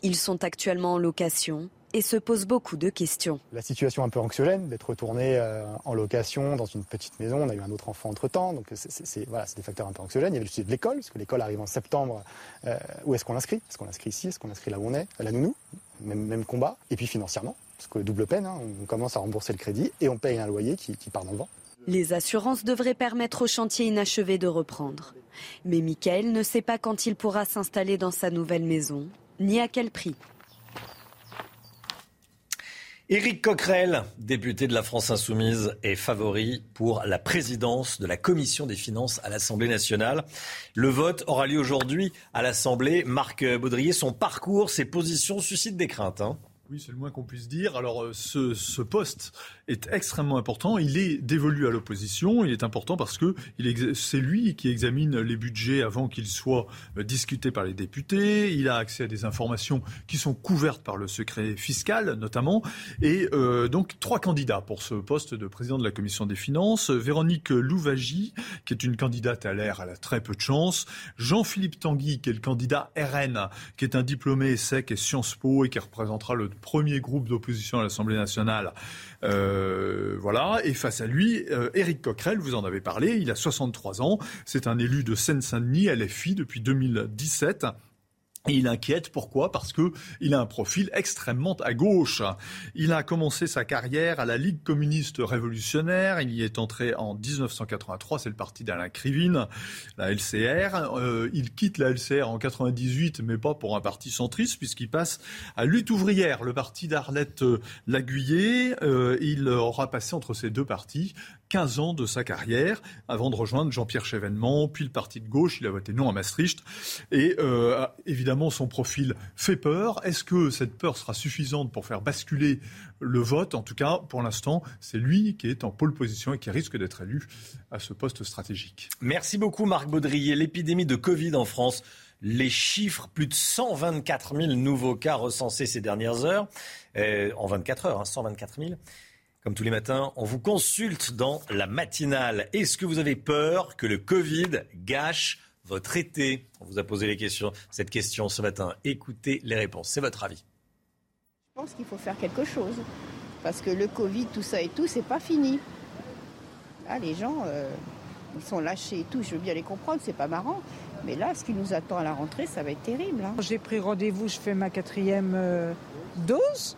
[SPEAKER 23] Ils sont actuellement en location et se posent beaucoup de questions.
[SPEAKER 22] La situation un peu anxiogène d'être retourné euh, en location dans une petite maison. On a eu un autre enfant entre-temps, donc c'est voilà, des facteurs un peu anxiogènes. Il y avait le sujet de l'école, parce que l'école arrive en septembre. Euh, où est-ce qu'on l'inscrit? Est-ce qu'on l'inscrit ici? Est-ce qu'on l'inscrit là où on est? À la nounou même, même combat. Et puis financièrement, parce que double peine, hein, on commence à rembourser le crédit et on paye un loyer qui, qui part dans le vent.
[SPEAKER 23] Les assurances devraient permettre au chantier inachevé de reprendre. Mais Michael ne sait pas quand il pourra s'installer dans sa nouvelle maison, ni à quel prix.
[SPEAKER 1] Éric Coquerel, député de la France Insoumise, est favori pour la présidence de la Commission des finances à l'Assemblée nationale. Le vote aura lieu aujourd'hui à l'Assemblée. Marc Baudrier, son parcours, ses positions suscitent des craintes. Hein.
[SPEAKER 10] Oui, c'est le moins qu'on puisse dire. Alors, euh, ce, ce, poste est extrêmement important. Il est dévolu à l'opposition. Il est important parce que c'est lui qui examine les budgets avant qu'ils soient euh, discutés par les députés. Il a accès à des informations qui sont couvertes par le secret fiscal, notamment. Et euh, donc, trois candidats pour ce poste de président de la Commission des finances. Véronique Louvagie, qui est une candidate à l'air, elle a très peu de chance. Jean-Philippe Tanguy, qui est le candidat RN, qui est un diplômé sec et Sciences Po et qui représentera le premier groupe d'opposition à l'Assemblée nationale. Euh, voilà. Et face à lui, euh, Éric Coquerel, vous en avez parlé, il a 63 ans. C'est un élu de Seine-Saint-Denis, LFI, depuis 2017. Il inquiète, pourquoi? Parce que il a un profil extrêmement à gauche. Il a commencé sa carrière à la Ligue communiste révolutionnaire. Il y est entré en 1983, c'est le parti d'Alain Krivine, la LCR. Euh, il quitte la LCR en 98, mais pas pour un parti centriste, puisqu'il passe à Lutte ouvrière, le parti d'Arlette Laguiller. Euh, il aura passé entre ces deux partis 15 ans de sa carrière avant de rejoindre Jean-Pierre Chevènement, puis le parti de gauche. Il a voté non à Maastricht. Et euh, évidemment, son profil fait peur. Est-ce que cette peur sera suffisante pour faire basculer le vote? En tout cas, pour l'instant, c'est lui qui est en pole position et qui risque d'être élu à ce poste stratégique.
[SPEAKER 1] Merci beaucoup, Marc Baudrier. L'épidémie de Covid en France les chiffres, plus de 124 000 nouveaux cas recensés ces dernières heures, euh, en 24 heures, hein, 124 000. Comme tous les matins, on vous consulte dans la matinale. Est-ce que vous avez peur que le Covid gâche votre été? On vous a posé les questions, cette question ce matin. Écoutez les réponses. C'est votre avis.
[SPEAKER 28] Je pense qu'il faut faire quelque chose. Parce que le Covid, tout ça et tout, c'est pas fini. Là, les gens, euh, ils sont lâchés et tout. Je veux bien les comprendre, c'est pas marrant. Mais là, ce qui nous attend à la rentrée, ça va être terrible. Hein.
[SPEAKER 29] J'ai pris rendez-vous, je fais ma quatrième euh, dose.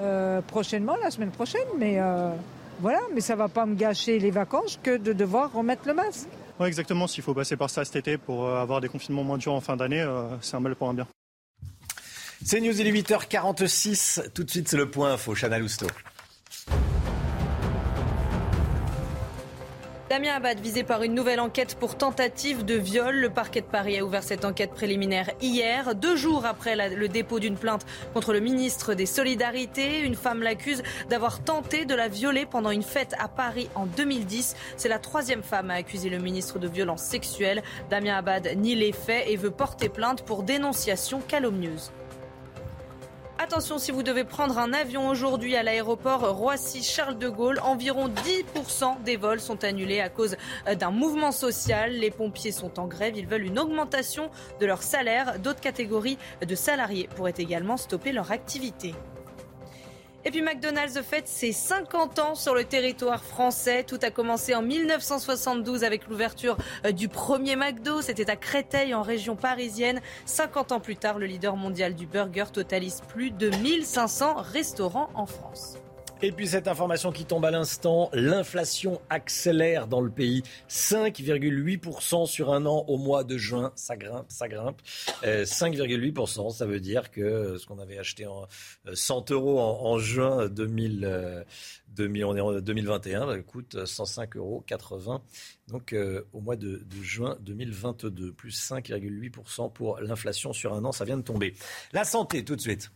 [SPEAKER 29] Euh, prochainement, la semaine prochaine. Mais euh, voilà, mais ça va pas me gâcher les vacances que de devoir remettre le masque.
[SPEAKER 30] Oui, exactement. S'il faut passer par ça cet été pour euh, avoir des confinements moins durs en fin d'année, c'est un mal pour un bien.
[SPEAKER 1] C'est News, il est 8h46. Tout de suite, c'est le point info. Chana Lousteau.
[SPEAKER 7] Damien Abad, visé par une nouvelle enquête pour tentative de viol. Le parquet de Paris a ouvert cette enquête préliminaire hier, deux jours après le dépôt d'une plainte contre le ministre des Solidarités. Une femme l'accuse d'avoir tenté de la violer pendant une fête à Paris en 2010. C'est la troisième femme à accuser le ministre de violences sexuelles. Damien Abad nie les faits et veut porter plainte pour dénonciation calomnieuse. Attention, si vous devez prendre un avion aujourd'hui à l'aéroport Roissy-Charles de Gaulle, environ 10% des vols sont annulés à cause d'un mouvement social. Les pompiers sont en grève, ils veulent une augmentation de leur salaire. D'autres catégories de salariés pourraient également stopper leur activité. Et puis McDonald's fête ses 50 ans sur le territoire français. Tout a commencé en 1972 avec l'ouverture euh, du premier McDo. C'était à Créteil en région parisienne. 50 ans plus tard, le leader mondial du burger totalise plus de 1500 restaurants en France.
[SPEAKER 1] Et puis cette information qui tombe à l'instant, l'inflation accélère dans le pays. 5,8% sur un an au mois de juin. Ça grimpe, ça grimpe. 5,8%, euh, ça veut dire que ce qu'on avait acheté en 100 euh, euros en, juin 2000, 2021 euh, coûte 105,80 euros. Donc au mois de, juin 2022, plus 5,8% pour l'inflation sur un an, ça vient de tomber. La santé tout de suite.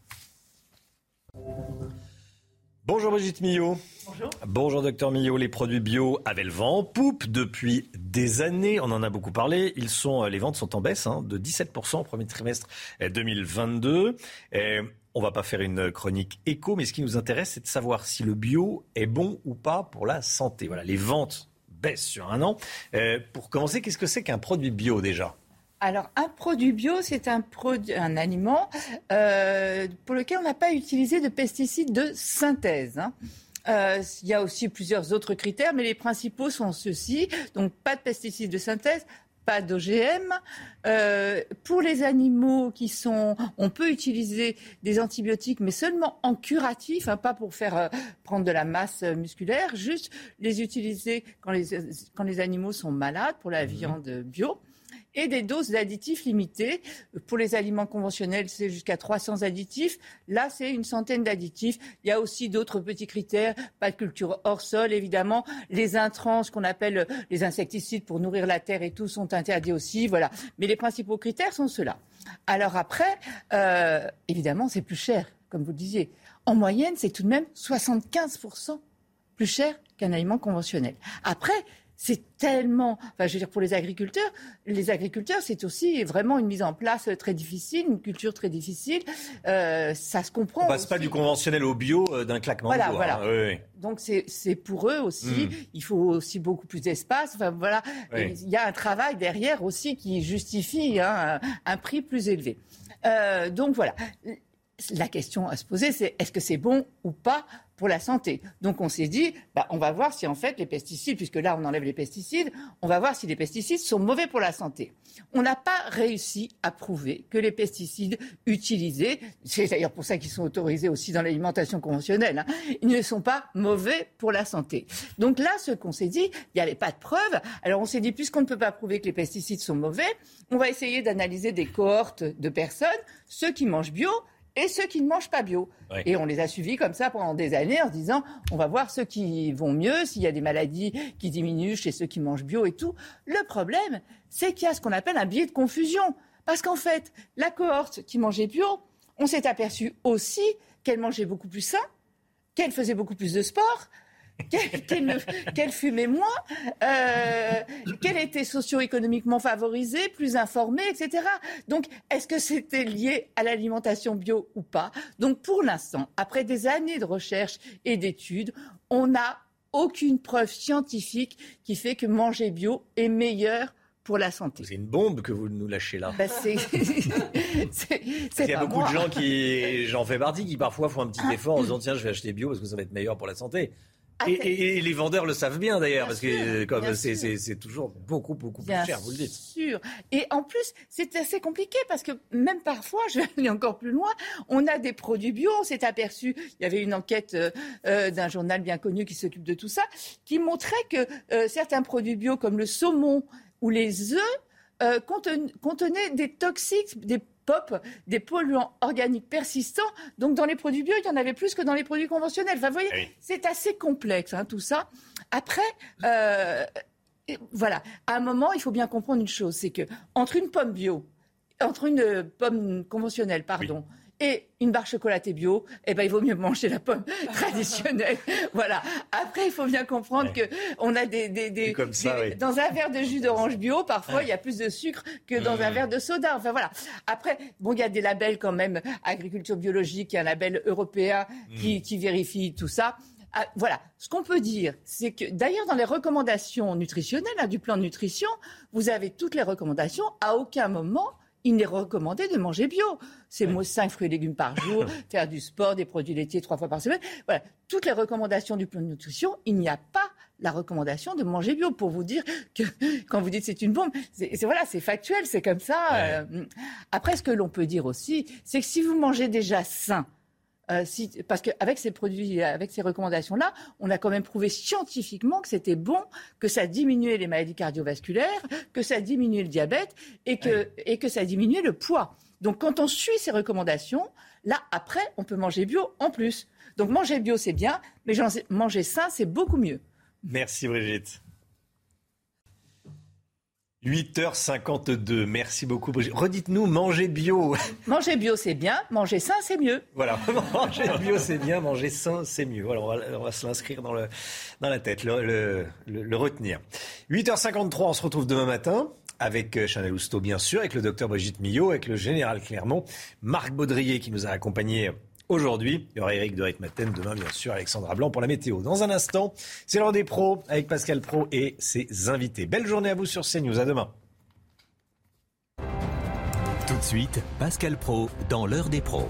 [SPEAKER 1] Bonjour Brigitte Millot. Bonjour. Bonjour docteur Millot. Les produits bio avaient le vent en poupe depuis des années. On en a beaucoup parlé. Ils sont, euh, les ventes sont en baisse hein, de 17% au premier trimestre 2022. Euh, on va pas faire une chronique éco, mais ce qui nous intéresse, c'est de savoir si le bio est bon ou pas pour la santé. Voilà, les ventes baissent sur un an. Euh, pour commencer, qu'est-ce que c'est qu'un produit bio déjà?
[SPEAKER 52] Alors, un produit bio, c'est un, un aliment euh, pour lequel on n'a pas utilisé de pesticides de synthèse. Hein. Euh, il y a aussi plusieurs autres critères, mais les principaux sont ceux-ci. Donc, pas de pesticides de synthèse, pas d'OGM. Euh, pour les animaux qui sont, on peut utiliser des antibiotiques, mais seulement en curatif, hein, pas pour faire prendre de la masse musculaire, juste les utiliser quand les, quand les animaux sont malades pour la mmh. viande bio et des doses d'additifs limitées. Pour les aliments conventionnels, c'est jusqu'à 300 additifs. Là, c'est une centaine d'additifs. Il y a aussi d'autres petits critères. Pas de culture hors sol, évidemment. Les intrants, ce qu'on appelle les insecticides pour nourrir la terre et tout, sont interdits aussi. Voilà. Mais les principaux critères sont ceux-là. Alors après, euh, évidemment, c'est plus cher, comme vous le disiez. En moyenne, c'est tout de même 75% plus cher qu'un aliment conventionnel. Après, c'est tellement, enfin, je veux dire, pour les agriculteurs, les agriculteurs, c'est aussi vraiment une mise en place très difficile, une culture très difficile. Euh, ça se comprend.
[SPEAKER 1] On passe pas du conventionnel au bio euh, d'un claquement
[SPEAKER 52] voilà,
[SPEAKER 1] de doigts.
[SPEAKER 52] Voilà. Hein. Donc c'est pour eux aussi. Hmm. Il faut aussi beaucoup plus d'espace. Enfin voilà, il y a un travail derrière aussi qui justifie hein, un, prix plus élevé. Euh, donc voilà. La question à se poser, c'est est-ce que c'est bon ou pas pour la santé. Donc on s'est dit, bah, on va voir si en fait les pesticides, puisque là on enlève les pesticides, on va voir si les pesticides sont mauvais pour la santé. On n'a pas réussi à prouver que les pesticides utilisés, c'est d'ailleurs pour ça qu'ils sont autorisés aussi dans l'alimentation conventionnelle, hein, ils ne sont pas mauvais pour la santé. Donc là, ce qu'on s'est dit, il n'y avait pas de preuves. Alors on s'est dit, puisqu'on ne peut pas prouver que les pesticides sont mauvais, on va essayer d'analyser des cohortes de personnes, ceux qui mangent bio, et ceux qui ne mangent pas bio. Et on les a suivis comme ça pendant des années en se disant on va voir ceux qui vont mieux, s'il y a des maladies qui diminuent chez ceux qui mangent bio et tout. Le problème, c'est qu'il y a ce qu'on appelle un biais de confusion. Parce qu'en fait, la cohorte qui mangeait bio, on s'est aperçu aussi qu'elle mangeait beaucoup plus sain, qu'elle faisait beaucoup plus de sport, qu'elle fumait moins, euh, qu'elle était socio-économiquement favorisée, plus informée, etc. Donc, est-ce que c'était lié à l'alimentation bio ou pas? Donc, pour l'instant, après des années de recherche et d'études, on n'a aucune preuve scientifique qui fait que manger bio est meilleur pour la santé.
[SPEAKER 1] C'est une bombe que vous nous lâchez là.
[SPEAKER 52] Bah, c'est,
[SPEAKER 1] Il y a beaucoup de gens qui, j'en fais partie, qui parfois font un petit effort en disant tiens, je vais acheter bio parce que ça va être meilleur pour la santé. Ah, et, les vendeurs le savent bien d'ailleurs, parce que comme c'est toujours beaucoup, beaucoup plus cher, vous le dites.
[SPEAKER 52] sûr. Et en plus, c'est assez compliqué parce que même parfois, je vais aller encore plus loin, on a des produits bio. On s'est aperçu, il y avait une enquête euh, euh, d'un journal bien connu qui s'occupe de tout ça, qui montrait que euh, certains produits bio comme le saumon ou les œufs contenaient des toxiques, des pop des polluants organiques persistants. Donc dans les produits bio, il y en avait plus que dans les produits conventionnels. Enfin, vous voyez, eh c'est assez complexe hein, tout ça. Après, euh, voilà, à un moment, il faut bien comprendre une chose, c'est que entre une pomme bio, entre une pomme conventionnelle, pardon, et une barre chocolatée bio, eh ben, il vaut mieux manger la pomme traditionnelle. voilà. Après, il faut bien comprendre que on a des, des, des,
[SPEAKER 1] comme ça, oui.
[SPEAKER 52] dans un verre de jus d'orange bio, parfois il y a plus de sucre que dans un verre de soda. Enfin voilà. Après, bon, il y a des labels quand même agriculture biologique, il y a un label européen qui, qui vérifie tout ça. Ah, voilà, ce qu'on peut dire, c'est que d'ailleurs dans les recommandations nutritionnelles hein, du plan de nutrition, vous avez toutes les recommandations. À aucun moment il n'est recommandé de manger bio. C'est 5 fruits et légumes par jour, faire du sport, des produits laitiers trois fois par semaine. Voilà, toutes les recommandations du plan de nutrition, il n'y a pas la recommandation de manger bio pour vous dire que quand vous dites c'est une bombe, c'est voilà, c'est factuel, c'est comme ça. Euh, après, ce que l'on peut dire aussi, c'est que si vous mangez déjà sain, euh, si, parce qu'avec ces produits, avec ces recommandations-là, on a quand même prouvé scientifiquement que c'était bon, que ça diminuait les maladies cardiovasculaires, que ça diminuait le diabète et que, et que ça diminuait le poids. Donc quand on suit ces recommandations, là, après, on peut manger bio en plus. Donc manger bio, c'est bien, mais manger sain, c'est beaucoup mieux.
[SPEAKER 1] Merci Brigitte. 8h52. Merci beaucoup, Brigitte. Redites-nous, manger bio.
[SPEAKER 52] Manger bio, c'est bien. Manger sain, c'est mieux.
[SPEAKER 1] Voilà, manger bio, c'est bien. Manger sain, c'est mieux. Voilà, on va, se l'inscrire dans, le, dans la tête, le, le, retenir. 8h53, on se retrouve demain matin avec euh, Chanel Housteau, bien sûr, avec le docteur Brigitte Millot, avec le général Clermont, Marc Baudrier qui nous a accompagnés aujourd'hui. Il y aura Eric de Maten demain, bien sûr, Alexandra Blanc pour la météo. Dans un instant, c'est l'heure des pros avec Pascal Pro et ses invités. Belle journée à vous sur CNews. À demain.
[SPEAKER 53] Tout de suite, Pascal Pro dans l'heure des pros.